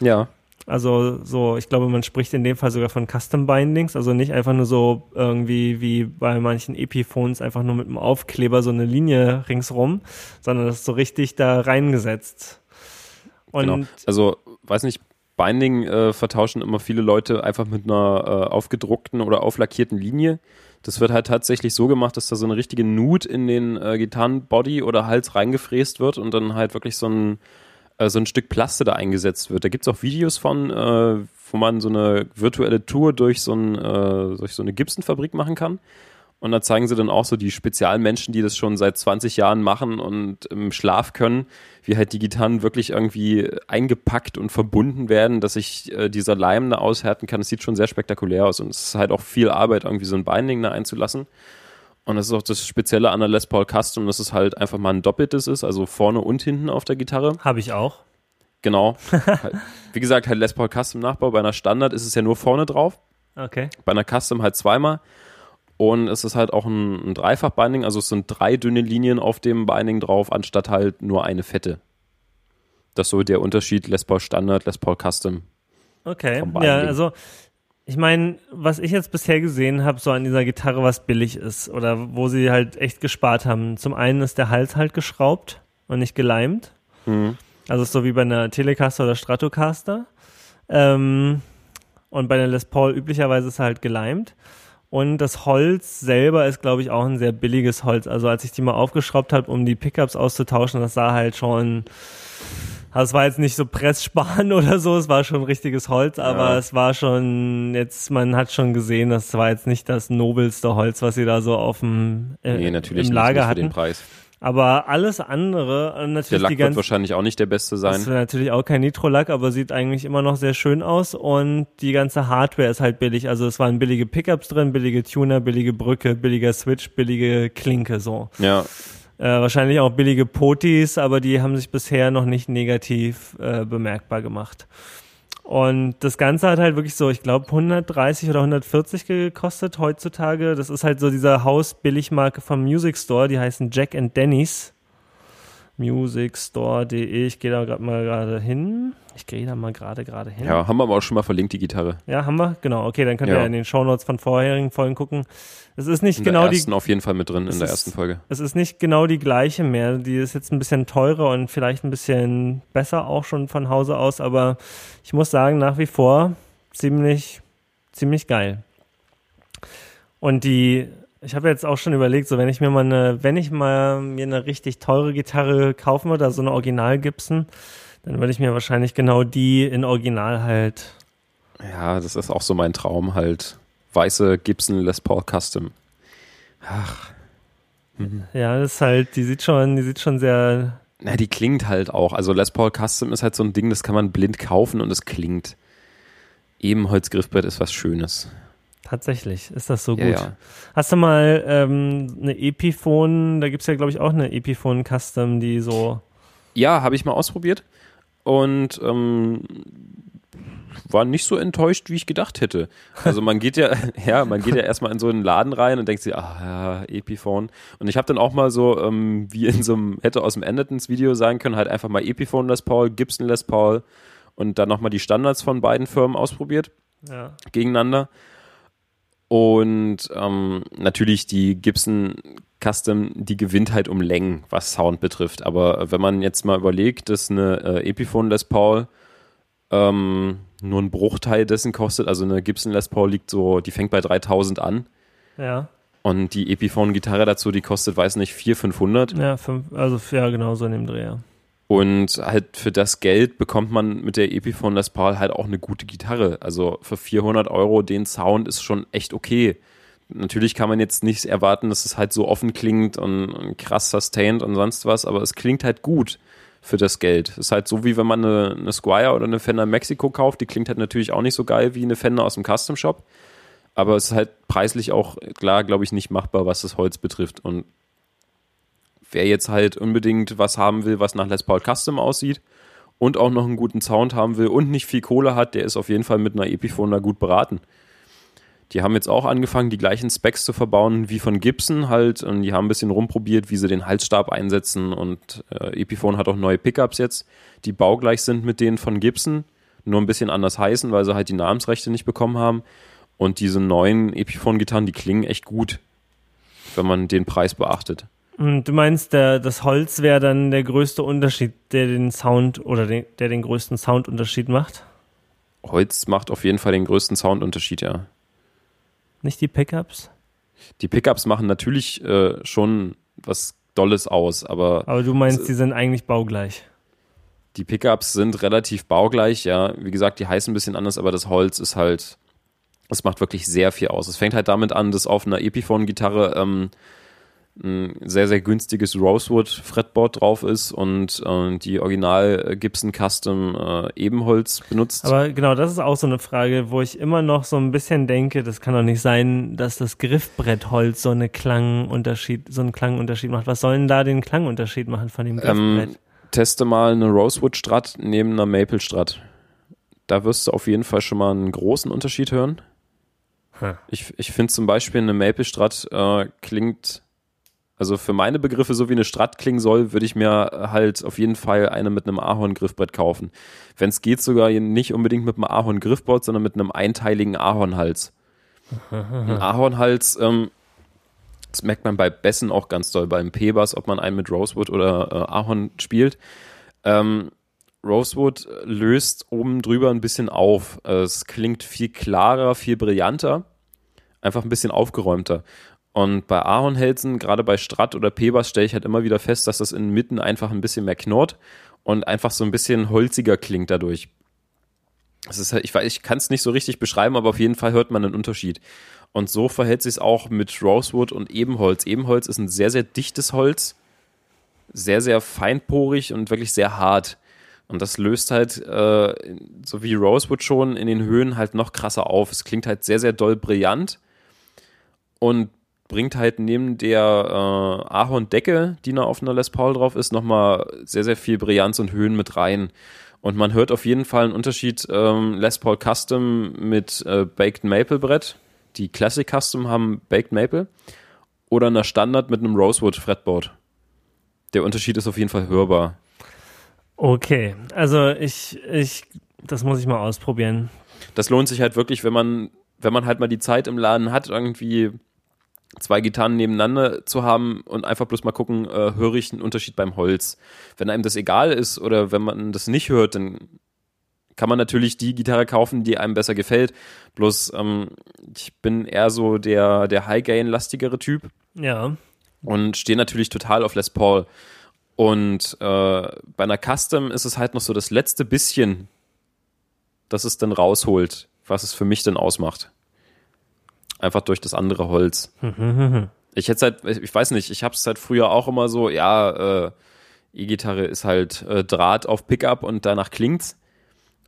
Ja. Also so, ich glaube, man spricht in dem Fall sogar von Custom Bindings, also nicht einfach nur so irgendwie wie bei manchen Epiphones einfach nur mit einem Aufkleber so eine Linie ringsrum, sondern das ist so richtig da reingesetzt. Und genau. Also, weiß nicht, Binding äh, vertauschen immer viele Leute einfach mit einer äh, aufgedruckten oder auflackierten Linie. Das wird halt tatsächlich so gemacht, dass da so eine richtige Nut in den äh, Gitarrenbody oder Hals reingefräst wird und dann halt wirklich so ein äh, so ein Stück Plaste da eingesetzt wird. Da gibt es auch Videos von, äh, wo man so eine virtuelle Tour durch so, ein, äh, durch so eine Gibson-Fabrik machen kann. Und da zeigen sie dann auch so die Spezialmenschen, die das schon seit 20 Jahren machen und im Schlaf können, wie halt die Gitarren wirklich irgendwie eingepackt und verbunden werden, dass sich äh, dieser Leim da aushärten kann. Es sieht schon sehr spektakulär aus und es ist halt auch viel Arbeit, irgendwie so ein Binding da einzulassen. Und das ist auch das Spezielle an der Les Paul Custom, dass es halt einfach mal ein doppeltes ist, also vorne und hinten auf der Gitarre. Habe ich auch. Genau. Wie gesagt, halt Les Paul Custom Nachbau. Bei einer Standard ist es ja nur vorne drauf. Okay. Bei einer Custom halt zweimal. Und es ist halt auch ein, ein Dreifach-Binding, also es sind drei dünne Linien auf dem Binding drauf, anstatt halt nur eine fette. Das ist so der Unterschied Les Paul Standard, Les Paul Custom. Okay. Ja, also ich meine, was ich jetzt bisher gesehen habe, so an dieser Gitarre, was billig ist oder wo sie halt echt gespart haben. Zum einen ist der Hals halt geschraubt und nicht geleimt. Mhm. Also so wie bei einer Telecaster oder Stratocaster. Ähm, und bei der Les Paul üblicherweise ist er halt geleimt. Und das Holz selber ist, glaube ich, auch ein sehr billiges Holz. Also als ich die mal aufgeschraubt habe, um die Pickups auszutauschen, das sah halt schon also es war jetzt nicht so Pressspan oder so, es war schon richtiges Holz, aber ja. es war schon, jetzt, man hat schon gesehen, das war jetzt nicht das nobelste Holz, was sie da so auf dem äh, nee, natürlich im Lager nicht, hatten. Für den Preis. Aber alles andere, äh, natürlich der Lack die wird wahrscheinlich auch nicht der beste sein. Das ist natürlich auch kein Nitrolack, aber sieht eigentlich immer noch sehr schön aus und die ganze Hardware ist halt billig. Also es waren billige Pickups drin, billige Tuner, billige Brücke, billiger Switch, billige Klinke so. Ja. Äh, wahrscheinlich auch billige Potis, aber die haben sich bisher noch nicht negativ äh, bemerkbar gemacht. Und das Ganze hat halt wirklich so, ich glaube, 130 oder 140 gekostet heutzutage. Das ist halt so dieser Haus-Billigmarke vom Music Store, die heißen Jack and Denny's musicstore.de. Ich gehe da gerade mal gerade hin. Ich gehe da mal gerade gerade hin. Ja, haben wir aber auch schon mal verlinkt, die Gitarre. Ja, haben wir? Genau. Okay, dann könnt ja. ihr in den Shownotes von vorherigen Folgen gucken. Es ist nicht in genau der ersten die. auf jeden Fall mit drin, in der ersten Folge. Es ist nicht genau die gleiche mehr. Die ist jetzt ein bisschen teurer und vielleicht ein bisschen besser auch schon von Hause aus, aber ich muss sagen, nach wie vor ziemlich, ziemlich geil. Und die ich habe jetzt auch schon überlegt, so wenn ich mir mal eine, wenn ich mal mir eine richtig teure Gitarre kaufen würde, also eine Original Gibson, dann würde ich mir wahrscheinlich genau die in Original halt. Ja, das ist auch so mein Traum halt. Weiße Gibson Les Paul Custom. Ach. Mhm. Ja, das ist halt, die sieht schon, die sieht schon sehr. Na, die klingt halt auch. Also Les Paul Custom ist halt so ein Ding, das kann man blind kaufen und es klingt. Ebenholzgriffbrett ist was Schönes. Tatsächlich, ist das so gut. Ja, ja. Hast du mal ähm, eine Epiphone, da gibt es ja, glaube ich, auch eine Epiphone Custom, die so. Ja, habe ich mal ausprobiert und ähm, war nicht so enttäuscht, wie ich gedacht hätte. Also man geht ja, ja, man geht ja erstmal in so einen Laden rein und denkt sich, ah ja, Epiphone. Und ich habe dann auch mal so, ähm, wie in so einem, hätte aus dem Andertons Video sein können, halt einfach mal Epiphone Les Paul, Gibson Les Paul und dann nochmal die Standards von beiden Firmen ausprobiert. Ja. Gegeneinander. Und ähm, natürlich die Gibson Custom, die gewinnt halt um Längen, was Sound betrifft. Aber wenn man jetzt mal überlegt, dass eine äh, Epiphone Les Paul ähm, nur ein Bruchteil dessen kostet, also eine Gibson Les Paul liegt so, die fängt bei 3000 an. Ja. Und die Epiphone-Gitarre dazu, die kostet, weiß nicht, 400, 500. Ja, fünf, also ja, genau so in dem Dreh, ja. Und halt für das Geld bekommt man mit der Epiphone Les Paul halt auch eine gute Gitarre. Also für 400 Euro den Sound ist schon echt okay. Natürlich kann man jetzt nicht erwarten, dass es halt so offen klingt und, krass sustained und sonst was, aber es klingt halt gut für das Geld. Es ist halt so, wie wenn man eine, eine Squire oder eine Fender Mexico kauft. Die klingt halt natürlich auch nicht so geil wie eine Fender aus dem Custom Shop. Aber es ist halt preislich auch, klar, glaube ich, nicht machbar, was das Holz betrifft. Und wer jetzt halt unbedingt was haben will, was nach Les Paul Custom aussieht und auch noch einen guten Sound haben will und nicht viel Kohle hat, der ist auf jeden Fall mit einer Epiphone da gut beraten. Die haben jetzt auch angefangen, die gleichen Specs zu verbauen wie von Gibson halt. Und die haben ein bisschen rumprobiert, wie sie den Halsstab einsetzen. Und äh, Epiphone hat auch neue Pickups jetzt, die baugleich sind mit denen von Gibson. Nur ein bisschen anders heißen, weil sie halt die Namensrechte nicht bekommen haben. Und diese neuen Epiphone-Gitarren, die klingen echt gut, wenn man den Preis beachtet. Und du meinst, der, das Holz wäre dann der größte Unterschied, der den Sound oder den, der den größten Soundunterschied macht? Holz macht auf jeden Fall den größten Soundunterschied, ja. Nicht die Pickups? Die Pickups machen natürlich äh, schon was Dolles aus, aber. Aber du meinst, die sind eigentlich baugleich. Die Pickups sind relativ baugleich, ja. Wie gesagt, die heißen ein bisschen anders, aber das Holz ist halt, es macht wirklich sehr viel aus. Es fängt halt damit an, dass auf einer Epiphone-Gitarre ähm, ein sehr, sehr günstiges Rosewood-Fretboard drauf ist und äh, die Original Gibson Custom äh, Ebenholz benutzt. Aber genau, das ist auch so eine Frage, wo ich immer noch so ein bisschen denke, das kann doch nicht sein, dass das Griffbrettholz so eine Klangunterschied, so einen Klangunterschied macht. Was soll denn da den Klangunterschied machen von dem Griffbrett? Ähm, teste mal eine Rosewood Strat neben einer Maple Strat. Da wirst du auf jeden Fall schon mal einen großen Unterschied hören. Huh. Ich, ich finde zum Beispiel eine Maple Strat äh, klingt also für meine Begriffe, so wie eine Strat klingen soll, würde ich mir halt auf jeden Fall eine mit einem Ahorn-Griffbrett kaufen. Wenn es geht, sogar nicht unbedingt mit einem Ahorn-Griffbrett, sondern mit einem einteiligen Ahornhals. Ein Ahornhals, ähm, das merkt man bei Bessen auch ganz doll, beim P-Bass, ob man einen mit Rosewood oder äh, Ahorn spielt. Ähm, Rosewood löst oben drüber ein bisschen auf. Es klingt viel klarer, viel brillanter, einfach ein bisschen aufgeräumter. Und bei Ahornhälsen, gerade bei Strat oder Pebas, stelle ich halt immer wieder fest, dass das inmitten einfach ein bisschen mehr knurrt und einfach so ein bisschen holziger klingt dadurch. Das ist halt, ich weiß, ich kann es nicht so richtig beschreiben, aber auf jeden Fall hört man einen Unterschied. Und so verhält sich es auch mit Rosewood und Ebenholz. Ebenholz ist ein sehr, sehr dichtes Holz, sehr, sehr feinporig und wirklich sehr hart. Und das löst halt, äh, so wie Rosewood schon, in den Höhen halt noch krasser auf. Es klingt halt sehr, sehr doll brillant und bringt halt neben der äh, Ahorn-Decke, die noch auf einer Les Paul drauf ist, nochmal sehr, sehr viel Brillanz und Höhen mit rein. Und man hört auf jeden Fall einen Unterschied ähm, Les Paul Custom mit äh, Baked Maple Brett. Die Classic Custom haben Baked Maple. Oder einer Standard mit einem Rosewood Fretboard. Der Unterschied ist auf jeden Fall hörbar. Okay, also ich, ich, das muss ich mal ausprobieren. Das lohnt sich halt wirklich, wenn man, wenn man halt mal die Zeit im Laden hat, irgendwie zwei Gitarren nebeneinander zu haben und einfach bloß mal gucken, äh, höre ich einen Unterschied beim Holz. Wenn einem das egal ist oder wenn man das nicht hört, dann kann man natürlich die Gitarre kaufen, die einem besser gefällt. Bloß ähm, ich bin eher so der, der High-Gain-lastigere Typ. Ja. Und stehe natürlich total auf Les Paul. Und äh, bei einer Custom ist es halt noch so das letzte bisschen, das es dann rausholt, was es für mich dann ausmacht. Einfach durch das andere Holz. ich hätte halt, ich weiß nicht, ich habe es halt früher auch immer so, ja, äh, E-Gitarre ist halt äh, Draht auf Pickup und danach klingt's.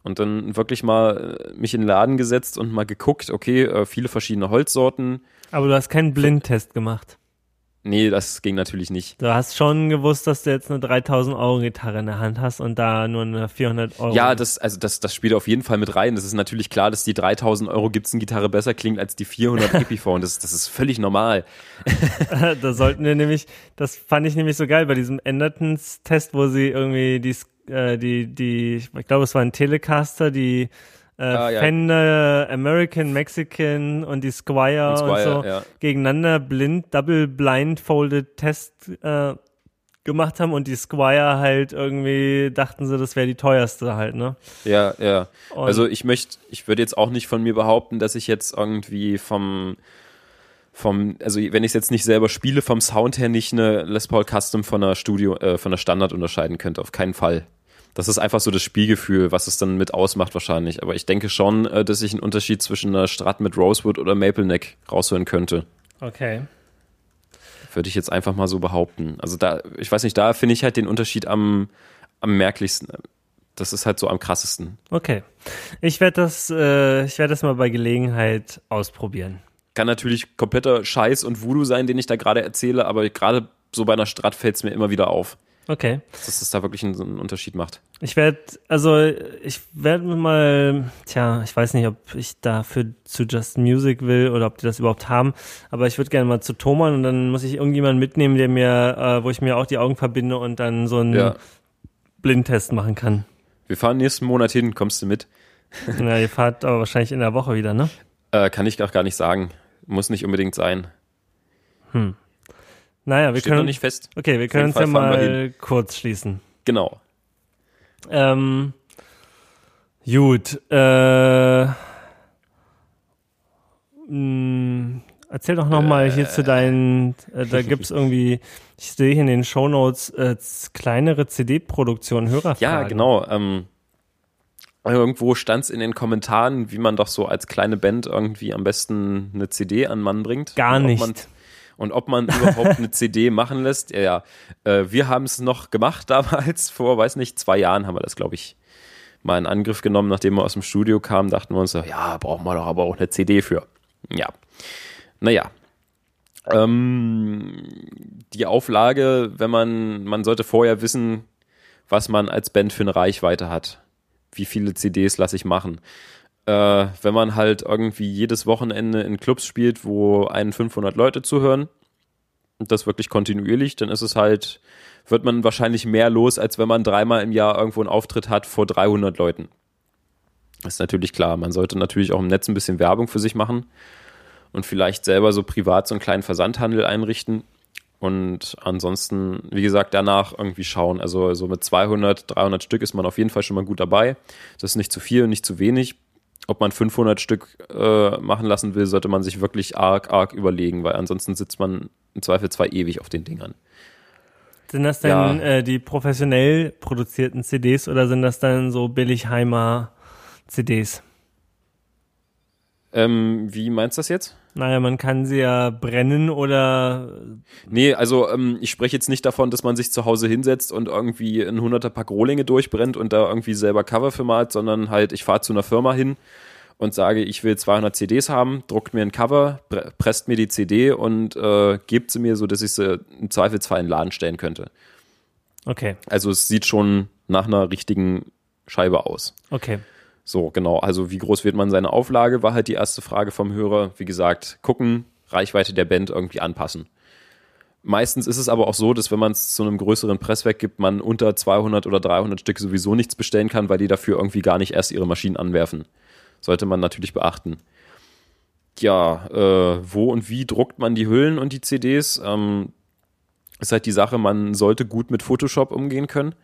Und dann wirklich mal äh, mich in den Laden gesetzt und mal geguckt, okay, äh, viele verschiedene Holzsorten. Aber du hast keinen Blindtest gemacht. Nee, das ging natürlich nicht. Du hast schon gewusst, dass du jetzt eine 3000 Euro Gitarre in der Hand hast und da nur eine 400 Euro. Ja, das, also das, das spielt auf jeden Fall mit rein. Das ist natürlich klar, dass die 3000 Euro Gibson-Gitarre besser klingt als die 400 Epiphone. Das, das ist völlig normal. da sollten wir nämlich, das fand ich nämlich so geil bei diesem Endertons-Test, wo sie irgendwie die, äh, die, die, ich glaube, es war ein Telecaster, die äh, ah, ja. Fender, American, Mexican und die Squire und, Squire, und so ja. gegeneinander blind, double blindfolded Test äh, gemacht haben und die Squire halt irgendwie dachten sie, das wäre die teuerste halt, ne? Ja, ja. Und also ich möchte, ich würde jetzt auch nicht von mir behaupten, dass ich jetzt irgendwie vom vom, also wenn ich es jetzt nicht selber spiele, vom Sound her nicht eine Les Paul Custom von einer Studio, äh, von einer Standard unterscheiden könnte, auf keinen Fall das ist einfach so das Spielgefühl, was es dann mit ausmacht wahrscheinlich. Aber ich denke schon, äh, dass ich einen Unterschied zwischen einer Strat mit Rosewood oder Maple Neck raushören könnte. Okay. Würde ich jetzt einfach mal so behaupten. Also da, ich weiß nicht, da finde ich halt den Unterschied am, am merklichsten. Das ist halt so am krassesten. Okay. Ich werde das, äh, ich werde das mal bei Gelegenheit ausprobieren. Kann natürlich kompletter Scheiß und Voodoo sein, den ich da gerade erzähle, aber gerade so bei einer Strat fällt es mir immer wieder auf. Okay. Dass es da wirklich einen, einen Unterschied macht. Ich werde, also ich werde mal, tja, ich weiß nicht, ob ich dafür zu Just Music will oder ob die das überhaupt haben, aber ich würde gerne mal zu Thomann und dann muss ich irgendjemanden mitnehmen, der mir, äh, wo ich mir auch die Augen verbinde und dann so einen Ja. Blindtest machen kann. Wir fahren nächsten Monat hin, kommst du mit? Na, ihr fahrt aber wahrscheinlich in der Woche wieder, ne? Äh, kann ich auch gar nicht sagen. Muss nicht unbedingt sein. Naja, wir Steht noch können, nicht fest. okay, wir können jeden ja mal kurz schließen. Genau. Ähm, gut, äh, mh, erzähl doch noch mal hier zu deinen, äh, da gibt's irgendwie, ich sehe hier in den Shownotes äh, kleinere CD-Produktionen, Hörerfragen. Ja, genau. Ähm, irgendwo stand es in den Kommentaren, wie man doch so als kleine Band irgendwie am besten eine CD an Mann bringt. Gar nicht. Und ob man überhaupt eine CD machen lässt. Ja, ja. Äh, wir haben es noch gemacht damals, vor, weiß nicht, zwei Jahren haben wir das, glaube ich, mal in Angriff genommen, nachdem wir aus dem Studio kamen, dachten wir uns so, ja, brauchen wir doch aber auch eine CD für. Ja. Naja. Ähm, die Auflage, wenn man, man sollte vorher wissen, was man als Band für eine Reichweite hat. Wie viele CDs lasse ich machen. Äh, wenn man halt irgendwie jedes Wochenende in Clubs spielt, wo einen 500 Leute zuhören, und das wirklich kontinuierlich, dann ist es halt, wird man wahrscheinlich mehr los, als wenn man dreimal im Jahr irgendwo einen Auftritt hat vor 300 Leuten. Das ist natürlich klar. Man sollte natürlich auch im Netz ein bisschen Werbung für sich machen und vielleicht selber so privat so einen kleinen Versandhandel einrichten. Und ansonsten, wie gesagt, danach irgendwie schauen. Also so mit 200, 300 Stück ist man auf jeden Fall schon mal gut dabei. Das ist nicht zu viel und nicht zu wenig. Ob man 500 Stück äh, machen lassen will, sollte man sich wirklich arg, arg überlegen, weil ansonsten sitzt man im Zweifel zwei ewig auf den Dingern. Sind das denn Ja. äh, die professionell produzierten CDs oder sind das dann so Billigheimer CDs? Ähm, wie meinst du das jetzt? Naja, man kann sie ja brennen oder Nee, also ähm, ich spreche jetzt nicht davon, dass man sich zu Hause hinsetzt und irgendwie ein 100er Pack Rohlinge durchbrennt und da irgendwie selber Cover für malt, sondern halt ich fahre zu einer Firma hin und sage, ich will 200 CDs haben, druckt mir ein Cover, pre presst mir die CD und äh, gebt sie mir, so dass ich sie im Zweifelsfall in den Laden stellen könnte. okay, Also es sieht schon nach einer richtigen Scheibe aus. okay. So, genau. Also wie groß wird man seine Auflage, war halt die erste Frage vom Hörer. Wie gesagt, gucken, Reichweite der Band irgendwie anpassen. Meistens ist es aber auch so, dass wenn man es zu einem größeren Presswerk gibt, man unter 200 oder 300 Stück sowieso nichts bestellen kann, weil die dafür irgendwie gar nicht erst ihre Maschinen anwerfen. Sollte man natürlich beachten. Ja, äh, wo und wie druckt man die Hüllen und die CDs? Ähm, ist halt die Sache, man sollte gut mit Photoshop umgehen können.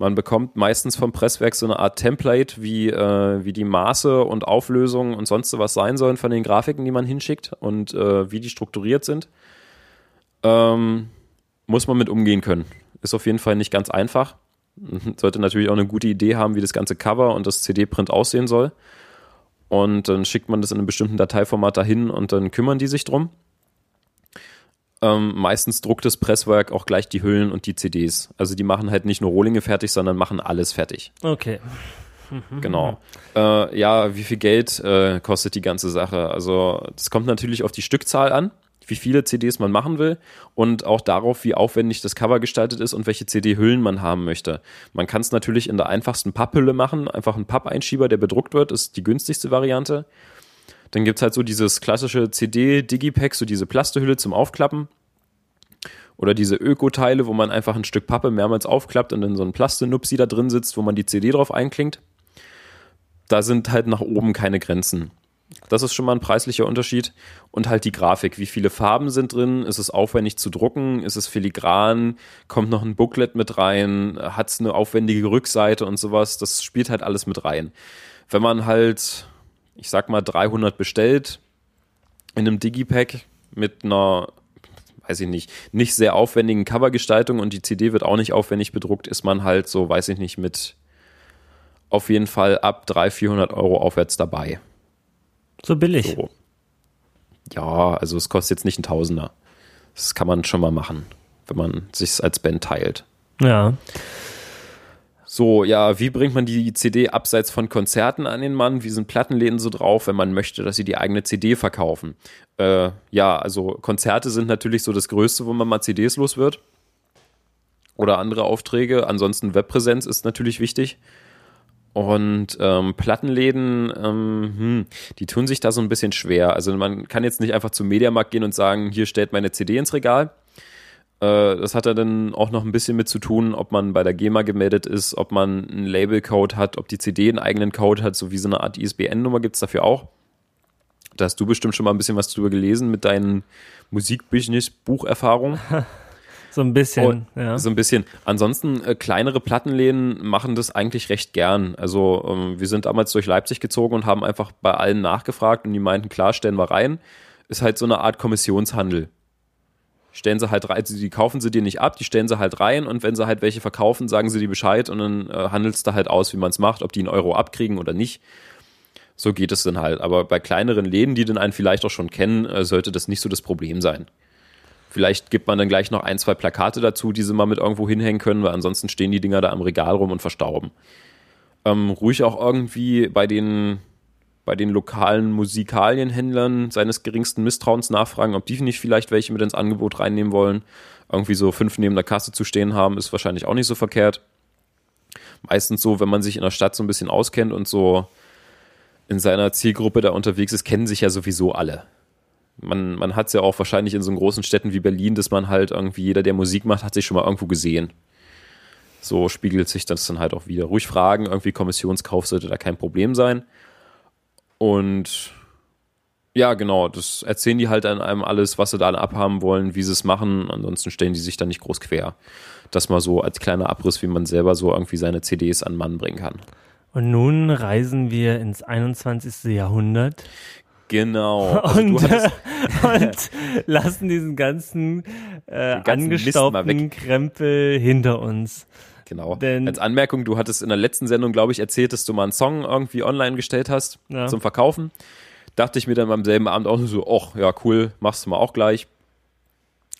Man bekommt meistens vom Presswerk so eine Art Template, wie, äh, wie die Maße und Auflösungen und sonst was sein sollen von den Grafiken, die man hinschickt und äh, wie die strukturiert sind. Ähm, muss man mit umgehen können. Ist auf jeden Fall nicht ganz einfach. Sollte natürlich auch eine gute Idee haben, wie das ganze Cover und das CD-Print aussehen soll. Und dann schickt man das in einem bestimmten Dateiformat dahin und dann kümmern die sich drum. Ähm, meistens druckt das Presswerk auch gleich die Hüllen und die CDs. Also die machen halt nicht nur Rohlinge fertig, sondern machen alles fertig. Okay. Genau. Äh, ja, wie viel Geld äh, kostet die ganze Sache? Also das kommt natürlich auf die Stückzahl an, wie viele CDs man machen will und auch darauf, wie aufwendig das Cover gestaltet ist und welche CD-Hüllen man haben möchte. Man kann es natürlich in der einfachsten Papphülle machen, einfach ein Pappeinschieber, der bedruckt wird, ist die günstigste Variante. Dann gibt's halt so dieses klassische CD-Digipack, so diese Plastehülle zum Aufklappen. Oder diese Öko-Teile, wo man einfach ein Stück Pappe mehrmals aufklappt und dann so ein Plastenupsi da drin sitzt, wo man die CD drauf einklingt. Da sind halt nach oben keine Grenzen. Das ist schon mal ein preislicher Unterschied. Und halt die Grafik. Wie viele Farben sind drin? Ist es aufwendig zu drucken? Ist es filigran? Kommt noch ein Booklet mit rein? Hat es eine aufwendige Rückseite und sowas? Das spielt halt alles mit rein. Wenn man halt, ich sag mal, 300 bestellt in einem Digipack mit einer, weiß ich nicht, nicht sehr aufwendigen Covergestaltung und die CD wird auch nicht aufwendig bedruckt, ist man halt so, weiß ich nicht, mit auf jeden Fall ab 300, 400 Euro aufwärts dabei. So billig. So. Ja, also es kostet jetzt nicht ein Tausender. Das kann man schon mal machen, wenn man sich als Band teilt. Ja. So, ja, wie bringt man die CD abseits von Konzerten an den Mann? Wie sind Plattenläden so drauf, wenn man möchte, dass sie die eigene CD verkaufen? Äh, ja, also Konzerte sind natürlich so das Größte, wo man mal CDs los wird. oder andere Aufträge. Ansonsten Webpräsenz ist natürlich wichtig. Und ähm, Plattenläden, ähm, hm, die tun sich da so ein bisschen schwer. Also man kann jetzt nicht einfach zum Mediamarkt gehen und sagen, hier stellt meine CD ins Regal. Äh, das hat ja dann auch noch ein bisschen mit zu tun, ob man bei der GEMA gemeldet ist, ob man einen Labelcode hat, ob die CD einen eigenen Code hat, so wie so eine Art ISBN-Nummer gibt's dafür auch. Da hast du bestimmt schon mal ein bisschen was drüber gelesen mit deinen Musikbusiness-Bucherfahrungen. So ein bisschen, oh, ja. So ein bisschen. Ansonsten, äh, kleinere Plattenläden machen das eigentlich recht gern. Also, ähm, wir sind damals durch Leipzig gezogen und haben einfach bei allen nachgefragt und die meinten, klar, stellen wir rein. Ist halt so eine Art Kommissionshandel. Stellen sie halt rein, die kaufen sie dir nicht ab, die stellen sie halt rein und wenn sie halt welche verkaufen, sagen sie dir Bescheid und dann äh, handelst du halt aus, wie man es macht, ob die einen Euro abkriegen oder nicht. So geht es dann halt. Aber bei kleineren Läden, die dann einen vielleicht auch schon kennen, äh, sollte das nicht so das Problem sein. Vielleicht gibt man dann gleich noch ein, zwei Plakate dazu, die sie mal mit irgendwo hinhängen können, weil ansonsten stehen die Dinger da am Regal rum und verstauben. Ähm, ruhig auch irgendwie bei den, bei den lokalen Musikalienhändlern seines geringsten Misstrauens nachfragen, ob die nicht vielleicht welche mit ins Angebot reinnehmen wollen. Irgendwie so fünf neben der Kasse zu stehen haben, ist wahrscheinlich auch nicht so verkehrt. Meistens so, wenn man sich in der Stadt so ein bisschen auskennt und so in seiner Zielgruppe da unterwegs ist, kennen sich ja sowieso alle man, man hat es ja auch wahrscheinlich in so großen Städten wie Berlin, dass man halt irgendwie, jeder, der Musik macht, hat sich schon mal irgendwo gesehen. So spiegelt sich das dann halt auch wieder. Ruhig fragen, irgendwie Kommissionskauf sollte da kein Problem sein. Und ja, genau, das erzählen die halt an einem alles, was sie da abhaben wollen, wie sie es machen. Ansonsten stellen die sich da nicht groß quer. Das mal so als kleiner Abriss, wie man selber so irgendwie seine CDs an Mann bringen kann. Und nun reisen wir ins 21. Jahrhundert. Genau. Also und, und lassen diesen ganzen, äh, ganzen angestaubten Krempel hinter uns. Genau. Denn, Als Anmerkung, du hattest in der letzten Sendung, glaube ich, erzählt, dass du mal einen Song irgendwie online gestellt hast ja. zum Verkaufen. Dachte ich mir dann beim selben Abend auch so, ach ja, cool, machst du mal auch gleich.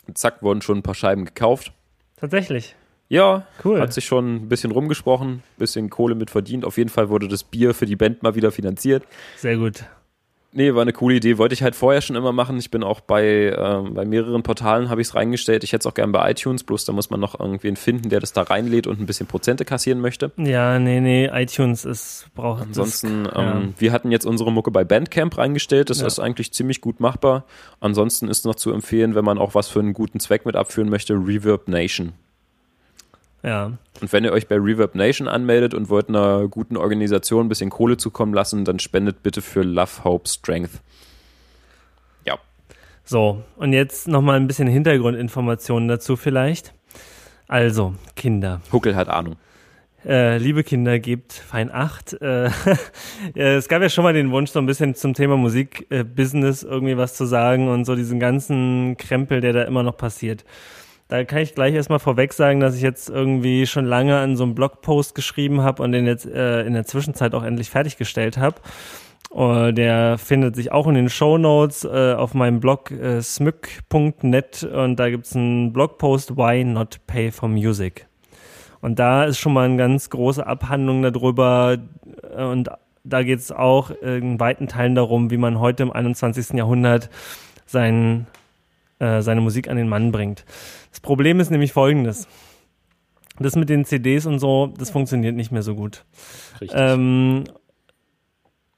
Und zack, wurden schon ein paar Scheiben gekauft. Tatsächlich. Ja, cool. Hat sich schon ein bisschen rumgesprochen, bisschen Kohle mit verdient. Auf jeden Fall wurde das Bier für die Band mal wieder finanziert. Sehr gut. Nee, war eine coole Idee. Wollte ich halt vorher schon immer machen. Ich bin auch bei, ähm, bei mehreren Portalen habe ich es reingestellt. Ich hätte es auch gern bei iTunes, bloß da muss man noch irgendwen finden, der das da reinlädt und ein bisschen Prozente kassieren möchte. Ja, nee, nee, iTunes ist braucht Ansonsten, das, ähm, ja. wir hatten jetzt unsere Mucke bei Bandcamp reingestellt. Das ja. ist eigentlich ziemlich gut machbar. Ansonsten ist noch zu empfehlen, wenn man auch was für einen guten Zweck mit abführen möchte, Reverb Nation. Ja. Und wenn ihr euch bei Reverb Nation anmeldet und wollt einer guten Organisation ein bisschen Kohle zukommen lassen, dann spendet bitte für Love, Hope, Strength. Ja. So, und jetzt nochmal ein bisschen Hintergrundinformationen dazu vielleicht. Also, Kinder. Huckel hat Ahnung. Äh, liebe Kinder, gebt fein Acht. Äh, es gab ja schon mal den Wunsch, so ein bisschen zum Thema Musikbusiness äh, irgendwie was zu sagen und so diesen ganzen Krempel, der da immer noch passiert. Da kann ich gleich erstmal vorweg sagen, dass ich jetzt irgendwie schon lange an so einem Blogpost geschrieben habe und den jetzt äh, in der Zwischenzeit auch endlich fertiggestellt habe. Uh, der findet sich auch in den Show Notes uh, auf meinem Blog uh, smyk.net und da gibt's einen Blogpost Why Not Pay for Music. Und da ist schon mal eine ganz große Abhandlung darüber und da geht's auch in weiten Teilen darum, wie man heute im 21. Jahrhundert sein, seine Musik an den Mann bringt. Das Problem ist nämlich folgendes. Das mit den CDs und so, das funktioniert nicht mehr so gut. Richtig. Ähm,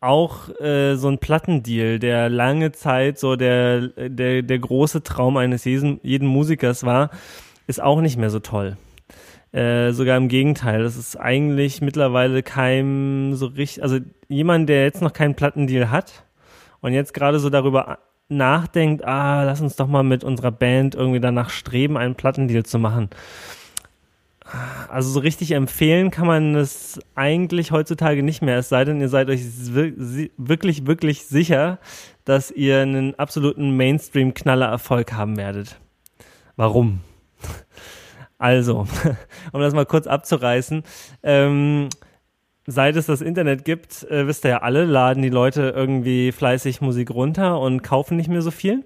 auch äh, so ein Plattendeal, der lange Zeit so der, der, der große Traum eines jeden, jeden Musikers war, ist auch nicht mehr so toll. Äh, sogar im Gegenteil, das ist eigentlich mittlerweile kein so richtig, also jemand, der jetzt noch keinen Plattendeal hat und jetzt gerade so darüber nachdenkt, ah, lass uns doch mal mit unserer Band irgendwie danach streben, einen Plattendeal zu machen. Also so richtig empfehlen kann man es eigentlich heutzutage nicht mehr, es sei denn, ihr seid euch wirklich, wirklich sicher, dass ihr einen absoluten Mainstream-Knaller-Erfolg haben werdet. Warum? Also, um das mal kurz abzureißen, ähm, seit es das Internet gibt, äh, wisst ihr ja alle, laden die Leute irgendwie fleißig Musik runter und kaufen nicht mehr so viel.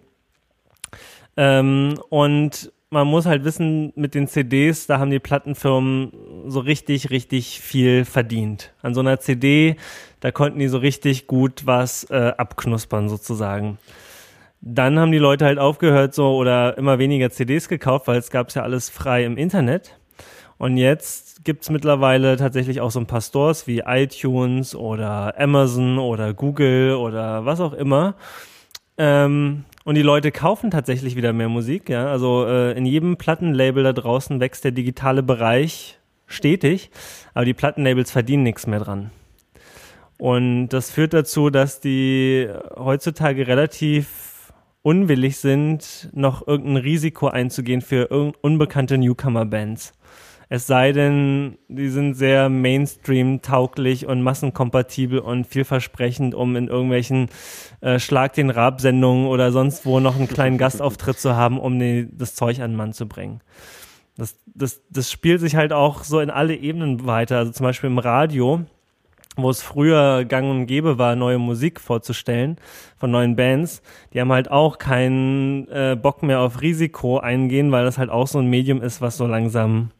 Ähm, und man muss halt wissen, mit den CDs, da haben die Plattenfirmen so richtig, richtig viel verdient. An so einer CD, da konnten die so richtig gut was äh, abknuspern sozusagen. Dann haben die Leute halt aufgehört so oder immer weniger CDs gekauft, weil es gab ja alles frei im Internet. Und jetzt gibt's mittlerweile tatsächlich auch so ein paar Stores wie iTunes oder Amazon oder Google oder was auch immer. Ähm, und die Leute kaufen tatsächlich wieder mehr Musik, ja. Also äh, in jedem Plattenlabel da draußen wächst der digitale Bereich stetig, aber die Plattenlabels verdienen nichts mehr dran. Und das führt dazu, dass die heutzutage relativ unwillig sind, noch irgendein Risiko einzugehen für unbekannte Newcomer-Bands. Es sei denn, die sind sehr Mainstream-tauglich und massenkompatibel und vielversprechend, um in irgendwelchen äh, Schlag den Rab-Sendungen oder sonst wo noch einen kleinen Gastauftritt zu haben, um die, das Zeug an den Mann zu bringen. Das, das, das spielt sich halt auch so in alle Ebenen weiter. Also zum Beispiel im Radio, wo es früher gang und gäbe war, neue Musik vorzustellen von neuen Bands, die haben halt auch keinen äh, Bock mehr auf Risiko eingehen, weil das halt auch so ein Medium ist, was so langsam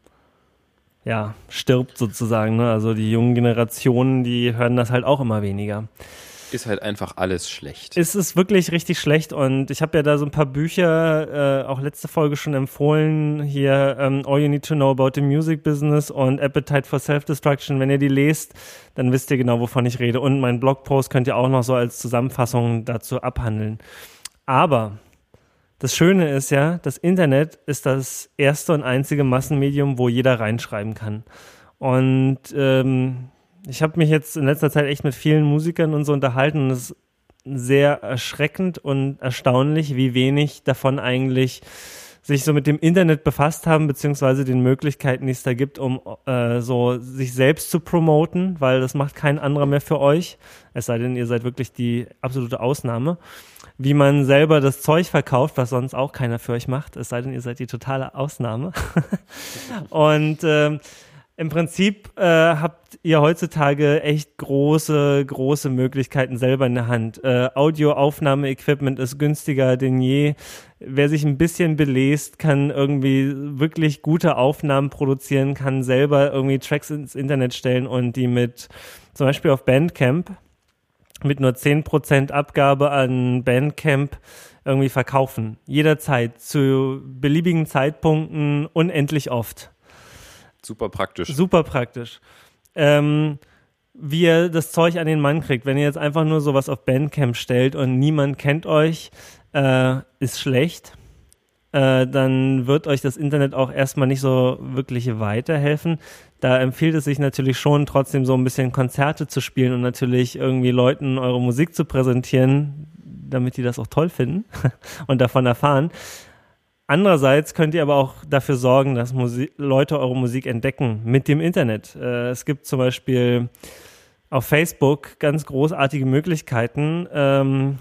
ja, stirbt sozusagen. Ne? Also die jungen Generationen, die hören das halt auch immer weniger. Ist halt einfach alles schlecht. Es ist wirklich richtig schlecht und ich habe ja da so ein paar Bücher, äh, auch letzte Folge schon empfohlen, hier ähm, All You Need to Know About the Music Business und Appetite for Self-Destruction. Wenn ihr die lest, dann wisst ihr genau, wovon ich rede. Und meinen Blogpost könnt ihr auch noch so als Zusammenfassung dazu abhandeln. Aber das Schöne ist ja, das Internet ist das erste und einzige Massenmedium, wo jeder reinschreiben kann. Und ähm, ich habe mich jetzt in letzter Zeit echt mit vielen Musikern und so unterhalten und es ist sehr erschreckend und erstaunlich, wie wenig davon eigentlich sich so mit dem Internet befasst haben, beziehungsweise den Möglichkeiten, die es da gibt, um äh, so sich selbst zu promoten, weil das macht kein anderer mehr für euch, es sei denn, ihr seid wirklich die absolute Ausnahme wie man selber das Zeug verkauft, was sonst auch keiner für euch macht, es sei denn, ihr seid die totale Ausnahme. und ähm, im Prinzip äh, habt ihr heutzutage echt große, große Möglichkeiten selber in der Hand. Äh, Audioaufnahme-Equipment ist günstiger denn je. Wer sich ein bisschen belest, kann irgendwie wirklich gute Aufnahmen produzieren, kann selber irgendwie Tracks ins Internet stellen und die mit zum Beispiel auf Bandcamp mit nur 10% Abgabe an Bandcamp irgendwie verkaufen. Jederzeit, zu beliebigen Zeitpunkten, unendlich oft. Super praktisch. Super praktisch. Ähm, wie ihr das Zeug an den Mann kriegt, wenn ihr jetzt einfach nur sowas auf Bandcamp stellt und niemand kennt euch, äh, ist schlecht. Äh, dann wird euch das Internet auch erstmal nicht so wirklich weiterhelfen da empfiehlt es sich natürlich schon, trotzdem so ein bisschen Konzerte zu spielen und natürlich irgendwie Leuten eure Musik zu präsentieren, damit die das auch toll finden und davon erfahren. Andererseits könnt ihr aber auch dafür sorgen, dass Musik Leute eure Musik entdecken mit dem Internet. Äh, es gibt zum Beispiel auf Facebook ganz großartige Möglichkeiten, ähm,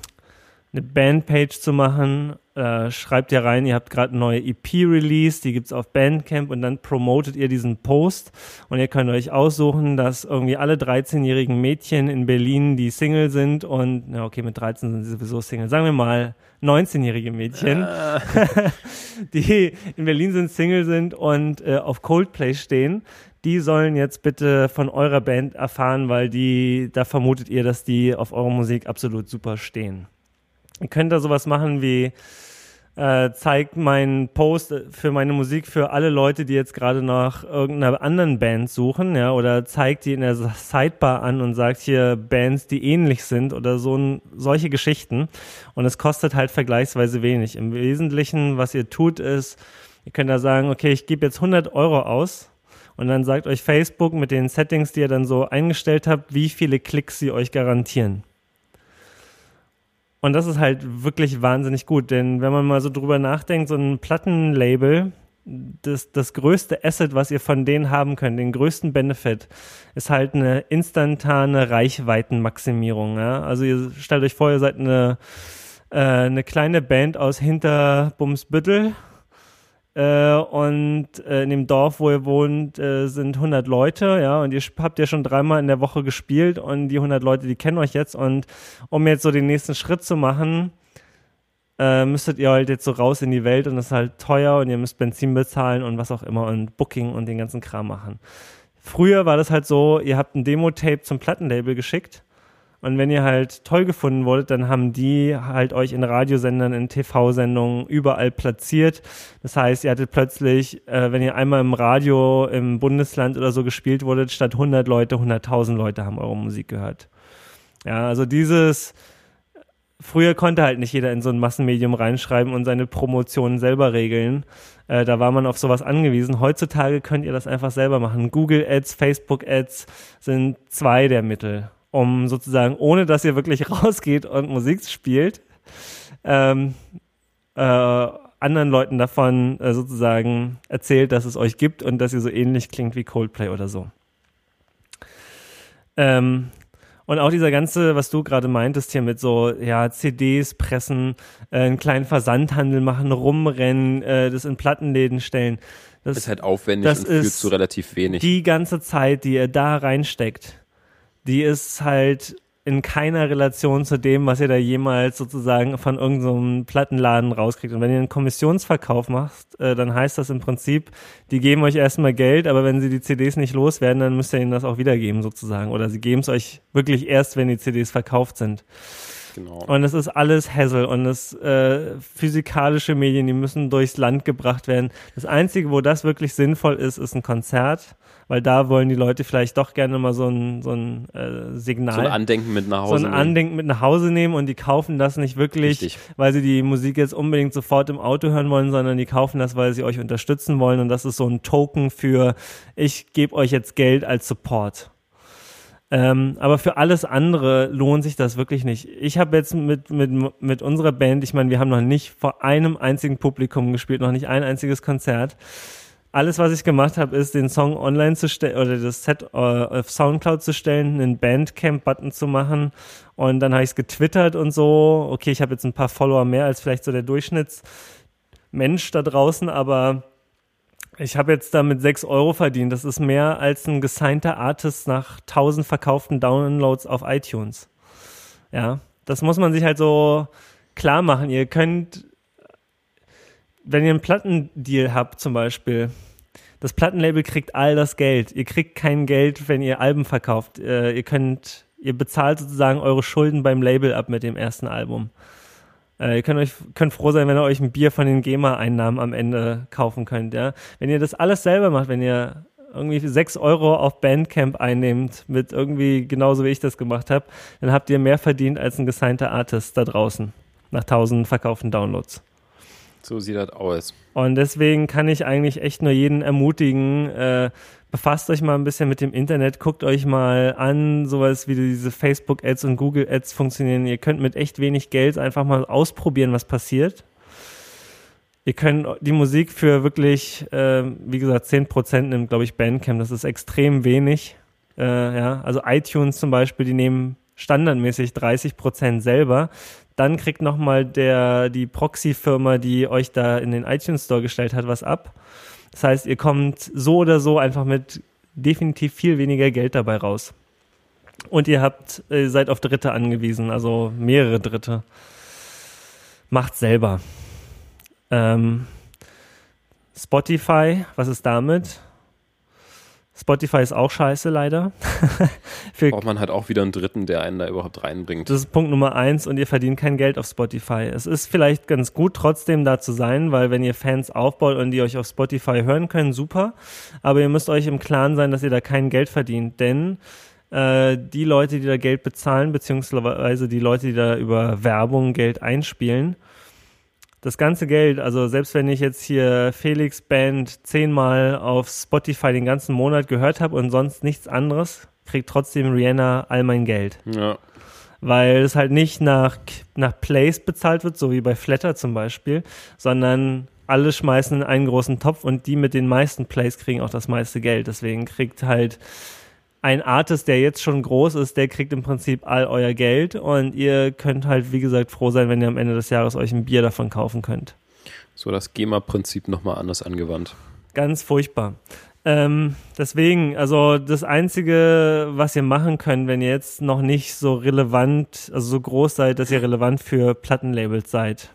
eine Bandpage zu machen äh, schreibt ihr rein, ihr habt gerade eine neue EP release, die gibt's auf Bandcamp und dann promotet ihr diesen Post und ihr könnt euch aussuchen, dass irgendwie alle 13-jährigen Mädchen in Berlin, die Single sind und, na okay, mit 13 sind sie sowieso Single, sagen wir mal 19-jährige Mädchen, äh. die in Berlin sind, Single sind und äh, auf Coldplay stehen, die sollen jetzt bitte von eurer Band erfahren, weil die, da vermutet ihr, dass die auf eure Musik absolut super stehen. Ihr könnt da sowas machen wie äh, zeigt meinen Post für meine Musik für alle Leute, die jetzt gerade nach irgendeiner anderen Band suchen, ja, oder zeigt die in der Sidebar an und sagt hier Bands, die ähnlich sind oder so solche Geschichten. Und es kostet halt vergleichsweise wenig. Im Wesentlichen, was ihr tut, ist, ihr könnt da sagen, okay, ich gebe jetzt 100 Euro aus und dann sagt euch Facebook mit den Settings, die ihr dann so eingestellt habt, wie viele Klicks sie euch garantieren. Und das ist halt wirklich wahnsinnig gut, denn wenn man mal so drüber nachdenkt, so ein Plattenlabel, das, das größte Asset, was ihr von denen haben könnt, den größten Benefit, ist halt eine instantane Reichweitenmaximierung. Ja? Also ihr stellt euch vor, ihr seid eine, äh, eine kleine Band aus Hinterbumsbüttel äh, und äh, in dem Dorf, wo ihr wohnt, äh, sind 100 Leute, ja, und ihr habt ja schon dreimal in der Woche gespielt und die 100 Leute, die kennen euch jetzt und um jetzt so den nächsten Schritt zu machen, müsstet ihr halt jetzt so raus in die Welt und das ist halt teuer und ihr müsst Benzin bezahlen und was auch immer und Booking und den ganzen Kram machen. Früher war das halt so, ihr habt ein Demo-Tape zum Plattenlabel geschickt Und wenn ihr halt toll gefunden wurdet, dann haben die halt euch in Radiosendern, in TV-Sendungen überall platziert. Das heißt, ihr hattet plötzlich, äh, wenn ihr einmal im Radio im Bundesland oder so gespielt wurdet, statt 100 Leute, 100.000 Leute haben eure Musik gehört. Ja, also dieses, früher konnte halt nicht jeder in so ein Massenmedium reinschreiben und seine Promotionen selber regeln. Äh, da war man auf sowas angewiesen. Heutzutage könnt ihr das einfach selber machen. Google Ads, Facebook Ads sind zwei der Mittel, um sozusagen, ohne dass ihr wirklich rausgeht und Musik spielt, ähm, äh, anderen Leuten davon äh, sozusagen erzählt, dass es euch gibt und dass ihr so ähnlich klingt wie Coldplay oder so. Ähm, und auch dieser ganze, was du gerade meintest hier mit so, ja, CDs pressen, äh, einen kleinen Versandhandel machen, rumrennen, äh, das in Plattenläden stellen. Das ist halt aufwendig und führt zu relativ wenig. Die ganze Zeit, die ihr da reinsteckt, die ist halt in keiner Relation zu dem, was ihr da jemals sozusagen von irgendeinem so Plattenladen rauskriegt. Und wenn ihr einen Kommissionsverkauf macht, äh, dann heißt das im Prinzip, die geben euch erstmal Geld, aber wenn sie die CDs nicht loswerden, dann müsst ihr ihnen das auch wiedergeben sozusagen. Oder sie geben es euch wirklich erst, wenn die CDs verkauft sind. Genau. Und es ist alles Hassel und es äh, physikalische Medien, die müssen durchs Land gebracht werden. Das Einzige, wo das wirklich sinnvoll ist, ist ein Konzert weil da wollen die Leute vielleicht doch gerne mal so ein, so ein äh, Signal. So ein Andenken mit nach Hause nehmen. So ein nehmen. Andenken mit nach Hause nehmen und die kaufen das nicht wirklich, Richtig. weil sie die Musik jetzt unbedingt sofort im Auto hören wollen, sondern die kaufen das, weil sie euch unterstützen wollen und das ist so ein Token für, ich gebe euch jetzt Geld als Support. Ähm, aber für alles andere lohnt sich das wirklich nicht. Ich habe jetzt mit, mit, mit unserer Band, ich meine, wir haben noch nicht vor einem einzigen Publikum gespielt, noch nicht ein einziges Konzert alles, was ich gemacht habe, ist, den Song online zu stellen oder das Set uh, auf Soundcloud zu stellen, einen Bandcamp-Button zu machen und dann habe ich es getwittert und so. Okay, ich habe jetzt ein paar Follower mehr als vielleicht so der Durchschnittsmensch da draußen, aber ich habe jetzt damit 6 Euro verdient. Das ist mehr als ein gesignter Artist nach 1000 verkauften Downloads auf iTunes. Ja, das muss man sich halt so klar machen. Ihr könnt wenn ihr einen Plattendeal habt zum Beispiel, das Plattenlabel kriegt all das Geld. Ihr kriegt kein Geld, wenn ihr Alben verkauft. Äh, ihr könnt, ihr bezahlt sozusagen eure Schulden beim Label ab mit dem ersten Album. Äh, ihr könnt euch könnt froh sein, wenn ihr euch ein Bier von den GEMA-Einnahmen am Ende kaufen könnt. Ja, wenn ihr das alles selber macht, wenn ihr irgendwie sechs Euro auf Bandcamp einnehmt, mit irgendwie genauso wie ich das gemacht habe, dann habt ihr mehr verdient als ein gesignter Artist da draußen nach tausend verkauften Downloads. So sieht das aus. Und deswegen kann ich eigentlich echt nur jeden ermutigen, äh, befasst euch mal ein bisschen mit dem Internet, guckt euch mal an, sowas wie diese Facebook-Ads und Google-Ads funktionieren. Ihr könnt mit echt wenig Geld einfach mal ausprobieren, was passiert. Ihr könnt die Musik für wirklich, äh, wie gesagt, 10% nimmt, glaube ich, Bandcamp. Das ist extrem wenig. Äh, ja, also iTunes zum Beispiel, die nehmen standardmäßig 30% selber dann kriegt nochmal die Proxy-Firma, die euch da in den iTunes Store gestellt hat, was ab. Das heißt, ihr kommt so oder so einfach mit definitiv viel weniger Geld dabei raus. Und ihr habt, ihr seid auf Dritte angewiesen, also mehrere Dritte. Macht selber. Ähm, Spotify, was ist damit? Spotify ist auch scheiße, leider. Braucht man halt auch wieder einen Dritten, der einen da überhaupt reinbringt. Das ist Punkt Nummer eins und ihr verdient kein Geld auf Spotify. Es ist vielleicht ganz gut, trotzdem da zu sein, weil wenn ihr Fans aufbaut und die euch auf Spotify hören können, super. Aber ihr müsst euch im Klaren sein, dass ihr da kein Geld verdient, denn äh, die Leute, die da Geld bezahlen, beziehungsweise die Leute, die da über Werbung Geld einspielen, das ganze Geld, also selbst wenn ich jetzt hier Felix Band zehnmal auf Spotify den ganzen Monat gehört habe und sonst nichts anderes, kriegt trotzdem Rihanna all mein Geld. Ja. Weil es halt nicht nach, nach Plays bezahlt wird, so wie bei Flatter zum Beispiel, sondern alle schmeißen in einen großen Topf und die mit den meisten Plays kriegen auch das meiste Geld. Deswegen kriegt halt ein Artist, der jetzt schon groß ist, der kriegt im Prinzip all euer Geld und ihr könnt halt, wie gesagt, froh sein, wenn ihr am Ende des Jahres euch ein Bier davon kaufen könnt. So das GEMA-Prinzip nochmal anders angewandt. Ganz furchtbar. Ähm, deswegen, also das Einzige, was ihr machen könnt, wenn ihr jetzt noch nicht so relevant, also so groß seid, dass ihr relevant für Plattenlabels seid.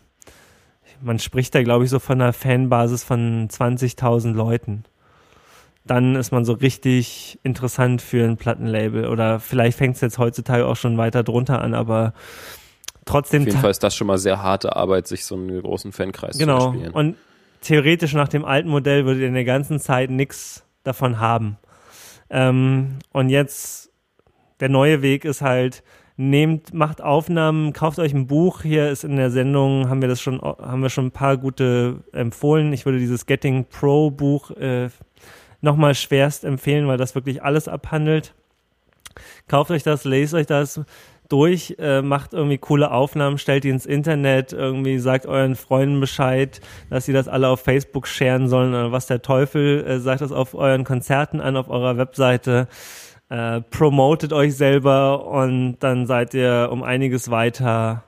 Man spricht da, glaube ich, so von einer Fanbasis von 20.000 Leuten dann ist man so richtig interessant für ein Plattenlabel. Oder vielleicht fängt es jetzt heutzutage auch schon weiter drunter an, aber trotzdem. Auf jeden Fall ist das schon mal sehr harte Arbeit, sich so einen großen Fankreis genau. zu erspielen. Und theoretisch nach dem alten Modell würdet ihr in der ganzen Zeit nichts davon haben. Ähm, und jetzt der neue Weg ist halt, nehmt, macht Aufnahmen, kauft euch ein Buch. Hier ist in der Sendung, haben wir das schon, haben wir schon ein paar gute empfohlen. Ich würde dieses Getting Pro Buch äh, nochmal schwerst empfehlen, weil das wirklich alles abhandelt. Kauft euch das, lest euch das durch, äh, macht irgendwie coole Aufnahmen, stellt die ins Internet, irgendwie sagt euren Freunden Bescheid, dass sie das alle auf Facebook sharen sollen oder was der Teufel, äh, sagt das auf euren Konzerten an, auf eurer Webseite äh, promotet euch selber und dann seid ihr um einiges weiter.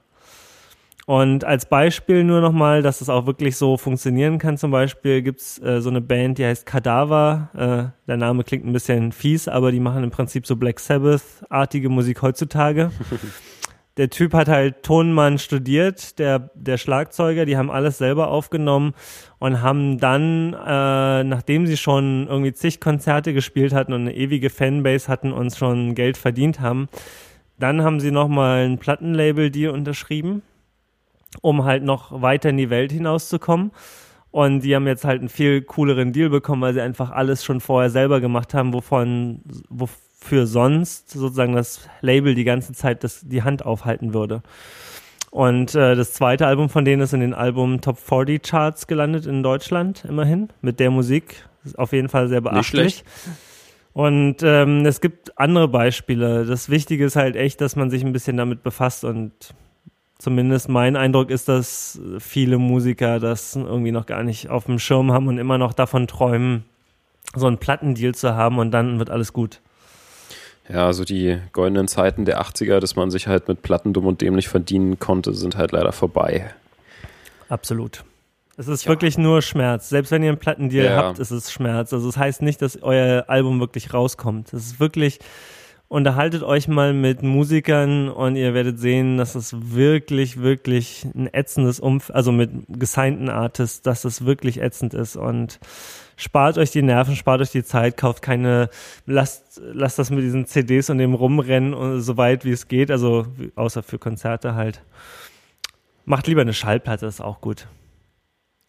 Und als Beispiel nur nochmal, dass es auch wirklich so funktionieren kann, zum Beispiel gibt's äh, so eine Band, die heißt Kadaver. Äh, der Name klingt ein bisschen fies, aber die machen im Prinzip so Black Sabbath-artige Musik heutzutage. der Typ hat halt Tonmann studiert, der, der Schlagzeuger, die haben alles selber aufgenommen und haben dann, äh, nachdem sie schon irgendwie zig Konzerte gespielt hatten und eine ewige Fanbase hatten und schon Geld verdient haben, dann haben sie nochmal ein Plattenlabel-Deal unterschrieben, um halt noch weiter in die Welt hinauszukommen. Und die haben jetzt halt einen viel cooleren Deal bekommen, weil sie einfach alles schon vorher selber gemacht haben, wovon, wo, für sonst sozusagen das Label die ganze Zeit das, die Hand aufhalten würde. Und äh, das zweite Album von denen ist in den Album Top 40 Charts gelandet in Deutschland, immerhin, mit der Musik. Ist auf jeden Fall sehr beachtlich. Und ähm, es gibt andere Beispiele. Das Wichtige ist halt echt, dass man sich ein bisschen damit befasst und zumindest mein Eindruck ist, dass viele Musiker das irgendwie noch gar nicht auf dem Schirm haben und immer noch davon träumen, so einen Plattendeal zu haben und dann wird alles gut. Ja, also die goldenen Zeiten der 80er, dass man sich halt mit Platten dumm und dämlich verdienen konnte, sind halt leider vorbei. Absolut. Es ist ja. wirklich nur Schmerz. Selbst wenn ihr einen Plattendeal ja. habt, ist es Schmerz. Also es das heißt nicht, dass euer Album wirklich rauskommt. Es ist wirklich, unterhaltet euch mal mit Musikern und ihr werdet sehen, dass es wirklich, wirklich ein ätzendes Umfeld, also mit gesignten Artists, dass es wirklich ätzend ist und spart euch die Nerven, spart euch die Zeit, kauft keine, lasst, lasst das mit diesen CDs und dem rumrennen und so weit wie es geht, also außer für Konzerte halt. Macht lieber eine Schallplatte, ist auch gut.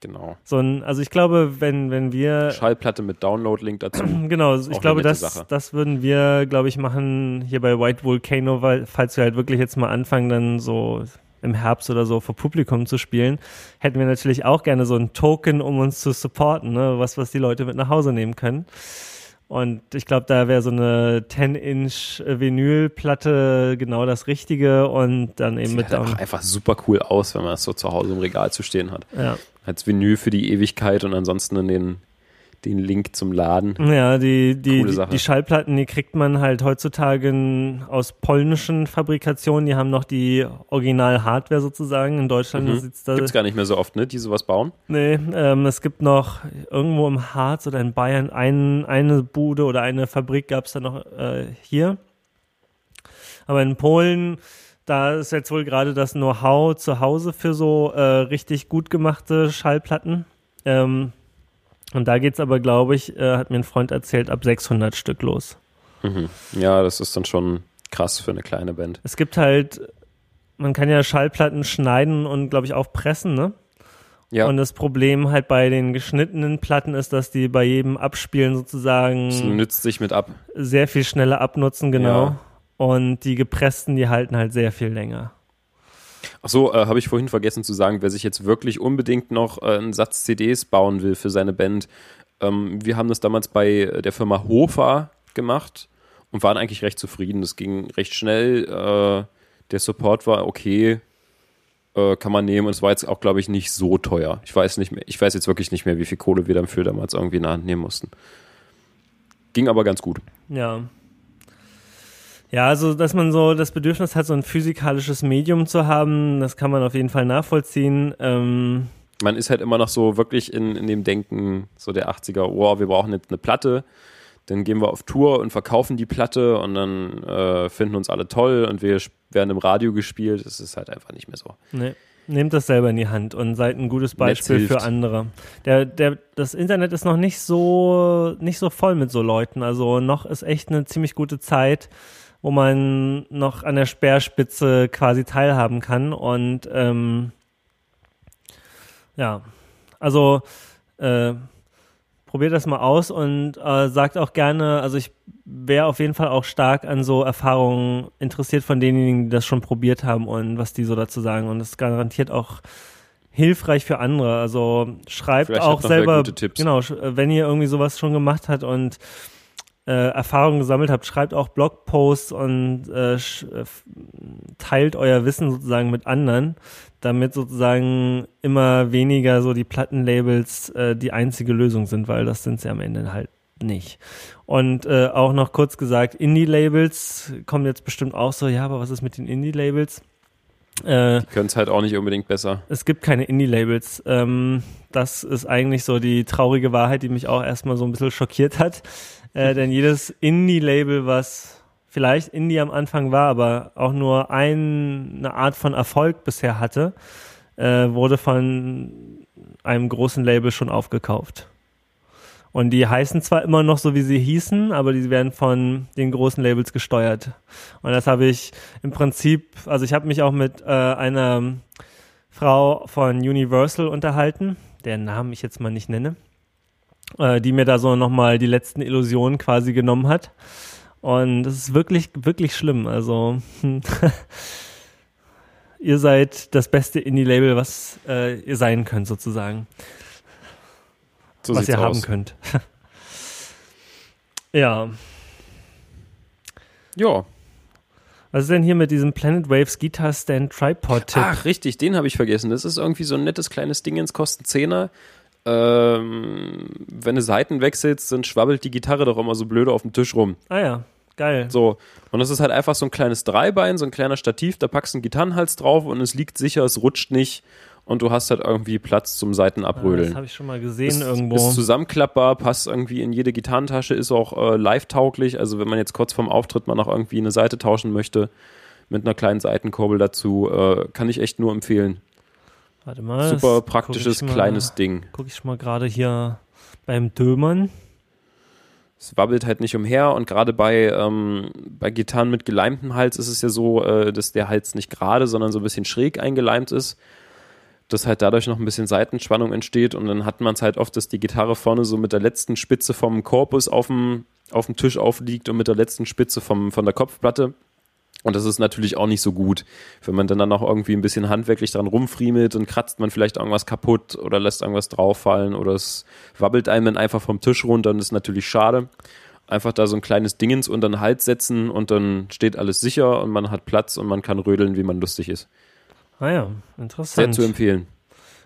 Genau. So ein, also ich glaube, wenn, wenn wir. Schallplatte mit Download-Link dazu. genau, ich glaube, das, das würden wir, glaube ich, machen hier bei White Volcano, weil, falls wir halt wirklich jetzt mal anfangen, dann so im Herbst oder so vor Publikum zu spielen, hätten wir natürlich auch gerne so ein Token, um uns zu supporten, ne? was, was die Leute mit nach Hause nehmen können. Und ich glaube, da wäre so eine 10-Inch Vinylplatte genau das Richtige und dann eben Sieht mit. Sieht halt einfach super cool aus, wenn man das so zu Hause im Regal zu stehen hat. Ja. Als Vinyl für die Ewigkeit und ansonsten in den den Link zum Laden. Ja, die, die, die, die, Schallplatten, die kriegt man halt heutzutage aus polnischen Fabrikationen. Die haben noch die Original-Hardware sozusagen. In Deutschland mhm. sitzt da. Gibt's gar nicht mehr so oft, ne, die sowas bauen? Nee, ähm, es gibt noch irgendwo im Harz oder in Bayern ein, eine Bude oder eine Fabrik gab es da noch äh, hier. Aber in Polen, da ist jetzt wohl gerade das Know-how zu Hause für so äh, richtig gut gemachte Schallplatten. Ähm, und da geht es aber, glaube ich, äh, hat mir ein Freund erzählt, ab 600 Stück los. Mhm. Ja, das ist dann schon krass für eine kleine Band. Es gibt halt, man kann ja Schallplatten schneiden und, glaube ich, auch pressen, ne? Ja. Und das Problem halt bei den geschnittenen Platten ist, dass die bei jedem Abspielen sozusagen. Das nützt sich mit ab. Sehr viel schneller abnutzen, genau. Ja. Und die gepressten, die halten halt sehr viel länger. Ach so, äh, habe ich vorhin vergessen zu sagen, wer sich jetzt wirklich unbedingt noch äh, einen Satz CDs bauen will für seine Band. Ähm, wir haben das damals bei der Firma Hofer gemacht und waren eigentlich recht zufrieden. Das ging recht schnell. Äh, der Support war okay, äh, kann man nehmen und es war jetzt auch, glaube ich, nicht so teuer. Ich weiß nicht mehr, ich weiß jetzt wirklich nicht mehr, wie viel Kohle wir dafür damals irgendwie in der Hand nehmen mussten. Ging aber ganz gut. Ja, ja, also dass man so das Bedürfnis hat, so ein physikalisches Medium zu haben, das kann man auf jeden Fall nachvollziehen. Ähm man ist halt immer noch so wirklich in, in dem Denken so der 80er, oh, wir brauchen jetzt eine Platte, dann gehen wir auf Tour und verkaufen die Platte und dann äh, finden uns alle toll und wir werden im Radio gespielt. Das ist halt einfach nicht mehr so. Nee. Nehmt das selber in die Hand und seid ein gutes Beispiel für andere. Der, der, das Internet ist noch nicht so, nicht so voll mit so Leuten. Also noch ist echt eine ziemlich gute Zeit, wo man noch an der Speerspitze quasi teilhaben kann. Und ähm, ja, also äh, probiert das mal aus und äh, sagt auch gerne, also ich wäre auf jeden Fall auch stark an so Erfahrungen interessiert von denjenigen, die das schon probiert haben und was die so dazu sagen. Und das ist garantiert auch hilfreich für andere. Also schreibt Vielleicht auch selber, genau, sch- wenn ihr irgendwie sowas schon gemacht habt und äh, Erfahrungen gesammelt habt, schreibt auch Blogposts und äh, äh, teilt euer Wissen sozusagen mit anderen, damit sozusagen immer weniger so die Plattenlabels äh, die einzige Lösung sind, weil das sind sie am Ende halt nicht. Und äh, auch noch kurz gesagt, Indie-Labels kommen jetzt bestimmt auch so, ja, aber was ist mit den Indie-Labels? Äh, Können es halt auch nicht unbedingt besser. es gibt keine Indie-Labels. Ähm, das ist eigentlich so die traurige Wahrheit, die mich auch erstmal so ein bisschen schockiert hat. Äh, denn jedes Indie-Label, was vielleicht Indie am Anfang war, aber auch nur ein, eine Art von Erfolg bisher hatte, äh, wurde von einem großen Label schon aufgekauft. Und die heißen zwar immer noch so, wie sie hießen, aber die werden von den großen Labels gesteuert. Und das habe ich im Prinzip, also ich habe mich auch mit äh, einer Frau von Universal unterhalten, deren Namen ich jetzt mal nicht nenne, äh, die mir da so nochmal die letzten Illusionen quasi genommen hat. Und das ist wirklich, wirklich schlimm. Also ihr seid das beste Indie-Label, was äh, ihr sein könnt, sozusagen So was ihr haben aus. könnt. ja. Ja. Was ist denn hier mit diesem Planet Waves Guitar Stand Tripod Tipp? Ach, richtig, den habe ich vergessen. Das ist irgendwie so ein nettes kleines Ding, ins kostet Zehner. Ähm, wenn du Seiten wechselst, dann schwabbelt die Gitarre doch immer so blöde auf dem Tisch rum. Ah ja, geil. So. Und das ist halt einfach so ein kleines Dreibein, so ein kleiner Stativ, da packst du einen Gitarrenhals drauf und es liegt sicher, es rutscht nicht und du hast halt irgendwie Platz zum Ah, das Seitenabrödeln. habe ich schon mal gesehen ist, irgendwo. ist zusammenklappbar, passt irgendwie in jede Gitarrentasche, ist auch äh, live-tauglich. Also wenn man jetzt kurz vorm Auftritt mal noch irgendwie eine Seite tauschen möchte, mit einer kleinen Seitenkurbel dazu, äh, kann ich echt nur empfehlen. Warte mal. Super praktisches, mal- kleines Ding. Guck ich mal gerade hier beim Dömern. Es wabbelt halt nicht umher und gerade bei, ähm, bei Gitarren mit geleimtem Hals ist es ja so, äh, dass der Hals nicht gerade, sondern so ein bisschen schräg eingeleimt ist. Dass halt dadurch noch ein bisschen Seitenspannung entsteht und dann hat man es halt oft, dass die Gitarre vorne so mit der letzten Spitze vom Korpus auf dem, auf dem Tisch aufliegt und mit der letzten Spitze vom, von der Kopfplatte. Und das ist natürlich auch nicht so gut. Wenn man dann, dann noch irgendwie ein bisschen handwerklich dran rumfriemelt und kratzt man vielleicht irgendwas kaputt oder lässt irgendwas drauffallen oder es wabbelt einem dann einfach vom Tisch runter und ist natürlich schade. Einfach da so ein kleines Dingens unter den Hals setzen und dann steht alles sicher und man hat Platz und man kann rödeln, wie man lustig ist. Ah ja, Sehr interessant. zu empfehlen.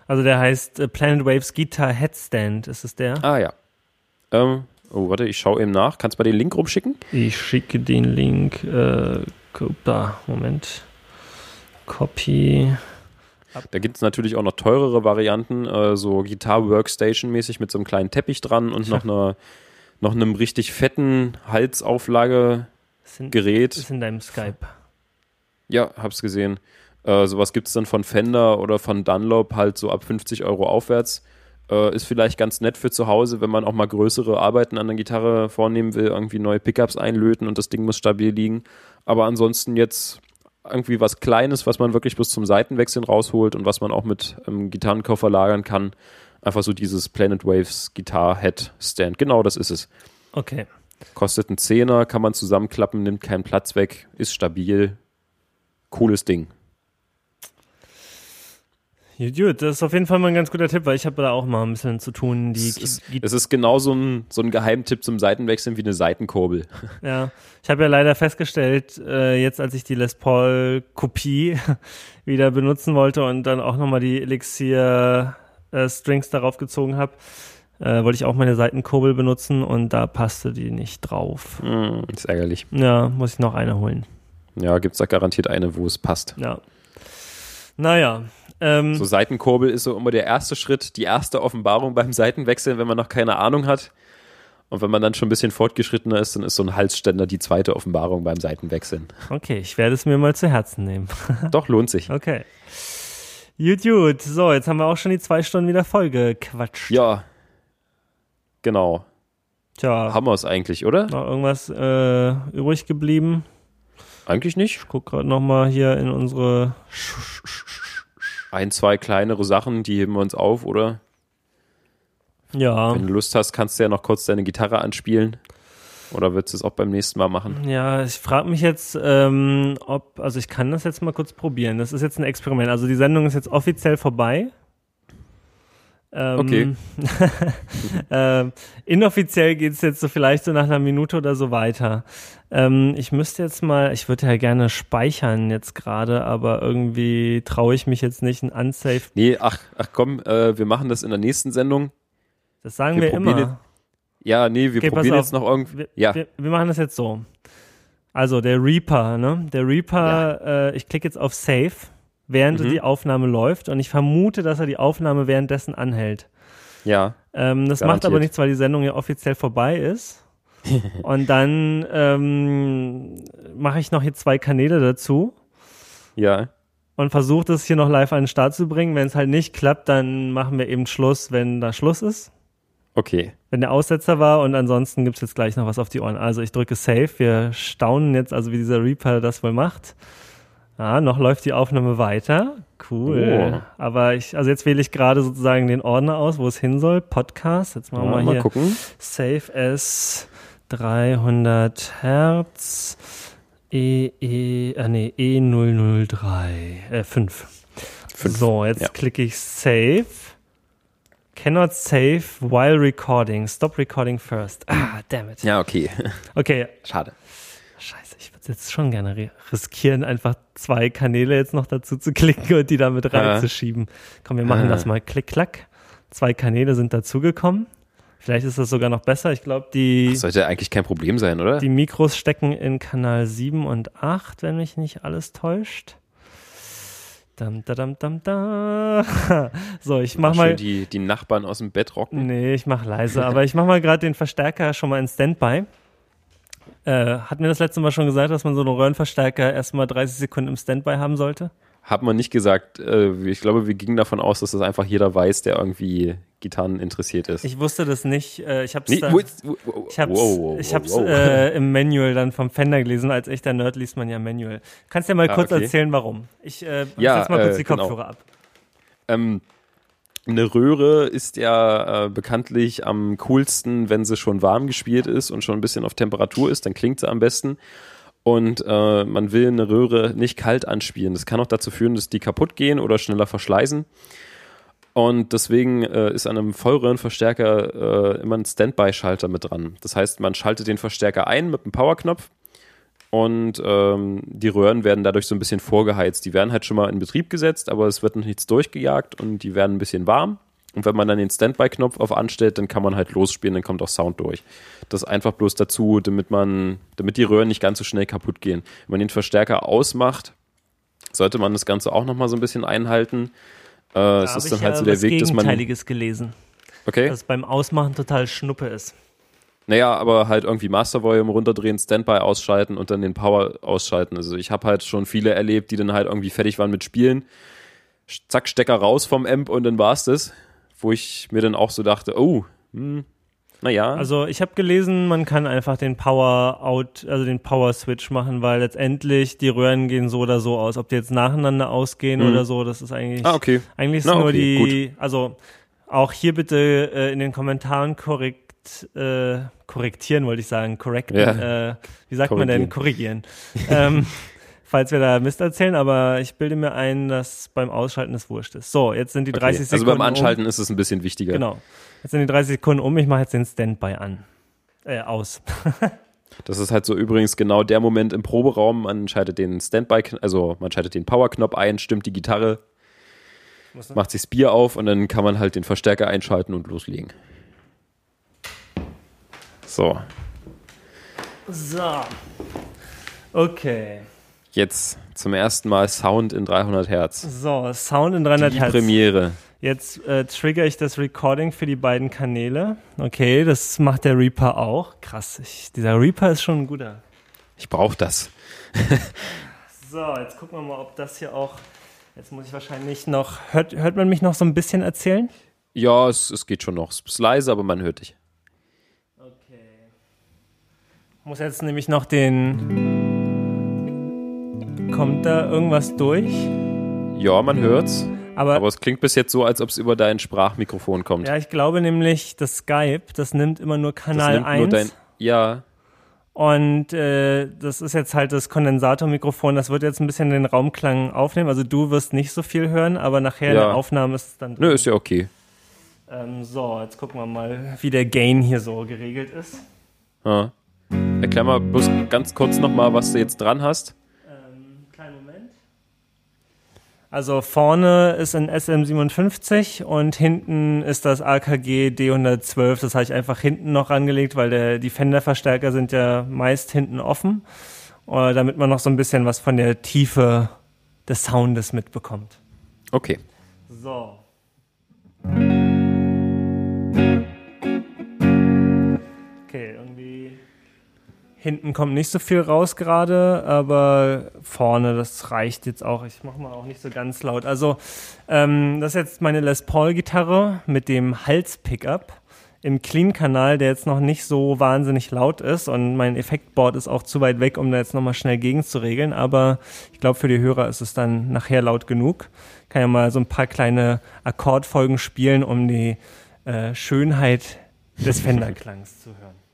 Also der heißt äh, Planet Waves Guitar Headstand, ist es der? Ah ja. Ähm, oh, warte, ich schaue eben nach. Kannst du mal den Link rumschicken? Ich schicke den Link. Äh, da, Moment. Copy. Da gibt es natürlich auch noch teurere Varianten, äh, so Gitar-Workstation-mäßig mit so einem kleinen Teppich dran und noch, einer, noch einem richtig fetten Halsauflagegerät. Ist in, ist in deinem Skype. Ja, hab's gesehen. Äh, sowas gibt's dann von Fender oder von Dunlop halt so ab 50 Euro aufwärts. Äh, ist vielleicht ganz nett für zu Hause, wenn man auch mal größere Arbeiten an der Gitarre vornehmen will, irgendwie neue Pickups einlöten und das Ding muss stabil liegen. Aber ansonsten jetzt irgendwie was Kleines, was man wirklich bis zum Seitenwechseln rausholt und was man auch mit ähm, Gitarrenkoffer lagern kann. Einfach so dieses Planet Waves Guitar Head Stand. Genau, das ist es. Okay. Kostet einen Zehner, kann man zusammenklappen, nimmt keinen Platz weg, ist stabil. Cooles Ding. Gut, das ist auf jeden Fall mal ein ganz guter Tipp, weil ich habe da auch mal ein bisschen zu tun. Die, Es ist, es ist genau so ein, so ein Geheimtipp zum Seitenwechseln wie eine Seitenkurbel. ja, ich habe ja leider festgestellt, äh, jetzt als ich die Les Paul Kopie wieder benutzen wollte und dann auch nochmal die Elixir äh, Strings darauf gezogen habe, äh, wollte ich auch meine Seitenkurbel benutzen und da passte die nicht drauf. Hm, ist ärgerlich. Ja, muss ich noch eine holen. Ja, gibt's da garantiert eine, wo es passt. Ja. Naja. Ähm, So Seitenkurbel ist so immer der erste Schritt, die erste Offenbarung beim Seitenwechseln, wenn man noch keine Ahnung hat. Und wenn man dann schon ein bisschen fortgeschrittener ist, dann ist so ein Halsständer die zweite Offenbarung beim Seitenwechseln. okay, ich werde es mir mal zu Herzen nehmen. Doch, lohnt sich. Okay. Gut, gut. So, jetzt haben wir auch schon die zwei Stunden wieder voll gequatscht. Ja. Genau. Tja, Haben wir es eigentlich, oder? noch irgendwas äh, übrig geblieben? Eigentlich nicht. Ich guck gerade nochmal hier in unsere. Ein, zwei kleinere Sachen, die heben wir uns auf, oder? Ja. Wenn du Lust hast, kannst du ja noch kurz deine Gitarre anspielen. Oder würdest du es auch beim nächsten Mal machen? Ja, ich frage mich jetzt, ähm, ob, also ich kann das jetzt mal kurz probieren. Das ist jetzt ein Experiment. Also die Sendung ist jetzt offiziell vorbei. Ähm, Okay. ähm, inoffiziell geht es jetzt so vielleicht so nach einer Minute oder so weiter. Ähm, ich müsste jetzt mal, ich würde ja gerne speichern jetzt gerade, aber irgendwie traue ich mich jetzt nicht, ein Unsafe. Nee, ach, ach komm, äh, wir machen das in der nächsten Sendung. Das sagen Wir wir, immer. Ja, nee, wir Okay, probieren jetzt noch irgendwie. Wir, Ja. wir, wir machen das jetzt so. Also der Reaper, ne? Der Reaper, äh, ich klicke jetzt auf Save, während Mhm. die Aufnahme läuft und ich vermute, dass er die Aufnahme währenddessen anhält. Ja. Ähm, das macht Garantiert. aber nichts, weil die Sendung ja offiziell vorbei ist. und dann ähm, mache ich noch hier zwei Kanäle dazu Ja. und versuche das hier noch live an den Start zu bringen. Wenn es halt nicht klappt, dann machen wir eben Schluss, wenn da Schluss ist. Okay. wenn der Aussetzer war und ansonsten gibt's jetzt gleich noch was auf die Ohren. Also ich drücke Save, wir staunen jetzt, also wie dieser Reaper das wohl macht. Ja, noch läuft die Aufnahme weiter. Cool. Oh. Aber ich, also jetzt wähle ich gerade sozusagen den Ordner aus, wo es hin soll. Podcast. Jetzt machen Ja, wir mal hier gucken. Save S 300 Hertz E E äh, nee, E003 äh 5. Fünf, So, jetzt ja. klicke ich Save. Cannot save while recording. Stop recording first. Ah, damn it. Ja, okay. Okay, Schade. Jetzt schon gerne ri- riskieren, einfach zwei Kanäle jetzt noch dazu zu klicken und die damit Ja. reinzuschieben. Komm, wir machen Ah. das mal. Klick, klack. Zwei Kanäle sind dazugekommen. Vielleicht ist das sogar noch besser. Ich glaube, die, Das sollte eigentlich kein Problem sein, oder? die Mikros stecken in Kanal 7 und 8, wenn mich nicht alles täuscht. Dam, da, dam, dam, da. So, ich mach mal. die, die Nachbarn aus dem Bett rocken. Nee, ich mach leise, aber ich mach mal gerade den Verstärker schon mal in Standby. Äh, hat mir das letzte Mal schon gesagt, dass man so einen Röhrenverstärker erstmal 30 Sekunden im Standby haben sollte? Hat man nicht gesagt. Äh, ich glaube, wir gingen davon aus, dass das einfach jeder weiß, der irgendwie Gitarren interessiert ist. Ich wusste das nicht. Äh, ich Nee, wo- wo- ich hab's, wow, ich hab's. Äh, im Manual dann vom Fender gelesen. Als echter Nerd liest man ja Manual. Kannst ja mal Ah, kurz okay. erzählen, warum? Ich äh, Ja, setz mal kurz äh, die genau. Kopfhörer ab. Ähm, eine Röhre ist ja äh, bekanntlich am coolsten, wenn sie schon warm gespielt ist und schon ein bisschen auf Temperatur ist, dann klingt sie am besten. Und äh, man will eine Röhre nicht kalt anspielen. Das kann auch dazu führen, dass die kaputt gehen oder schneller verschleißen. Und deswegen äh, ist an einem Vollröhrenverstärker äh, immer ein Standby-Schalter mit dran. Das heißt, man schaltet den Verstärker ein mit einem Powerknopf und ähm, die Röhren werden dadurch so ein bisschen vorgeheizt. Die werden halt schon mal in Betrieb gesetzt, aber es wird noch nichts durchgejagt und die werden ein bisschen warm. Und wenn man dann den Standby-Knopf auf anstellt, dann kann man halt losspielen, dann kommt auch Sound durch. Das einfach bloß dazu, damit man, damit die Röhren nicht ganz so schnell kaputt gehen. Wenn man den Verstärker ausmacht, sollte man das Ganze auch noch mal so ein bisschen einhalten. Äh, es Da hab ist ich dann halt ja so der Weg, dass man. Gegenteiliges gelesen. Okay. Dass beim Ausmachen total Schnuppe ist. Naja, aber halt irgendwie Master Volume runterdrehen, Standby ausschalten und dann den Power ausschalten. Also ich habe halt schon viele erlebt, die dann halt irgendwie fertig waren mit Spielen. Zack, Stecker raus vom Amp und dann war's das. Wo ich mir dann auch so dachte, oh, hm, naja. Also ich habe gelesen, man kann einfach den Power Out, also den Power Switch machen, weil letztendlich die Röhren gehen so oder so aus. Ob die jetzt nacheinander ausgehen Mhm. oder so, das ist eigentlich ah, okay. eigentlich ist Na, nur okay, die, also auch hier bitte äh, in den Kommentaren korrekt äh, korrektieren, wollte ich sagen, korrekten. Ja. Äh, wie sagt man denn korrigieren? ähm, falls wir da Mist erzählen, aber ich bilde mir ein, dass beim Ausschalten es wurscht ist. So, jetzt sind die 30 okay. Also Sekunden. beim Anschalten Um. ist es ein bisschen wichtiger. Genau. Jetzt sind die 30 Sekunden um. Ich mache jetzt den Standby an. Äh, aus. Das ist halt so übrigens genau der Moment im Proberaum. Man schaltet den Standby, also man schaltet den Powerknopf ein, stimmt die Gitarre, macht sich das Bier auf und dann kann man halt den Verstärker einschalten und loslegen. So, So. Okay. jetzt zum ersten Mal Sound in 300 Hertz. So, Sound in 300 Die Hertz. Premiere. Jetzt äh, trigger ich das Recording für die beiden Kanäle. Okay, das macht der Reaper auch. Krass, ich, dieser Reaper ist schon ein guter. Ich brauche das. So, jetzt gucken wir mal, ob das hier auch Jetzt muss ich wahrscheinlich noch. Hört, hört man mich noch so ein bisschen erzählen? Ja, es, es geht schon noch. Es ist leise, aber man hört dich. Okay. Muss jetzt nämlich noch den. Kommt da irgendwas durch? Ja, man hört's. Aber, Aber es klingt bis jetzt so, als ob es über dein Sprachmikrofon kommt. ja, ich glaube nämlich, das Skype, das nimmt immer nur das Kanal nimmt 1. nur dein. Ja, Und äh, das ist jetzt halt das Kondensatormikrofon, das wird jetzt ein bisschen den Raumklang aufnehmen. Also du wirst nicht so viel hören, aber nachher in Ja. der Aufnahme ist es dann drin. nö, ist ja okay. Ähm, so, jetzt gucken wir mal, wie der Gain hier so geregelt ist. Ja. Erklär mal bloß ganz kurz nochmal, was du jetzt dran hast. Ähm, kleinen Moment. Also vorne ist ein SM57 und hinten ist das AKG D112. Das habe ich einfach hinten noch angelegt, weil der, die Fender-Verstärker sind ja meist hinten offen, äh, damit man noch so ein bisschen was von der Tiefe des Soundes mitbekommt. Okay. So. Okay, irgendwie hinten kommt nicht so viel raus gerade, aber vorne, das reicht jetzt auch. Ich mache mal auch nicht so ganz laut. Also, ähm, das ist jetzt meine Les Paul-Gitarre mit dem Hals-Pickup im Clean-Kanal, der jetzt noch nicht so wahnsinnig laut ist und mein Effektboard ist auch zu weit weg, um da jetzt nochmal schnell gegen zu regeln, aber ich glaube, für die Hörer ist es dann nachher laut genug. Kann ja mal so ein paar kleine Akkordfolgen spielen, um die äh, Schönheit des Fender-Klangs zu hören.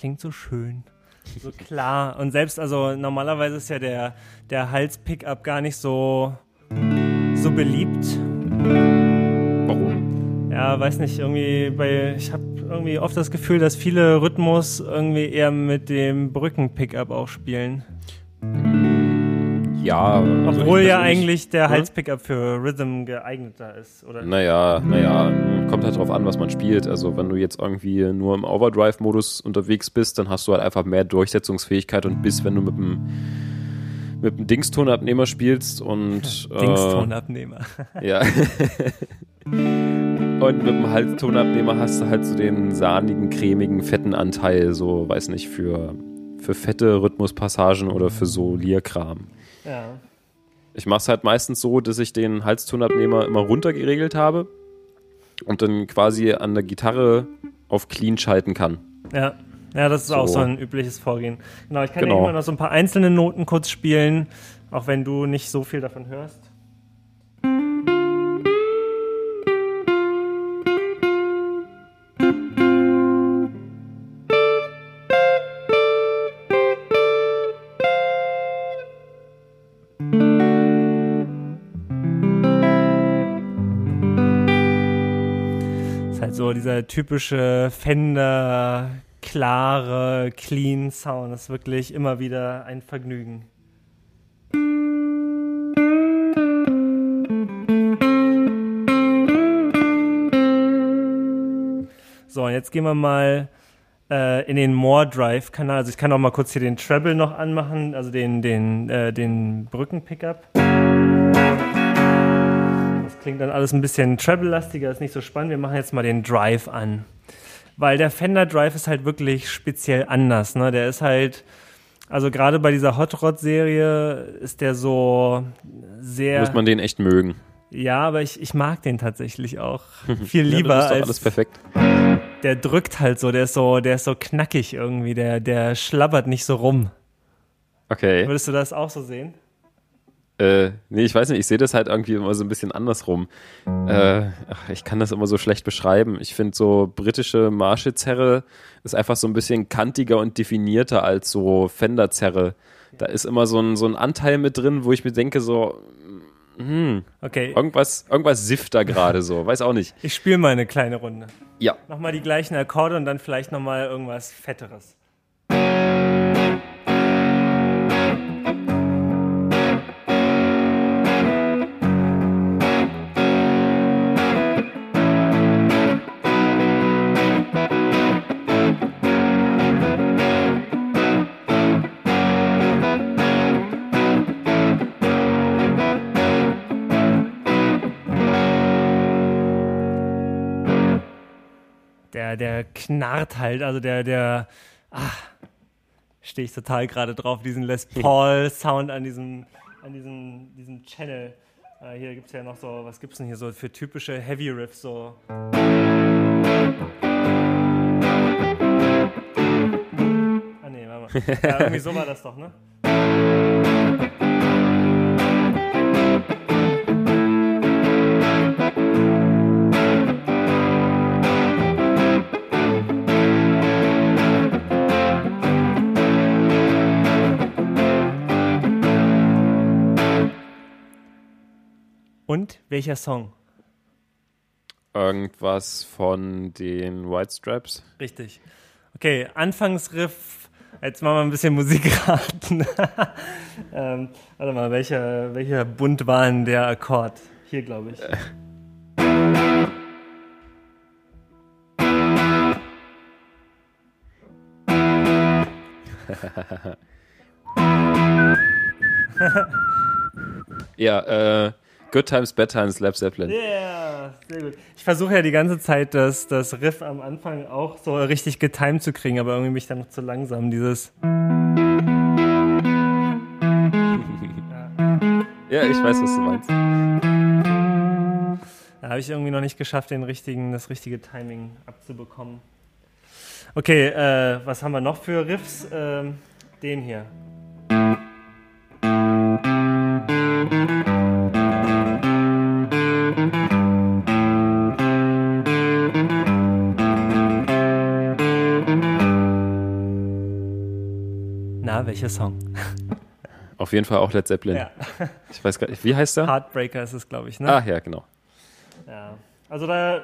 Klingt so schön. So klar. Und selbst, also normalerweise ist ja der, der Hals-Pickup gar nicht so, so beliebt. Warum? Ja, weiß nicht, irgendwie bei, ich habe irgendwie oft das Gefühl, dass viele Rhythmus irgendwie eher mit dem Brücken-Pickup auch spielen. Ja. also Obwohl ja eigentlich der Hm? Hals-Pickup für Rhythm geeigneter ist, oder? Naja, naja, kommt halt drauf an, was man spielt. Also wenn du jetzt irgendwie nur im Overdrive-Modus unterwegs bist, dann hast du halt einfach mehr Durchsetzungsfähigkeit und bis wenn du mit dem mit dem Dingstonabnehmer spielst und äh, Dingstonabnehmer. ja und mit dem Halstonabnehmer hast du halt so den sahnigen, cremigen, fetten Anteil, so weiß nicht für für fette Rhythmuspassagen oder für so Lierkram. Ja. Ich mache es halt meistens so, dass ich den Halstonabnehmer immer runter geregelt habe und dann quasi an der Gitarre auf Clean schalten kann. Ja. Ja, das ist So. auch so ein übliches Vorgehen. Genau, ich kann Genau. immer noch so ein paar einzelne Noten kurz spielen, auch wenn du nicht so viel davon hörst. Dieser typische Fender, klare, clean Sound. Das ist wirklich immer wieder ein Vergnügen. So, und jetzt gehen wir mal äh, in den More Drive Kanal. Also ich kann auch mal kurz hier den Treble noch anmachen, also den, den, äh, den Brücken-Pickup. Klingt dann alles ein bisschen Treble-lastiger, ist nicht so spannend. Wir machen jetzt mal den Drive an. Weil der Fender Drive ist halt wirklich speziell anders. Ne? Der ist halt, also gerade bei dieser Hot Rod-Serie ist der so sehr. Muss man den echt mögen. ja, aber ich, ich mag den tatsächlich auch viel Ja, lieber doch als alles perfekt. der drückt halt so, der ist so, der ist so knackig irgendwie, der, der schlabbert nicht so rum. Okay. Würdest du das auch so sehen? Äh, nee, ich weiß nicht, ich sehe das halt irgendwie immer so ein bisschen andersrum. Äh, ach, ich kann das immer so schlecht beschreiben. Ich finde so britische Marshall-Zerre ist einfach so ein bisschen kantiger und definierter als so Fender-Zerre. Da ist immer so ein, so ein Anteil mit drin, wo ich mir denke so, hm, Okay, irgendwas, irgendwas sifft da gerade so, weiß auch nicht. ich spiele mal eine kleine Runde. Ja. Nochmal die gleichen Akkorde und dann vielleicht nochmal irgendwas Fetteres. Der, der knarrt halt, also der, der, ah, stehe ich total gerade drauf, diesen Les Paul-Sound an diesem, an diesem, diesem Channel. Äh, hier gibt es ja noch so, was gibt es denn hier so für typische Heavy Riffs, so. Ah, nee, warte mal. Ja, irgendwie so war das doch, ne? Und welcher Song? Irgendwas von den White Stripes. Richtig. Okay, Anfangsriff. Jetzt machen wir ein bisschen Musik raten. ähm, warte mal, welcher, welcher Bund war denn der Akkord? Hier, glaube ich. ja, äh, Good Times, Bad Times, Lab Zeppelin. Ja, yeah, sehr gut. Ich versuche ja die ganze Zeit, das, das Riff am Anfang auch so richtig getimed zu kriegen, aber irgendwie bin ich dann noch zu langsam. Dieses. ja. ich weiß, was du meinst. Da habe ich irgendwie noch nicht geschafft, den richtigen, das richtige Timing abzubekommen. Okay, äh, was haben wir noch für Riffs? Ähm, den hier. Welcher Song? Auf jeden Fall auch Led Zeppelin. Ja. Ich weiß gar nicht, wie heißt der? Heartbreaker ist es, glaube ich, ne? Ah, ja, genau. Ja. Also da,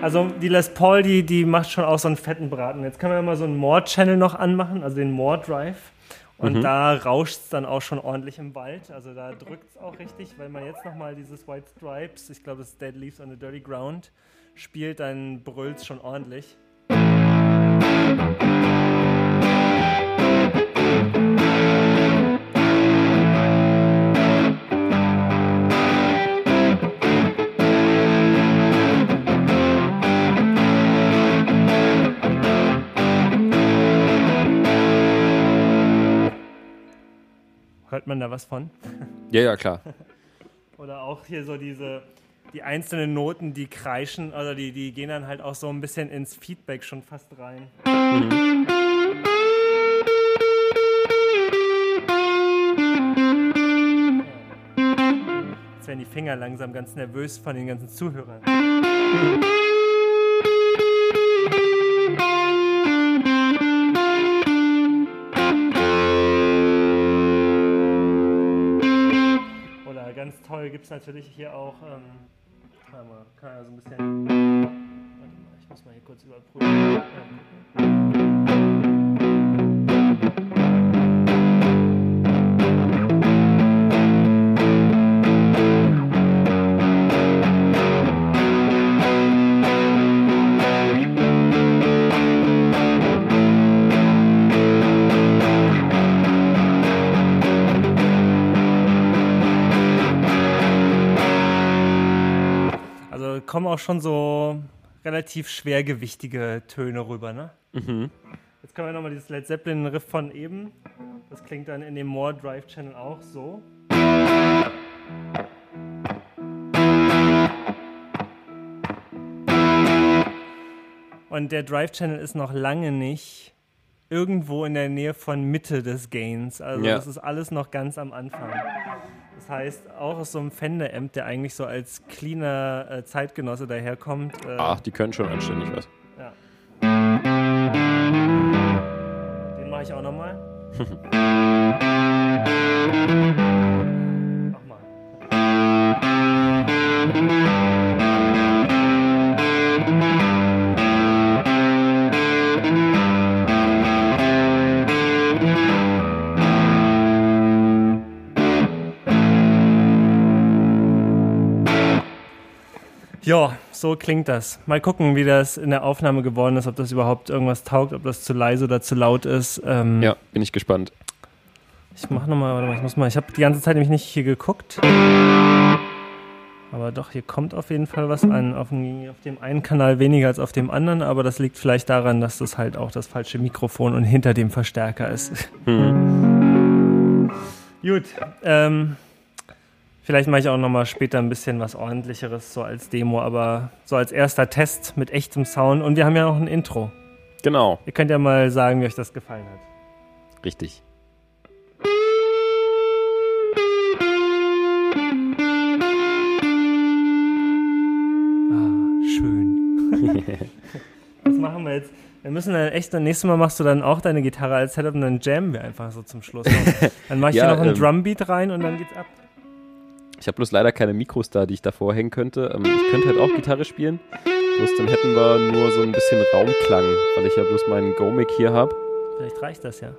also die Les Paul, die, die macht schon auch so einen fetten Braten. Jetzt können wir mal so einen More-Channel noch anmachen, also den More-Drive. Und mhm. da rauscht es dann auch schon ordentlich im Wald. Also da drückt es auch richtig, weil man jetzt nochmal dieses White Stripes, ich glaube, das ist Dead Leaves on the Dirty Ground, spielt, dann brüllt es schon ordentlich. Man da was von? Ja, ja, klar. Oder auch hier so diese, die einzelnen Noten, die kreischen, oder die, die gehen dann halt auch so ein bisschen ins Feedback schon fast rein. Mhm. Jetzt werden die Finger langsam ganz nervös von den ganzen Zuhörern. Mhm. gibt es natürlich hier auch, ähm, kann kann man so ein bisschen, warte mal, ich muss mal hier kurz überprüfen. Kommen auch schon so relativ schwergewichtige Töne rüber, ne? Mhm. Jetzt können wir nochmal dieses Led Zeppelin-Riff von eben. Das klingt dann in dem More Drive Channel auch so. Und der Drive Channel ist noch lange nicht irgendwo in der Nähe von Mitte des Gains. Also ja. das ist alles noch ganz am Anfang. Das heißt, auch aus so einem Fender-Amp, der eigentlich so als cleaner äh, Zeitgenosse daherkommt. Äh, Ach, die können schon anständig was. Ja. Den mache ich auch nochmal. Ja, so klingt das. Mal gucken, wie das in der Aufnahme geworden ist, ob das überhaupt irgendwas taugt, ob das zu leise oder zu laut ist. Ähm, ja, bin ich gespannt. Ich mach nochmal, warte mal, ich muss mal, ich habe die ganze Zeit nämlich nicht hier geguckt. Aber doch, hier kommt auf jeden Fall was an. Auf dem, auf dem einen Kanal weniger als auf dem anderen, aber das liegt vielleicht daran, dass das halt auch das falsche Mikrofon und hinter dem Verstärker ist. Hm. Gut, ähm, vielleicht mache ich auch nochmal später ein bisschen was ordentlicheres, so als Demo, aber so als erster Test mit echtem Sound. Und wir haben ja noch ein Intro. Genau. Ihr könnt ja mal sagen, wie euch das gefallen hat. Richtig. Was machen wir jetzt? Wir müssen dann echt, das nächste Mal machst du dann auch deine Gitarre als Setup und dann jammen wir einfach so zum Schluss. Dann mache ich ja, hier noch einen ähm, Drumbeat rein und dann geht's ab. Ich habe bloß leider keine Mikros da, die ich davor hängen könnte. Ähm, ich könnte halt auch Gitarre spielen. Bloß dann hätten wir nur so ein bisschen Raumklang, weil ich ja bloß meinen Go-Mic hier habe. Vielleicht reicht das ja.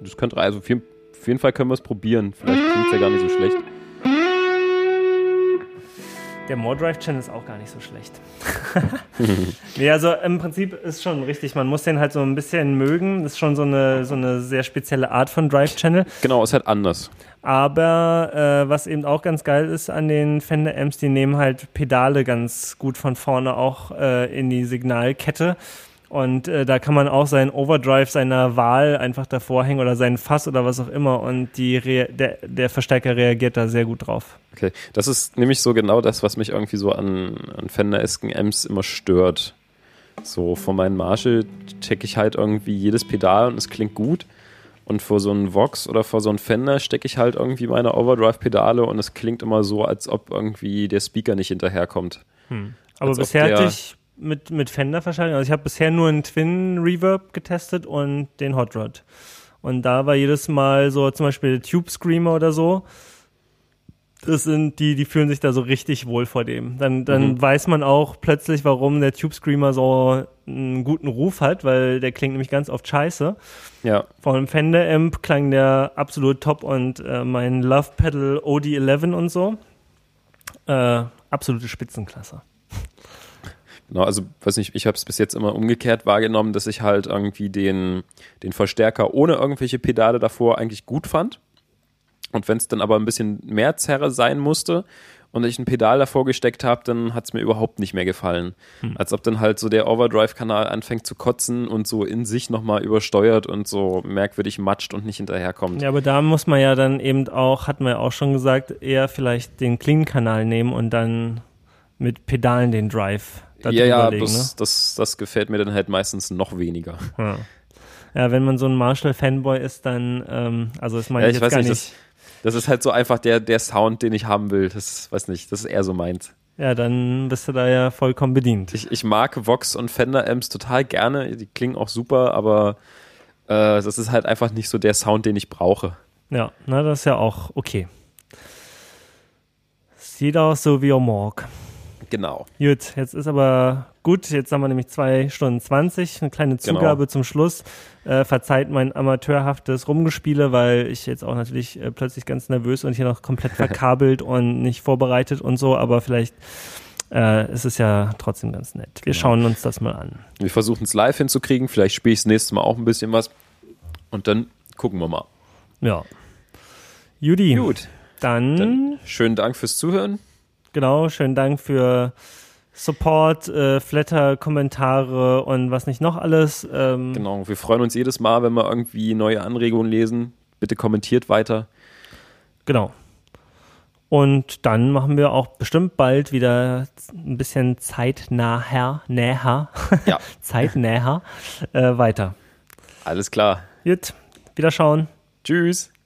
Das könnte, also auf jeden Fall können wir es probieren. Vielleicht klingt es ja gar nicht so schlecht. Der More Drive Channel ist auch gar nicht so schlecht. nee, also im Prinzip ist schon richtig, man muss den halt so ein bisschen mögen. Das ist schon so eine, so eine sehr spezielle Art von Drive Channel. Genau, ist halt anders. Aber äh, was eben auch ganz geil ist an den Fender Amps, die nehmen halt Pedale ganz gut von vorne auch äh, in die Signalkette. Und äh, da kann man auch seinen Overdrive seiner Wahl einfach davor hängen oder seinen Fass oder was auch immer. Und die Re der, der Verstärker reagiert da sehr gut drauf. Okay, das ist nämlich so genau das, was mich irgendwie so an, an Fender-esken Amps immer stört. So von meinen Marshall checke ich halt irgendwie jedes Pedal und es klingt gut. Und vor so einen Vox oder vor so einen Fender stecke ich halt irgendwie meine Overdrive-Pedale und es klingt immer so, als ob irgendwie der Speaker nicht hinterherkommt. Hm. Aber als bisher hatte ich mit, mit Fender-Verschaltung. Also ich habe bisher nur einen Twin Reverb getestet und den Hot Rod. Und da war jedes Mal so zum Beispiel Tube Screamer oder so. Das sind die, die fühlen sich da so richtig wohl vor dem. Dann, dann mhm. weiß man auch plötzlich, warum der Tube Screamer so einen guten Ruf hat, weil der klingt nämlich ganz oft scheiße. Ja. Vor einem Fender Amp klang der absolut top und äh, mein Love Pedal OD11 und so. Äh, absolute Spitzenklasse. Genau, also weiß nicht, ich habe es bis jetzt immer umgekehrt wahrgenommen, dass ich halt irgendwie den, den Verstärker ohne irgendwelche Pedale davor eigentlich gut fand. Und wenn es dann aber ein bisschen mehr Zerre sein musste und ich ein Pedal davor gesteckt habe, dann hat es mir überhaupt nicht mehr gefallen. Hm. Als ob dann halt so der Overdrive-Kanal anfängt zu kotzen und so in sich nochmal übersteuert und so merkwürdig matscht und nicht hinterherkommt. Ja, aber da muss man ja dann eben auch, hatten wir ja auch schon gesagt, eher vielleicht den Clean-Kanal nehmen und dann mit Pedalen den Drive ja, ja, das, ne? das, das gefällt mir dann halt meistens noch weniger. Ja, ja wenn man so ein Marshall-Fanboy ist, dann, ähm, also ist man ja, ich weiß nicht, das, das, ist halt so einfach der, der Sound, den ich haben will. Das weiß nicht, das ist eher so meins. Ja, dann bist du da ja vollkommen bedient. Ich, ich mag Vox und Fender Amps total gerne, die klingen auch super, aber äh, das ist halt einfach nicht so der Sound, den ich brauche. Ja, na, das ist ja auch okay. Sieht aus so wie Omorg. Genau. Gut, jetzt ist aber gut. Jetzt haben wir nämlich zwei Stunden zwanzig. Eine kleine genau. Zugabe genau. zum Schluss. Äh, verzeiht mein amateurhaftes Rumgespiele, weil ich jetzt auch natürlich äh, plötzlich ganz nervös und hier noch komplett verkabelt und nicht vorbereitet und so. Aber vielleicht äh, es ist ja trotzdem ganz nett. Wir genau. schauen uns das mal an. Wir versuchen es live hinzukriegen. Vielleicht spiele ich das nächste Mal auch ein bisschen was. Und dann gucken wir mal. Ja. Judy. Gut. Dann, dann schönen Dank fürs Zuhören. Genau, schönen Dank für Support, äh, Flatter, Kommentare und was nicht noch alles. Ähm, genau, wir freuen uns jedes Mal, wenn wir irgendwie neue Anregungen lesen. Bitte kommentiert weiter. Genau. Und dann machen wir auch bestimmt bald wieder ein bisschen zeitnaher, näher, ja. zeitnäher äh, weiter. Alles klar. Gut, wieder schauen. Tschüss. Tschüss.